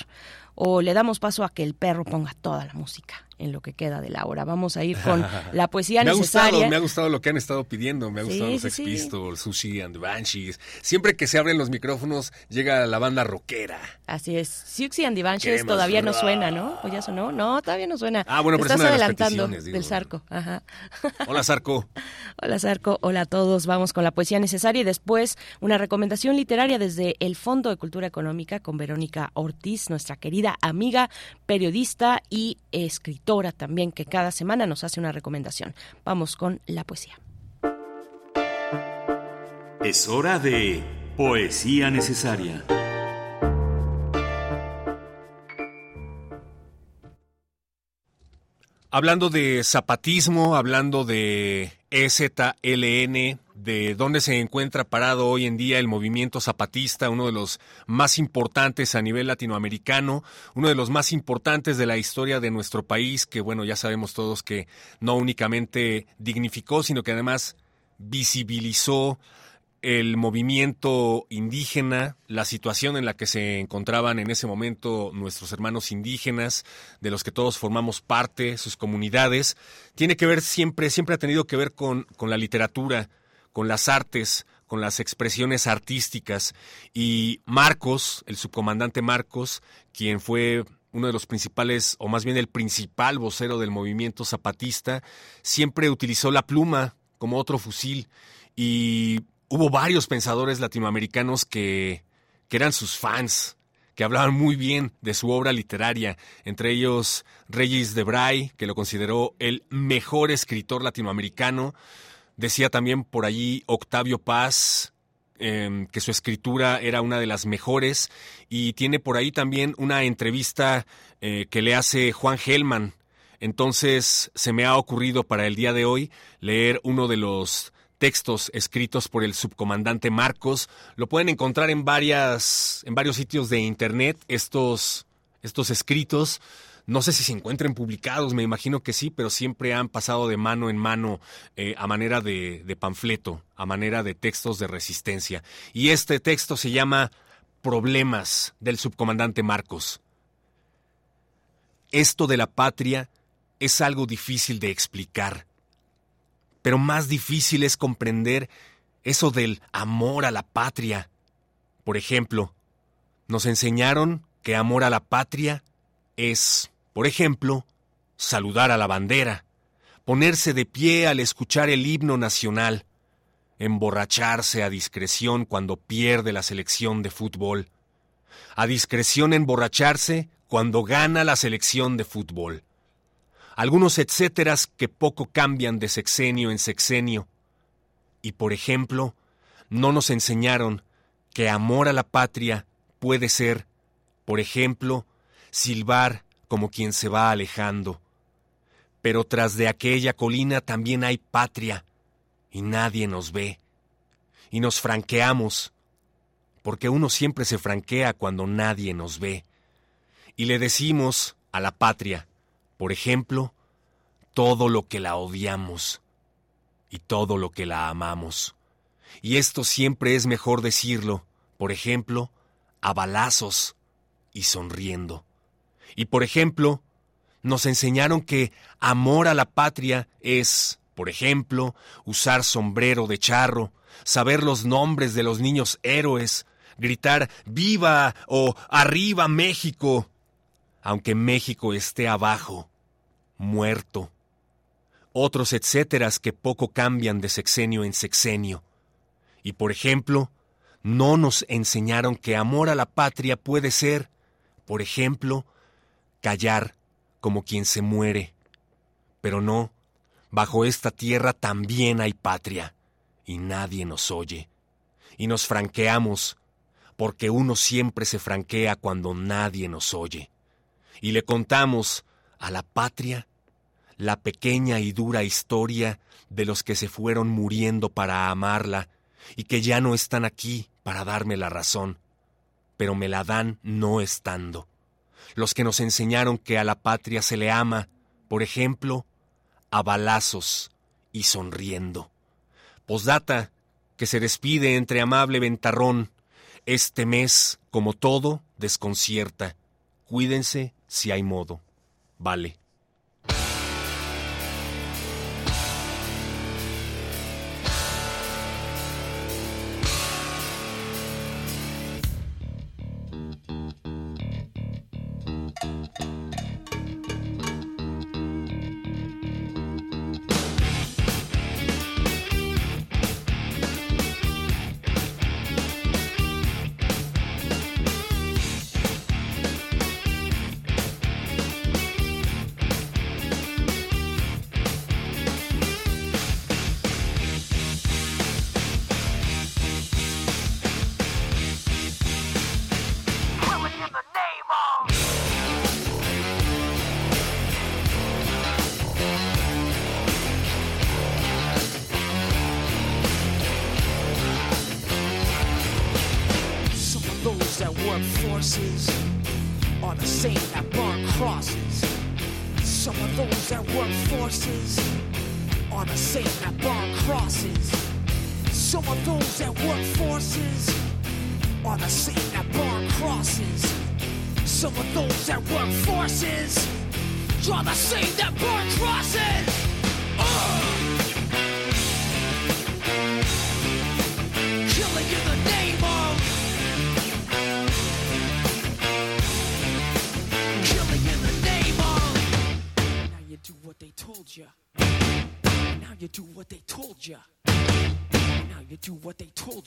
o le damos paso a que el perro ponga toda la música en lo que queda de la hora. Vamos a ir con la poesía me necesaria. Ha gustado, me ha gustado lo que han estado pidiendo, me ha gustado los Sex Pistols, Sushi and the Banshees. Siempre que se abren los micrófonos llega la banda rockera. Así es. Sushi and the Banshees todavía no suena, ¿no? ¿O ya sonó? No, todavía no suena. Ah, bueno, pero Estás es una de adelantando las del Zarco. Ajá. Hola, Zarco. Hola, Zarco. Hola a todos. Vamos con la poesía necesaria y después una recomendación literaria desde el Fondo de Cultura Económica con Verónica Ortiz, nuestra querida amiga, periodista y escritora también, que cada semana nos hace una recomendación. Vamos con la poesía. Es hora de poesía necesaria. Hablando de zapatismo, hablando de EZLN, de dónde se encuentra parado hoy en día el movimiento zapatista, uno de los más importantes a nivel latinoamericano, uno de los más importantes de la historia de nuestro país, que bueno, ya sabemos todos que no únicamente dignificó, sino que además visibilizó el movimiento indígena, la situación en la que se encontraban en ese momento nuestros hermanos indígenas, de los que todos formamos parte, sus comunidades, tiene que ver siempre, siempre ha tenido que ver con, con la literatura, con las artes, con las expresiones artísticas. Y Marcos, el subcomandante Marcos, quien fue uno de los principales, o más bien el principal vocero del movimiento zapatista, siempre utilizó la pluma como otro fusil y hubo varios pensadores latinoamericanos que, eran sus fans, que hablaban muy bien de su obra literaria, entre ellos Reyes de Bray, que lo consideró el mejor escritor latinoamericano, decía también por allí Octavio Paz, eh, que su escritura era una de las mejores, y tiene por ahí también una entrevista eh, que le hace Juan Gelman. Entonces se me ha ocurrido para el día de hoy leer uno de los textos escritos por el subcomandante Marcos. Lo pueden encontrar en varias en varios sitios de internet estos estos escritos. No sé si se encuentren publicados, me imagino que sí, pero siempre han pasado de mano en mano eh, a manera de, de panfleto, a manera de textos de resistencia. Y este texto se llama Problemas del subcomandante Marcos. Esto de la patria es algo difícil de explicar pero más difícil es comprender eso del amor a la patria. Por ejemplo, nos enseñaron que amor a la patria es, por ejemplo, saludar a la bandera, ponerse de pie al escuchar el himno nacional, emborracharse a discreción cuando pierde la selección de fútbol, a discreción emborracharse cuando gana la selección de fútbol algunos etcéteras que poco cambian de sexenio en sexenio. Y por ejemplo, no nos enseñaron que amor a la patria puede ser, por ejemplo, silbar como quien se va alejando. Pero tras de aquella colina también hay patria, y nadie nos ve. Y nos franqueamos, porque uno siempre se franquea cuando nadie nos ve. Y le decimos a la patria, por ejemplo, todo lo que la odiamos y todo lo que la amamos. Y esto siempre es mejor decirlo, por ejemplo, a balazos y sonriendo. Y por ejemplo, nos enseñaron que amor a la patria es, por ejemplo, usar sombrero de charro, saber los nombres de los niños héroes, gritar viva o arriba México, aunque México esté abajo, muerto. Otros etcéteras que poco cambian de sexenio en sexenio. Y por ejemplo, no nos enseñaron que amor a la patria puede ser, por ejemplo, callar como quien se muere. Pero no, bajo esta tierra también hay patria, y nadie nos oye. Y nos franqueamos, porque uno siempre se franquea cuando nadie nos oye. Y le contamos a la patria la pequeña y dura historia de los que se fueron muriendo para amarla y que ya no están aquí para darme la razón, pero me la dan no estando. Los que nos enseñaron que a la patria se le ama, por ejemplo, a balazos y sonriendo. Posdata, que se despide entre amable ventarrón. Este mes, como todo, desconcierta. Cuídense si hay modo. Vale.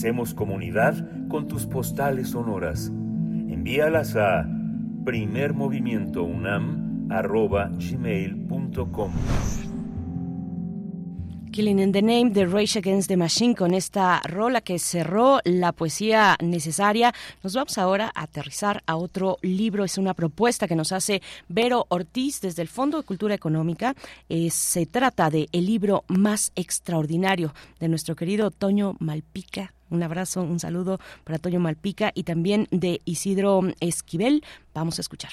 Hacemos comunidad con tus postales sonoras. Envíalas a primermovimientounam.gmail.com Killing in the Name de Rage Against the Machine con esta rola que cerró la poesía necesaria. Nos vamos ahora a aterrizar a otro libro. Es una propuesta que nos hace Vero Ortiz desde el Fondo de Cultura Económica. Se trata de el libro más extraordinario de nuestro querido Toño Malpica. Un abrazo, un saludo para Toño Malpica y también de Isidro Esquivel. Vamos a escuchar.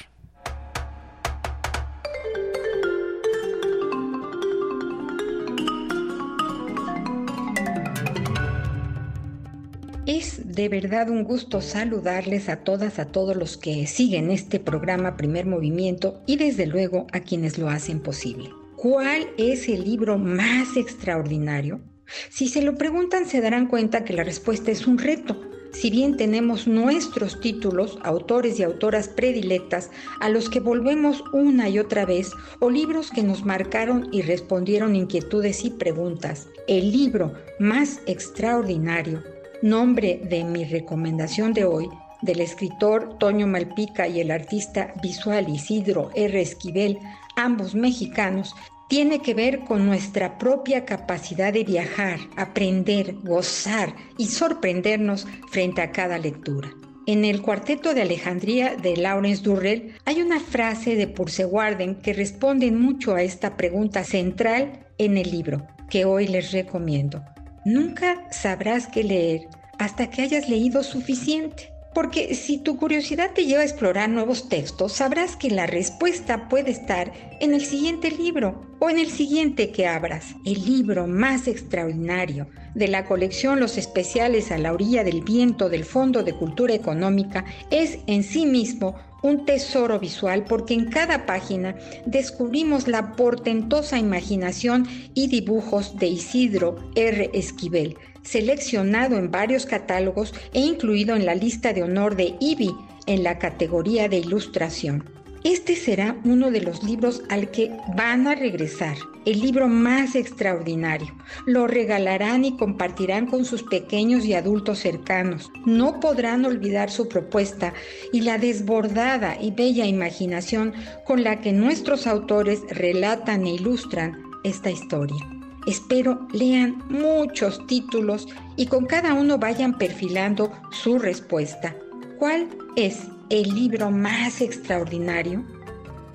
Es de verdad un gusto saludarles a todas, a todos los que siguen este programa Primer Movimiento y desde luego a quienes lo hacen posible. ¿Cuál es el libro más extraordinario? Si se lo preguntan se darán cuenta que la respuesta es un reto. Si bien tenemos nuestros títulos, autores y autoras predilectas a los que volvemos una y otra vez, o libros que nos marcaron y respondieron inquietudes y preguntas, el libro más extraordinario nombre de mi recomendación de hoy, del escritor Toño Malpica y el artista visual Isidro R. Esquivel, ambos mexicanos, tiene que ver con nuestra propia capacidad de viajar, aprender, gozar y sorprendernos frente a cada lectura. En el Cuarteto de Alejandría de Lawrence Durrell hay una frase de Pursewarden que responde mucho a esta pregunta central en el libro, que hoy les recomiendo. Nunca sabrás qué leer hasta que hayas leído suficiente. Porque si tu curiosidad te lleva a explorar nuevos textos, sabrás que la respuesta puede estar en el siguiente libro o en el siguiente que abras. El libro más extraordinario de la colección Los Especiales a la Orilla del Viento del Fondo de Cultura Económica es en sí mismo un tesoro visual porque en cada página descubrimos la portentosa imaginación y dibujos de Isidro R. Esquivel, seleccionado en varios catálogos e incluido en la lista de honor de IBI en la categoría de ilustración. Este será uno de los libros al que van a regresar, el libro más extraordinario. Lo regalarán y compartirán con sus pequeños y adultos cercanos. No podrán olvidar su propuesta y la desbordada y bella imaginación con la que nuestros autores relatan e ilustran esta historia. Espero lean muchos títulos y con cada uno vayan perfilando su respuesta. ¿Cuál es el libro más extraordinario?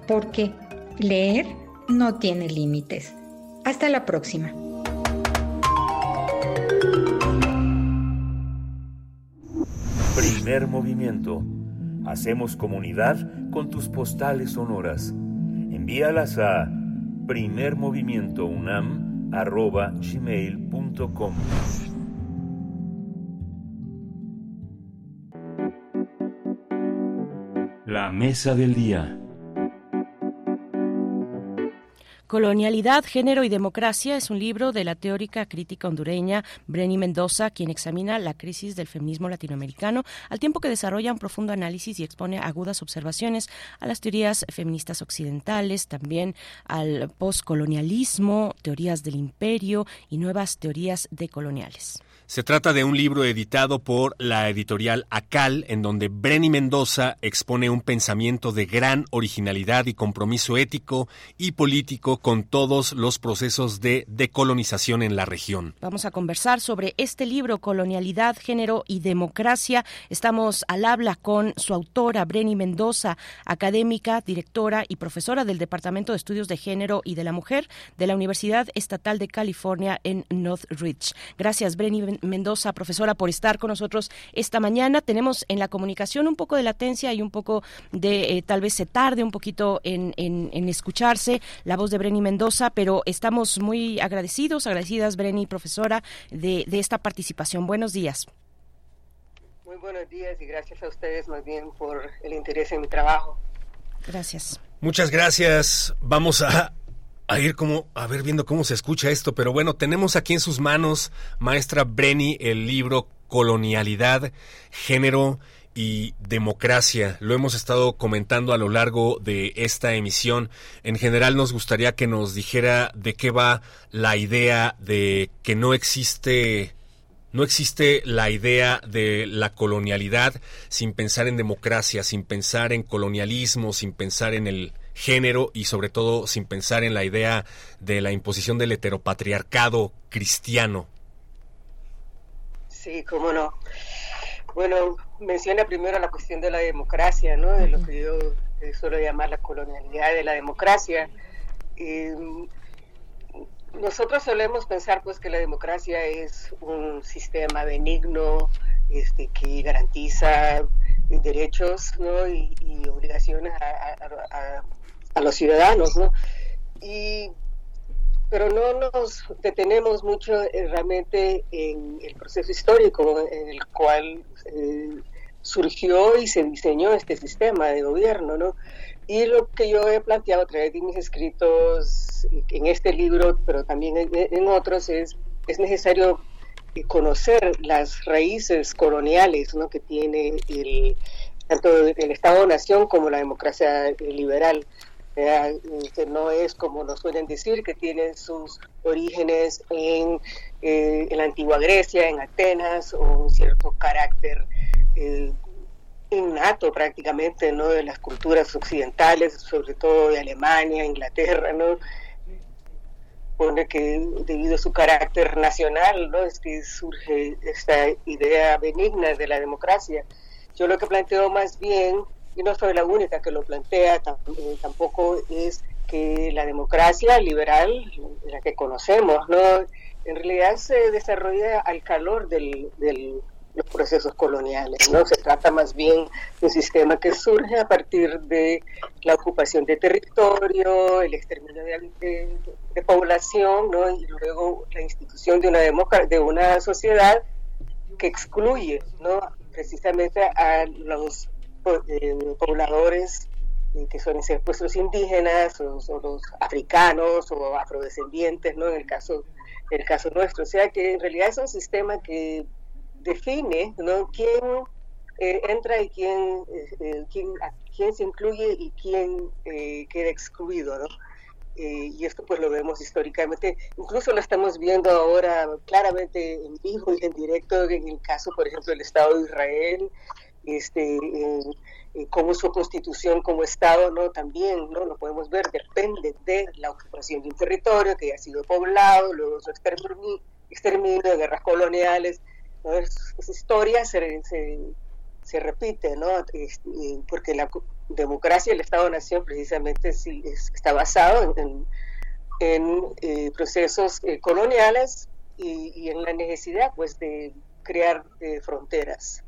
Porque leer no tiene límites. Hasta la próxima. Primer movimiento. Hacemos comunidad con tus postales sonoras. Envíalas a primermovimientounam.gmail.com La mesa del día. Colonialidad, Género y Democracia es un libro de la teórica crítica hondureña Brenny Mendoza, quien examina la crisis del feminismo latinoamericano, al tiempo que desarrolla un profundo análisis y expone agudas observaciones a las teorías feministas occidentales, también al postcolonialismo, teorías del imperio y nuevas teorías decoloniales. Se trata de un libro editado por la editorial Acal, en donde Brenny Mendoza expone un pensamiento de gran originalidad y compromiso ético y político con todos los procesos de decolonización en la región. Vamos a conversar sobre este libro, Colonialidad, Género y Democracia. Estamos al habla con su autora, Brenny Mendoza, académica, directora y profesora del Departamento de Estudios de Género y de la Mujer de la Universidad Estatal de California en Northridge. Gracias, Brenny Mendoza, profesora, por estar con nosotros esta mañana. Tenemos en la comunicación un poco de latencia y un poco de, eh, tal vez se tarde un poquito en, escucharse la voz de Brenny Mendoza, pero estamos muy agradecidos, agradecidas, Brenny, profesora, de, de esta participación. Buenos días. Muy buenos días y gracias a ustedes más bien por el interés en mi trabajo. Gracias. Muchas gracias. Vamos a a ir como, a ver viendo cómo se escucha esto, pero bueno, tenemos aquí en sus manos, maestra Brenny, el libro Colonialidad, Género y Democracia. Lo hemos estado comentando a lo largo de esta emisión. En general nos gustaría que nos dijera de qué va la idea de que no existe no existe la idea de la colonialidad sin pensar en democracia, sin pensar en colonialismo, sin pensar en el género y sobre todo sin pensar en la idea de la imposición del heteropatriarcado cristiano. Sí, cómo no. Bueno, menciona primero la cuestión de la democracia, ¿no? De lo que yo eh, suelo llamar la colonialidad de la democracia. nosotros solemos pensar pues que la democracia es un sistema benigno este, que garantiza derechos ¿no? y, obligaciones a los ciudadanos, ¿no? Y, pero no nos detenemos mucho eh, realmente en el proceso histórico en el cual eh, surgió y se diseñó este sistema de gobierno, ¿no? Y lo que yo he planteado a través de mis escritos en este libro, pero también en, otros, es, es necesario conocer las raíces coloniales ¿no? que tiene el, tanto el Estado-Nación como la democracia liberal que no es como nos suelen decir, que tiene sus orígenes en, eh, en la antigua Grecia, en Atenas, o un cierto carácter eh, innato prácticamente ¿no? de las culturas occidentales, sobre todo de Alemania, Inglaterra, ¿no? pone que debido a su carácter nacional, ¿no? es que surge esta idea benigna de la democracia. Yo lo que planteo más bien y no soy la única que lo plantea, tampoco es que la democracia liberal, la que conocemos, no en realidad se desarrolla al calor de los procesos coloniales, ¿no? Se trata más bien de un sistema que surge a partir de la ocupación de territorio, el exterminio de, población, ¿no? Y luego la institución de una de una sociedad que excluye, ¿no? Precisamente a los pobladores eh, que suelen ser puestos indígenas o, los africanos o afrodescendientes, ¿no? En el caso, el caso nuestro. O sea que en realidad es un sistema que define, ¿no? Quién eh, entra y quién, quién, quién se incluye y quién queda excluido, ¿no? y esto pues lo vemos históricamente, incluso lo estamos viendo ahora claramente en vivo y en directo en el caso, por ejemplo, del Estado de Israel, este, como su constitución como Estado, ¿no? También, ¿no? Lo podemos ver, depende de la ocupación de un territorio que ha sido poblado, luego su exterminio, exterminio guerras coloniales, ¿no? esa historia se, se, repite, ¿no? Porque la democracia, el Estado-Nación precisamente sí, está basado en, en, eh, procesos eh, coloniales y, y, en la necesidad, pues, de crear eh, fronteras.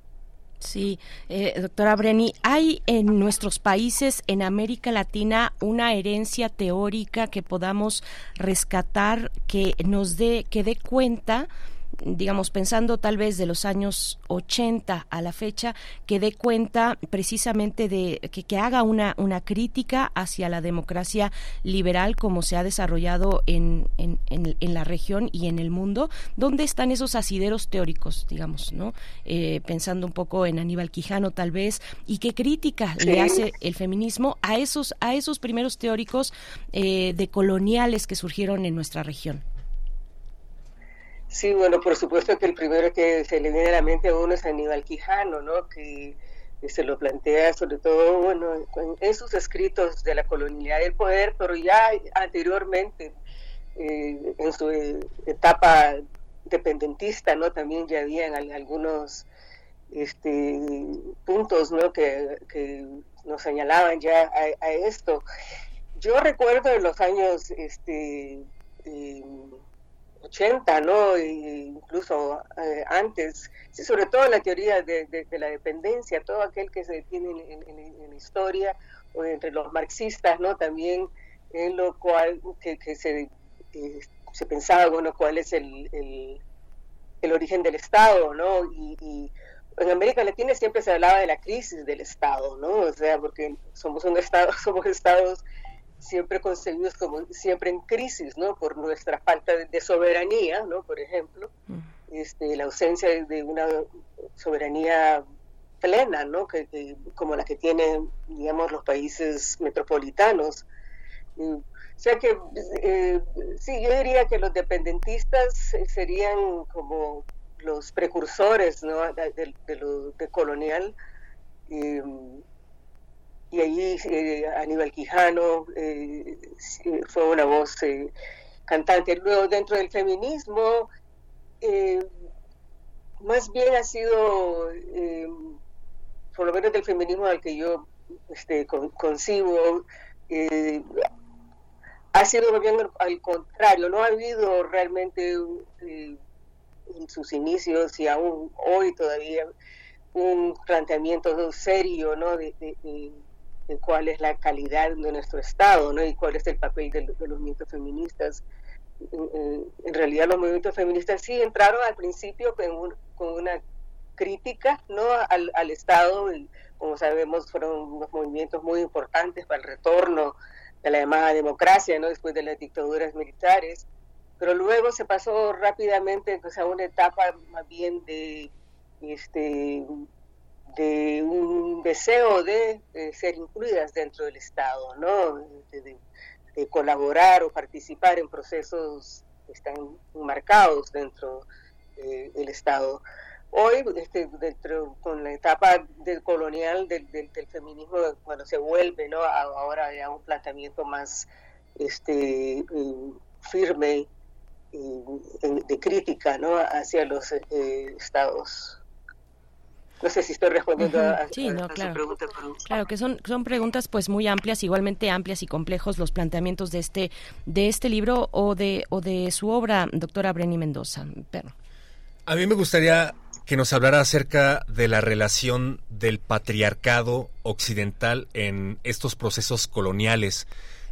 Sí, eh, doctora Breni, ¿hay en nuestros países, en América Latina, una herencia teórica que podamos rescatar, que nos dé, que dé cuenta digamos, pensando tal vez de los años 80 a la fecha, que dé cuenta precisamente de que, haga una, una crítica hacia la democracia liberal como se ha desarrollado en, en, en, la región y en el mundo. ¿Dónde están esos asideros teóricos, digamos, no? Eh, pensando un poco en Aníbal Quijano tal vez, y qué crítica le hace el feminismo a esos, a esos primeros teóricos eh, de coloniales que surgieron en nuestra región. Sí, bueno, por supuesto que el primero que se le viene a la mente a uno es Aníbal Quijano, ¿no? Que se lo plantea sobre todo, bueno, en, sus escritos de la colonialidad del poder, pero ya anteriormente, eh, en su eh, etapa dependentista, ¿no? También ya habían algunos este, puntos, ¿no? Que, nos señalaban ya a, esto. Yo recuerdo en los años, este, 80, ¿no? E incluso eh, antes, sí, sobre todo la teoría de, la dependencia, todo aquel que se tiene en, la historia, o entre los marxistas, ¿no? También en lo cual que, se, eh, se pensaba, bueno, cuál es el, el, origen del Estado, ¿no? Y, en América Latina siempre se hablaba de la crisis del Estado, ¿no? O sea, porque somos un Estado, somos estados siempre concebidos como siempre en crisis, ¿no? Por nuestra falta de, soberanía, ¿no? Por ejemplo, mm. este, la ausencia de una soberanía plena, ¿no? Que, como la que tienen, digamos, los países metropolitanos. o sea que, eh, sí, yo diría que los dependentistas serían como los precursores, ¿no? De, lo de colonial. Eh, y allí eh, Aníbal Quijano eh, fue una voz eh, cantante. Luego dentro del feminismo, eh, más bien ha sido, por lo menos del feminismo al que yo este, concibo, ha sido bien al contrario, no ha habido realmente en sus inicios y aún hoy todavía un planteamiento serio ¿no? de cuál es la calidad de nuestro Estado ¿no? y cuál es el papel de, los movimientos feministas. En, realidad los movimientos feministas sí entraron al principio con, con una crítica ¿no? al, al, Estado y como sabemos fueron unos movimientos muy importantes para el retorno de la llamada democracia ¿no? después de las dictaduras militares pero luego se pasó rápidamente pues, a una etapa más bien de este de un deseo de, ser incluidas dentro del Estado, ¿no? De, colaborar o participar en procesos que están marcados dentro eh, del Estado. Hoy, este, dentro, con la etapa del colonial, del, feminismo, cuando se vuelve, ¿no? Ahora ya un planteamiento más este, eh, firme de crítica, ¿no? Hacia los eh, estados no sé si estoy respondiendo a, sí, no, claro. pregunta. Claro, que son, son preguntas pues muy amplias, igualmente amplias y complejos los planteamientos de este, de este libro o de, o de su obra, doctora Breni Mendoza. Pero... A mí me gustaría que nos hablara acerca de la relación del patriarcado occidental en estos procesos coloniales.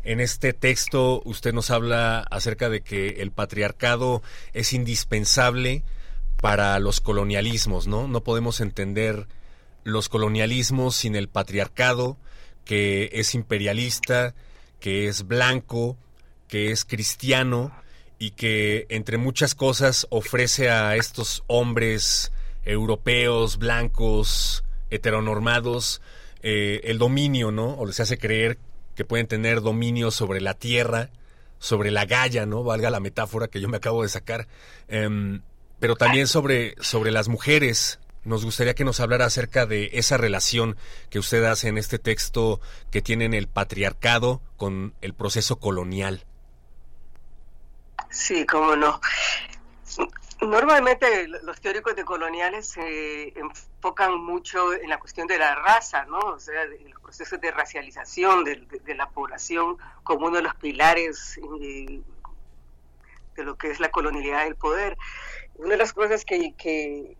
En este texto usted nos habla acerca de que el patriarcado es indispensable para los colonialismos, ¿no? No podemos entender los colonialismos sin el patriarcado, que es imperialista, que es blanco, que es cristiano y que entre muchas cosas ofrece a estos hombres europeos, blancos, heteronormados, eh, el dominio, ¿no? O les hace creer que pueden tener dominio sobre la tierra, sobre la Gaia, ¿no? Valga la metáfora que yo me acabo de sacar. Em, pero también sobre, sobre las mujeres. Nos gustaría que nos hablara acerca de esa relación que usted hace en este texto que tienen el patriarcado con el proceso colonial. Sí, cómo no. Normalmente los teóricos de coloniales se enfocan mucho en la cuestión de la raza, ¿no? O sea, de los procesos de racialización de, de la población como uno de los pilares eh, de lo que es la colonialidad del poder una de las cosas que, que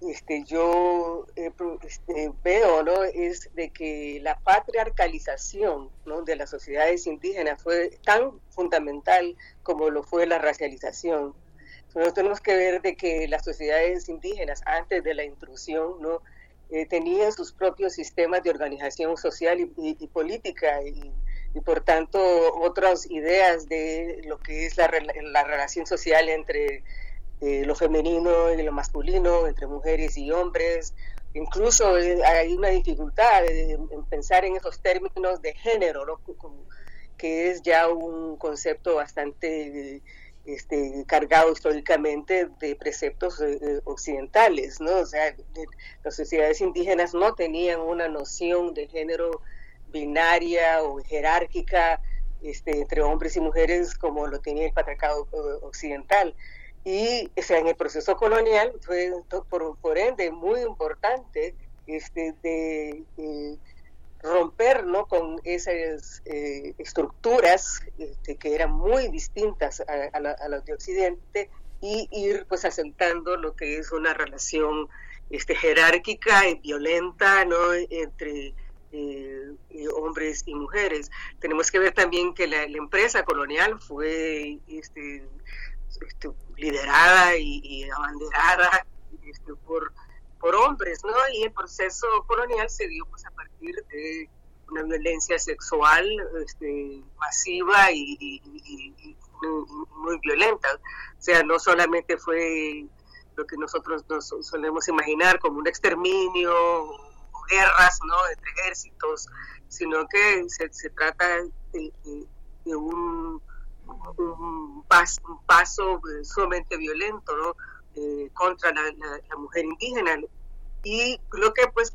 este, yo este, veo ¿no? es de que la patriarcalización ¿no? de las sociedades indígenas fue tan fundamental como lo fue la racialización. Nosotros tenemos que ver de que las sociedades indígenas antes de la intrusión ¿no? Eh, tenían sus propios sistemas de organización social y, política y, por tanto otras ideas de lo que es la, la relación social entre eh, lo femenino y lo masculino, entre mujeres y hombres. Incluso eh, hay una dificultad en, pensar en esos términos de género, que es ya un concepto bastante este, cargado históricamente de preceptos occidentales, ¿no? O sea, las sociedades indígenas no tenían una noción de género binaria o jerárquica este, entre hombres y mujeres como lo tenía el patriarcado occidental. Y o sea, en el proceso colonial fue por, ende muy importante este, de, romper ¿no? con esas eh, estructuras este, que eran muy distintas a, las de Occidente y ir pues asentando lo que es una relación este, jerárquica y violenta ¿no? entre eh, hombres y mujeres. Tenemos que ver también que la, empresa colonial fue este, este liderada y, abanderada este, por, por hombres, ¿no? Y el proceso colonial se dio pues a partir de una violencia sexual este, masiva y, muy, violenta. O sea, no solamente fue lo que nosotros nos solemos imaginar como un exterminio o guerras, ¿no? Entre ejércitos, sino que se, trata de, un un, paso sumamente violento. Eh, contra la, mujer indígena y lo que pues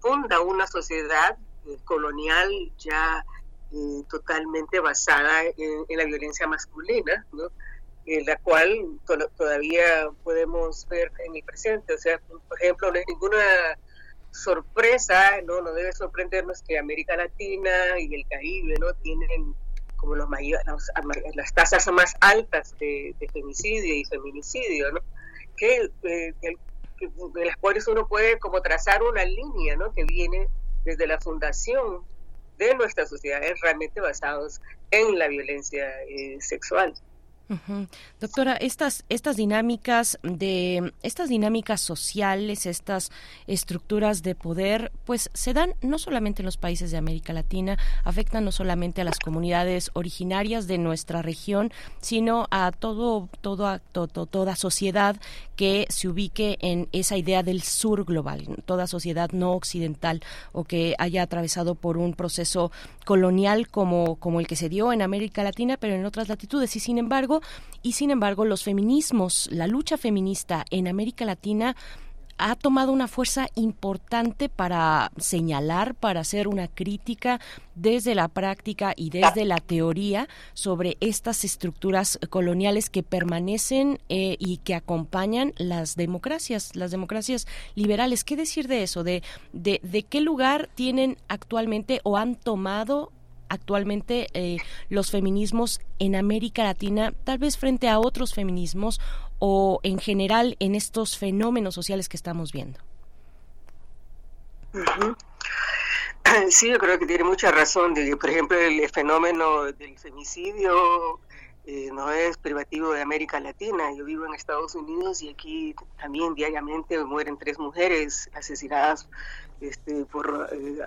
funda una sociedad eh, colonial ya eh, totalmente basada en, la violencia masculina, la cual todavía podemos ver en el presente. O sea, por ejemplo, no hay ninguna sorpresa, no, no debe sorprendernos que América Latina y el Caribe no tienen como los las tasas más altas de, femicidio y feminicidio, ¿no? Que, eh, de las cuales uno puede como trazar una línea, ¿no? Que viene desde la fundación de nuestras sociedades realmente basados en la violencia eh, sexual. Doctora, estas, estas dinámicas de estas dinámicas sociales, estas estructuras de poder, pues se dan no solamente en los países de América Latina, afectan no solamente a las comunidades originarias de nuestra región, sino a todo, todo, todo toda sociedad que se ubique en esa idea del sur global, toda sociedad no occidental o que haya atravesado por un proceso colonial como, como el que se dio en América Latina, pero en otras latitudes. Y sin embargo, y sin embargo, los feminismos, la lucha feminista en América Latina ha tomado una fuerza importante para señalar, para hacer una crítica desde la práctica y desde la teoría sobre estas estructuras coloniales que permanecen eh, y que acompañan las democracias, las democracias liberales. ¿Qué decir de eso? De, de, de qué lugar tienen actualmente o han tomado actualmente eh, los feminismos en América Latina, tal vez frente a otros feminismos o en general en estos fenómenos sociales que estamos viendo? Sí, yo creo que tiene mucha razón. por ejemplo, el fenómeno del femicidio eh, no es privativo de América Latina. Yo vivo en Estados Unidos y aquí también diariamente mueren tres mujeres asesinadas este, por, eh,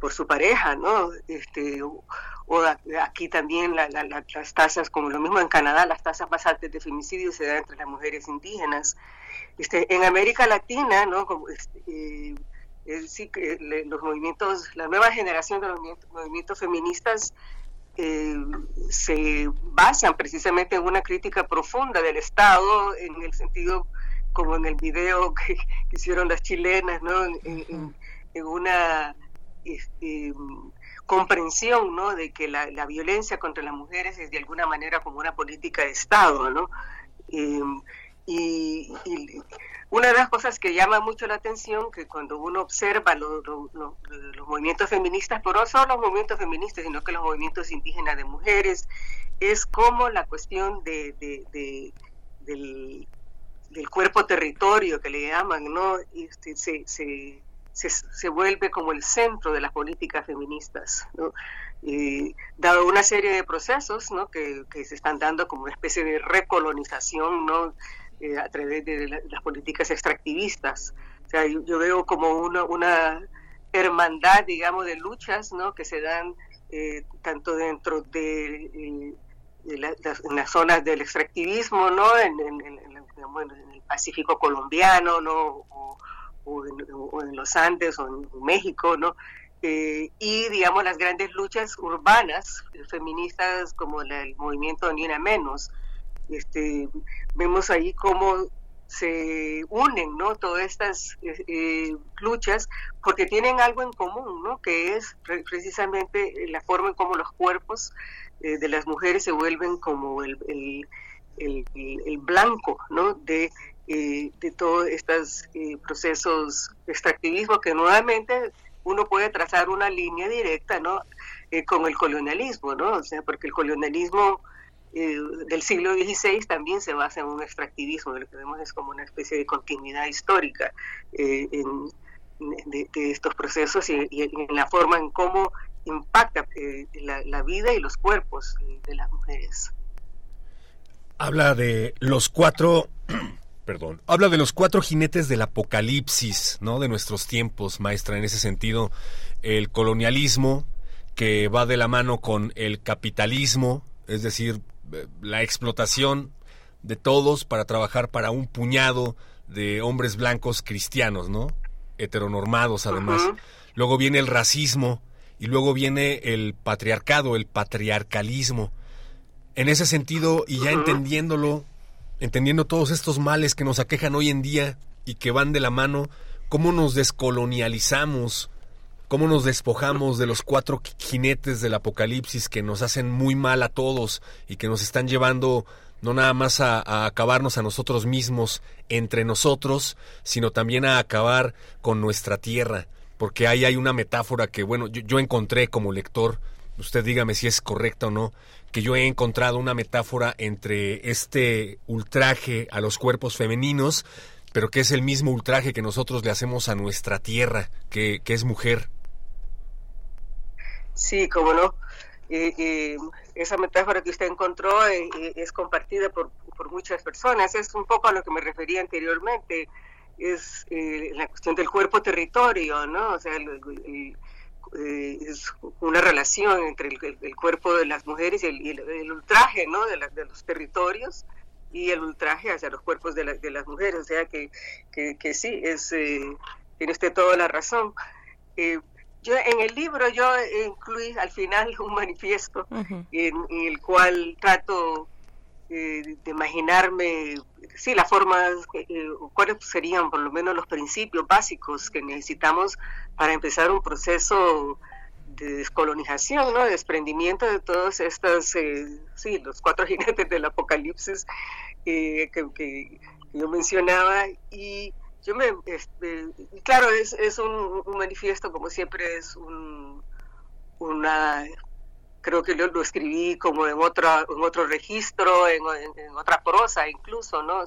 por su pareja, ¿no? Este, o, aquí también las tasas, como lo mismo en Canadá, las tasas más altas de femicidio se dan entre las mujeres indígenas. Este, en América Latina, ¿no? Como, este, eh, sí, los movimientos, la nueva generación de los movimientos, feministas eh, se basan precisamente en una crítica profunda del Estado, en el sentido como en el video que, hicieron las chilenas, ¿no? en una este, comprensión ¿no? de que la, violencia contra las mujeres es de alguna manera como una política de Estado, ¿no? Eh, y, una de las cosas que llama mucho la atención, que cuando uno observa los movimientos feministas, pero no solo los movimientos feministas, sino que los movimientos indígenas de mujeres, es como la cuestión de, del, cuerpo territorio que le llaman, ¿no? Este, se, se, se, vuelve como el centro de las políticas feministas, dado una serie de procesos que, se están dando como una especie de recolonización ¿no? Eh, a través de las políticas extractivistas. O sea, yo, veo como una, una, hermandad, digamos, de luchas ¿no? que se dan eh, tanto dentro de, eh, las, zonas del extractivismo, ¿no? En, el Pacífico colombiano, ¿no? o en, los Andes o en México, ¿no? eh, y, digamos, las grandes luchas urbanas feministas como el movimiento Ni Una Menos. Este, vemos ahí cómo se unen ¿no? todas estas eh, eh, luchas porque tienen algo en común, ¿no? que es precisamente la forma en cómo los cuerpos de las mujeres se vuelven como el, el, el, blanco ¿no? de, de todos estos procesos de extractivismo que nuevamente uno puede trazar una línea directa, ¿no? Eh, con el colonialismo, ¿no? Sea, porque el colonialismo eh, del siglo XVI también se basa en un extractivismo, lo que vemos es como una especie de continuidad histórica eh, de, estos procesos y, en la forma en cómo impacta la, vida y los cuerpos de las mujeres. Habla de los cuatro perdón, habla de los cuatro jinetes del apocalipsis, ¿no? De nuestros tiempos, maestra, en ese sentido, el colonialismo que va de la mano con el capitalismo, es decir, eh, la explotación de todos para trabajar para un puñado de hombres blancos cristianos, ¿no? Heteronormados además. Luego viene el racismo y luego viene el patriarcado, el patriarcalismo. En ese sentido, y ya entendiéndolo, entendiendo todos estos males que nos aquejan hoy en día y que van de la mano, cómo nos descolonializamos, cómo nos despojamos de los cuatro jinetes del apocalipsis que nos hacen muy mal a todos y que nos están llevando no nada más a, acabarnos a nosotros mismos entre nosotros, sino también a acabar con nuestra tierra, porque ahí hay una metáfora que, bueno, yo encontré como lector, usted dígame si es correcta o no, que yo he encontrado una metáfora entre este ultraje a los cuerpos femeninos, pero que es el mismo ultraje que nosotros le hacemos a nuestra tierra, que, es mujer. Sí, cómo no. esa metáfora que usted encontró eh, eh, es compartida por, muchas personas. Es un poco a lo que me refería anteriormente. Es eh, la cuestión del cuerpo-territorio, ¿no? O sea, el, eh, es una relación entre el, cuerpo de las mujeres y el, ultraje ¿no? de, los territorios y el ultraje hacia los cuerpos de, las mujeres. O sea que, que, sí, es, eh, tiene usted toda la razón. Eh, yo en el libro yo incluí al final un manifiesto en, el cual trato de imaginarme, sí, las formas, cuáles serían por lo menos los principios básicos que necesitamos para empezar un proceso de descolonización, ¿no? de desprendimiento de todos estos, eh, sí, los cuatro jinetes del apocalipsis eh, que, yo mencionaba. Y yo me, este, claro, es, es un, manifiesto, como siempre, es un, una, creo que lo, escribí como en, otra, en otro registro, en, otra prosa incluso, ¿no?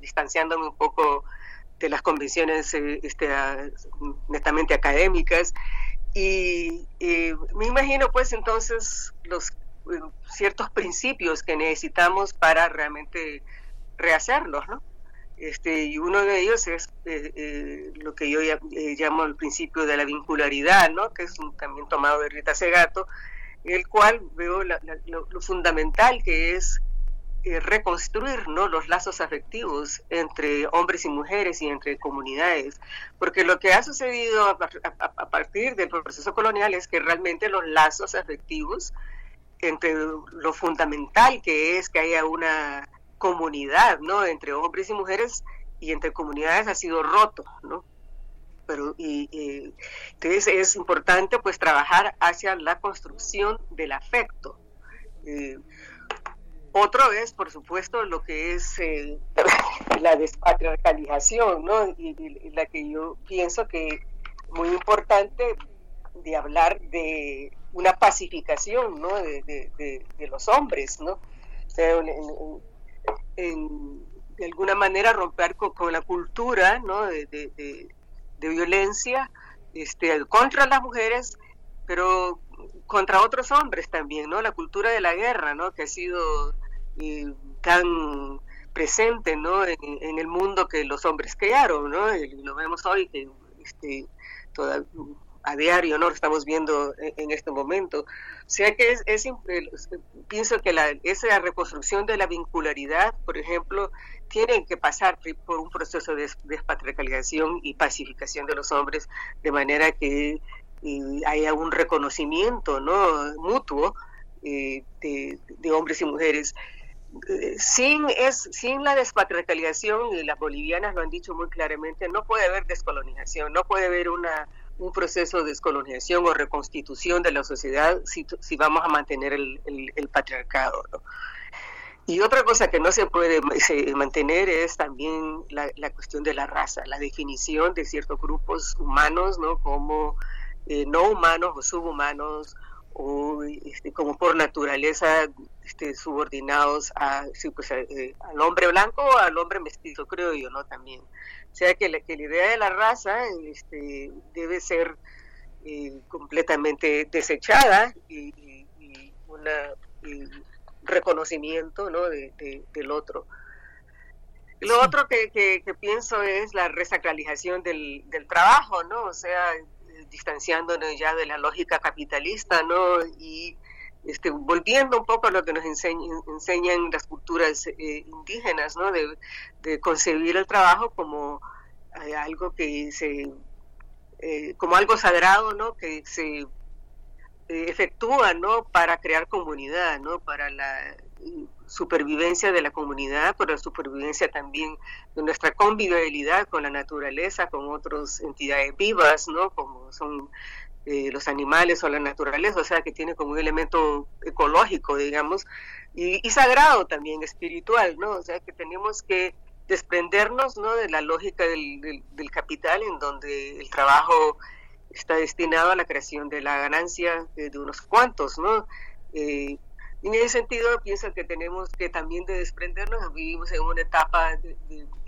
Distanciándome un poco de las convenciones eh, este, netamente académicas. Y, me imagino pues entonces los eh, ciertos principios que necesitamos para realmente rehacerlos, ¿no? Este, y uno de ellos es eh, lo que yo llamo el principio de la vincularidad, ¿no? que es un, también tomado de Rita Segato, el cual veo lo, fundamental que es eh, reconstruir ¿no? los lazos afectivos entre hombres y mujeres y entre comunidades, porque lo que ha sucedido a, partir del proceso colonial es que realmente los lazos afectivos entre lo fundamental que es que haya una comunidad, ¿no? Entre hombres y mujeres y entre comunidades ha sido roto, ¿no? Pero y, entonces es importante pues trabajar hacia la construcción del afecto. Eh, otro es, por supuesto, lo que es eh, la despatriarcalización, ¿no? Y, la que yo pienso que muy importante de hablar de una pacificación, ¿no? De, los hombres, ¿no? De alguna manera romper con, la cultura, ¿no? De, violencia este, contra las mujeres, pero contra otros hombres también, ¿no? La cultura de la guerra, ¿no? Que ha sido tan presente ¿no? En, el mundo que los hombres crearon, ¿no? Y lo vemos hoy que este, toda, a diario, ¿no? Lo estamos viendo en, este momento. O sea que es, es pienso que la, esa reconstrucción de la vincularidad, por ejemplo, tiene que pasar por un proceso de despatriarcalización y pacificación de los hombres, de manera que haya un reconocimiento no mutuo de, de, hombres y mujeres sin es sin la despatriarcalización y las bolivianas lo han dicho muy claramente no puede haber descolonización no puede haber una un proceso de descolonización o reconstitución de la sociedad si, si vamos a mantener el, el, patriarcado. Y otra cosa que no se puede mantener es también la, la, cuestión de la raza, la definición de ciertos grupos humanos ¿no? como eh, no humanos o subhumanos o este, como por naturaleza este, subordinados a, pues, eh, al hombre blanco o al hombre mestizo, creo yo, ¿no? También. O sea que la, que la idea de la raza este, debe ser eh, completamente desechada y, un reconocimiento ¿no? de, del otro. Lo otro que, que, pienso es la resacralización del, del trabajo, ¿no? O sea, distanciándonos ya de la lógica capitalista, ¿no? Y este, volviendo un poco a lo que nos enseñan, las culturas eh, indígenas, ¿no? De, concebir el trabajo como eh, algo que se, eh, como algo sagrado, ¿no? Que se efectúa, ¿no? Para crear comunidad, ¿no? Para la supervivencia de la comunidad, pero la supervivencia también de nuestra convivialidad con la naturaleza, con otras entidades vivas, ¿no? Como son eh, los animales o la naturaleza, o sea, que tiene como un elemento ecológico, digamos, y, sagrado también, espiritual, ¿no? O sea, que tenemos que desprendernos, ¿no? De la lógica del, capital, en donde el trabajo está destinado a la creación de la ganancia de, de unos cuantos, ¿no? Eh, en ese sentido, pienso que tenemos que también de desprendernos. Vivimos en una etapa de,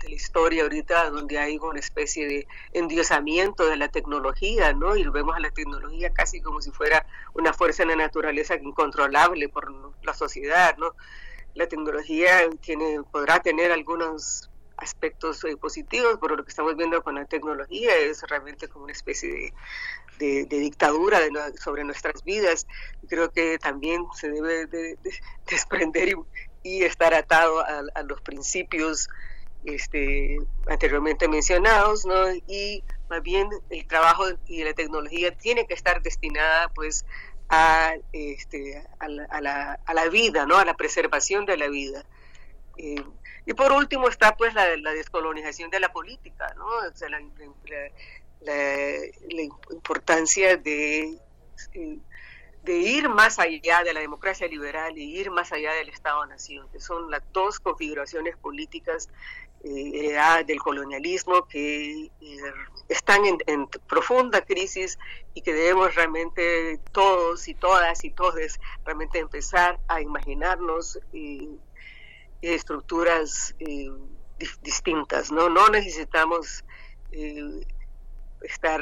la historia ahorita donde hay una especie de endiosamiento de la tecnología, ¿no? Y vemos a la tecnología casi como si fuera una fuerza en la naturaleza incontrolable por la sociedad, ¿no? La tecnología tiene, podrá tener algunos aspectos eh, positivos, pero lo que estamos viendo con la tecnología es realmente como una especie de de, dictadura sobre nuestras vidas. Creo que también se debe de, desprender y, estar atado a, los principios este, anteriormente mencionados. Y más bien el trabajo y la tecnología tiene que estar destinada, pues, a, este, a, la, vida, ¿no? A la preservación de la vida. Eh, y por último está, pues, la, descolonización de la política, la, importancia de, de ir más allá de la democracia liberal y ir más allá del Estado-Nación, que son las dos configuraciones políticas eh, del colonialismo que eh, están en, profunda crisis y que debemos realmente todos y todas y todos realmente empezar a imaginarnos eh, estructuras distintas, ¿no? No necesitamos estar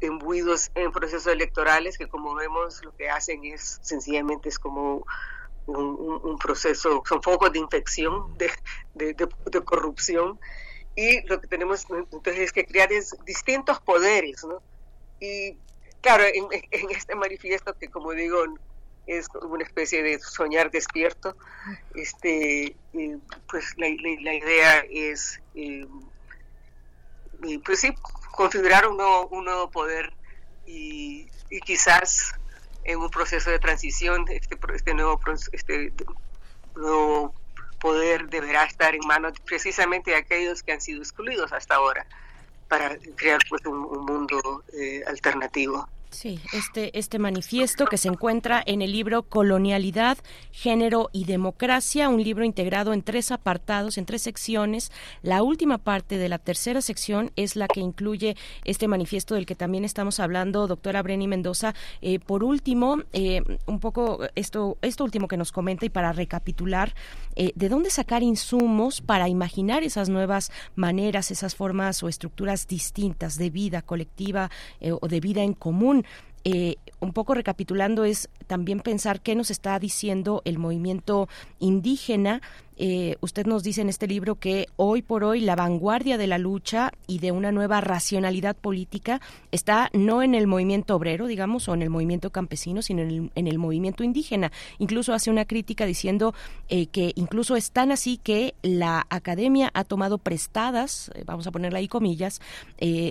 imbuidos en procesos electorales que como vemos lo que hacen es sencillamente es como un, proceso, son focos de infección, de, de, corrupción y lo que tenemos entonces es que crear es distintos poderes, ¿no? Y claro, en, este manifiesto que como digo es una especie de soñar despierto, este, pues la, la, idea es, eh, pues sí, configurar un nuevo, un nuevo poder y, quizás en un proceso de transición este, este, nuevo, este nuevo poder deberá estar en manos precisamente de aquellos que han sido excluidos hasta ahora para crear pues un, mundo eh, alternativo. Sí, este, este manifiesto que se encuentra en el libro Colonialidad, Género y Democracia, un libro integrado en tres apartados, en tres secciones. La última parte de la tercera sección es la que incluye este manifiesto del que también estamos hablando, doctora Breni Mendoza. Eh, por último, eh, un poco esto, esto último que nos comenta y para recapitular, eh, ¿de dónde sacar insumos para imaginar esas nuevas maneras, esas formas o estructuras distintas de vida colectiva o de vida en común? Eh, un poco recapitulando, es también pensar qué nos está diciendo el movimiento indígena eh, usted nos dice en este libro que hoy por hoy la vanguardia de la lucha y de una nueva racionalidad política está no en el movimiento obrero, digamos, o en el movimiento campesino, sino en el, movimiento indígena. Incluso hace una crítica diciendo eh, que incluso es tan así que la academia ha tomado prestadas, eh, vamos a ponerle ahí comillas,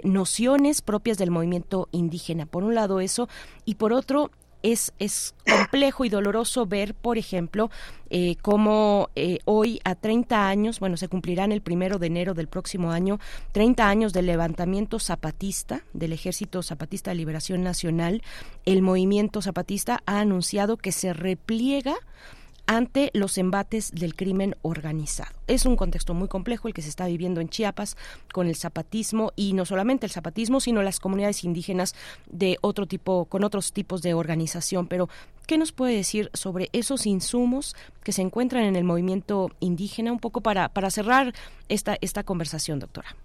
nociones propias del movimiento indígena. Por un lado eso, y por otro es, es complejo y doloroso ver, por ejemplo, eh, cómo eh, hoy a 30 años, bueno, se cumplirán el primero de enero del próximo año, 30 años del levantamiento zapatista, del Ejército Zapatista de Liberación Nacional, el movimiento zapatista ha anunciado que se repliega ante los embates del crimen organizado. Es un contexto muy complejo el que se está viviendo en Chiapas con el zapatismo y no solamente el zapatismo, sino las comunidades indígenas de otro tipo, con otros tipos de organización. Pero, ¿qué nos puede decir sobre esos insumos que se encuentran en el movimiento indígena? Un poco para, para cerrar esta, esta conversación, doctora.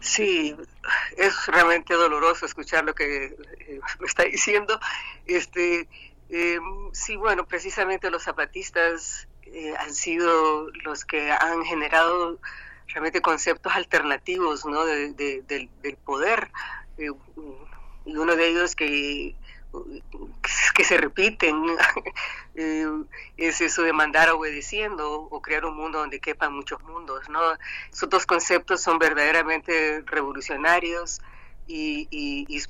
Sí, es realmente doloroso escuchar lo que eh, me está diciendo. Este, eh, sí, bueno, precisamente los zapatistas eh, han sido los que han generado realmente conceptos alternativos ¿no? del, poder. Eh, y uno de ellos que, que se repiten eh, es eso de mandar obedeciendo o crear un mundo donde quepan muchos mundos. ¿no? Esos dos conceptos son verdaderamente revolucionarios y,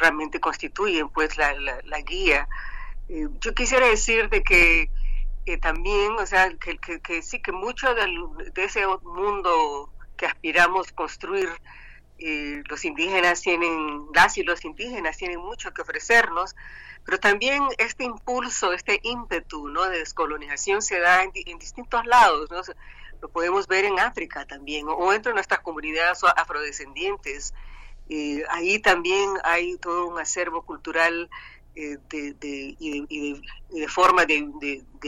realmente constituyen pues la, la, guía. Eh, yo quisiera decir de que también, o sea, que, que, sí, que mucho de ese mundo que aspiramos construir, eh, los indígenas tienen, las y los indígenas tienen mucho que ofrecernos, pero también este impulso, este ímpetu ¿no? de descolonización se da en, distintos lados, ¿no? lo podemos ver en África también, o entre nuestras comunidades afrodescendientes, ahí también hay todo un acervo cultural eh, de, y, de, forma de,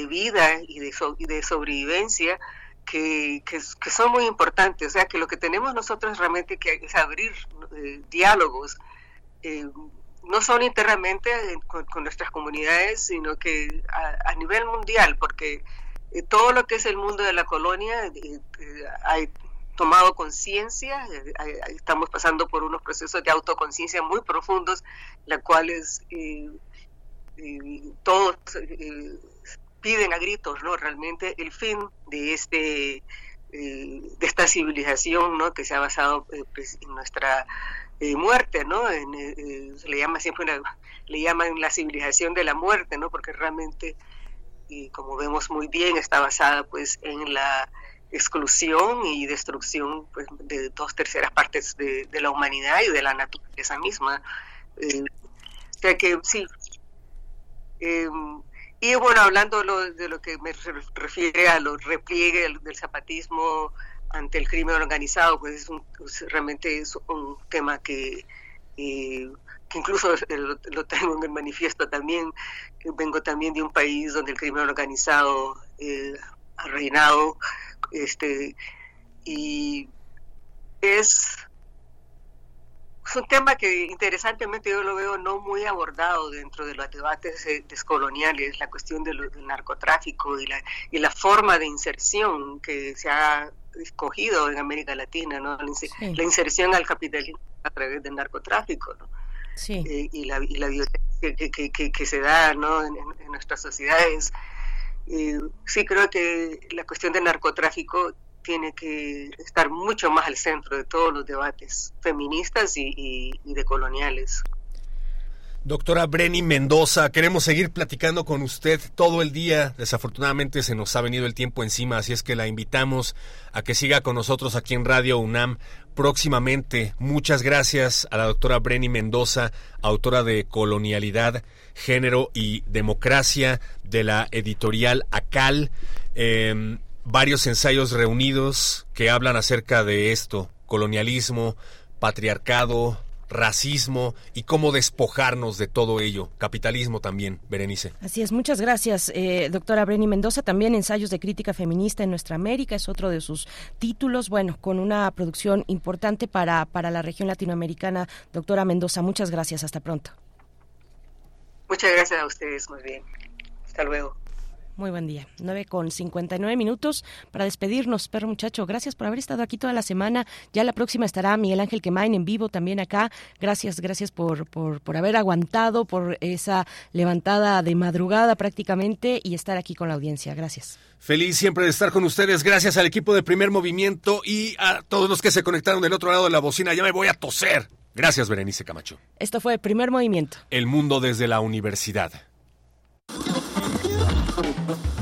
vida y de, de sobrevivencia que, son muy importantes. O sea, que lo que tenemos nosotros realmente que es abrir eh, diálogos, eh, no solo internamente con, nuestras comunidades, sino que a, a nivel mundial, porque todo lo que es el mundo de la colonia hay tomado conciencia, eh, estamos pasando por unos procesos de autoconciencia muy profundos, la cuales eh, eh, todos piden a gritos, ¿no? Realmente el fin de este de esta civilización, ¿no? Que se ha basado pues, en nuestra muerte, ¿no? le llama siempre le llaman la civilización de la muerte, ¿no? Porque realmente, y como vemos muy bien, está basada pues en la exclusión y destrucción pues, de dos terceras partes de, la humanidad y de la naturaleza misma. Eh, o sea que sí. Em, y bueno, hablando de lo que me refiere a los repliegues del, zapatismo ante el crimen organizado, pues es un, realmente es un tema que, eh, incluso lo, tengo en el manifiesto también, vengo también de un país donde el crimen organizado eh, ha reinado este, y es, un tema que interesantemente yo lo veo no muy abordado dentro de los debates eh, descoloniales, la cuestión del, narcotráfico y la, y la forma de inserción que se ha escogido en América Latina, ¿no? la, inserción al capitalismo a través del narcotráfico. ¿no? Eh, y, la, y la violencia que, que, que, se da ¿no? en, en nuestras sociedades sí creo que la cuestión del narcotráfico tiene que estar mucho más al centro de todos los debates feministas y, y, de coloniales. Doctora Brenny Mendoza, queremos seguir platicando con usted todo el día. Desafortunadamente se nos ha venido el tiempo encima, así es que la invitamos a que siga con nosotros aquí en Radio UNAM próximamente. Muchas gracias a la doctora Brenny Mendoza, autora de Colonialidad, Género y Democracia de la editorial ACAL. Em, varios ensayos reunidos que hablan acerca de esto, colonialismo, patriarcado, racismo y cómo despojarnos de todo ello. Capitalismo también, Berenice. Así es, muchas gracias, eh, doctora Breni Mendoza. También ensayos de crítica feminista en nuestra América es otro de sus títulos. Bueno, con una producción importante para, para la región latinoamericana. Doctora Mendoza, muchas gracias. Hasta pronto. Muchas gracias a ustedes, muy bien. Hasta luego. Muy buen día. 9 con 59 minutos para despedirnos, perro muchacho. Gracias por haber estado aquí toda la semana. Ya la próxima estará Miguel Ángel Quemain en vivo también acá. Gracias, gracias por, por, por haber aguantado, por esa levantada de madrugada prácticamente y estar aquí con la audiencia. Gracias. Feliz siempre de estar con ustedes. Gracias al equipo de Primer Movimiento y a todos los que se conectaron del otro lado de la bocina. Ya me voy a toser. Gracias, Berenice Camacho. Esto fue Primer Movimiento. El mundo desde la universidad.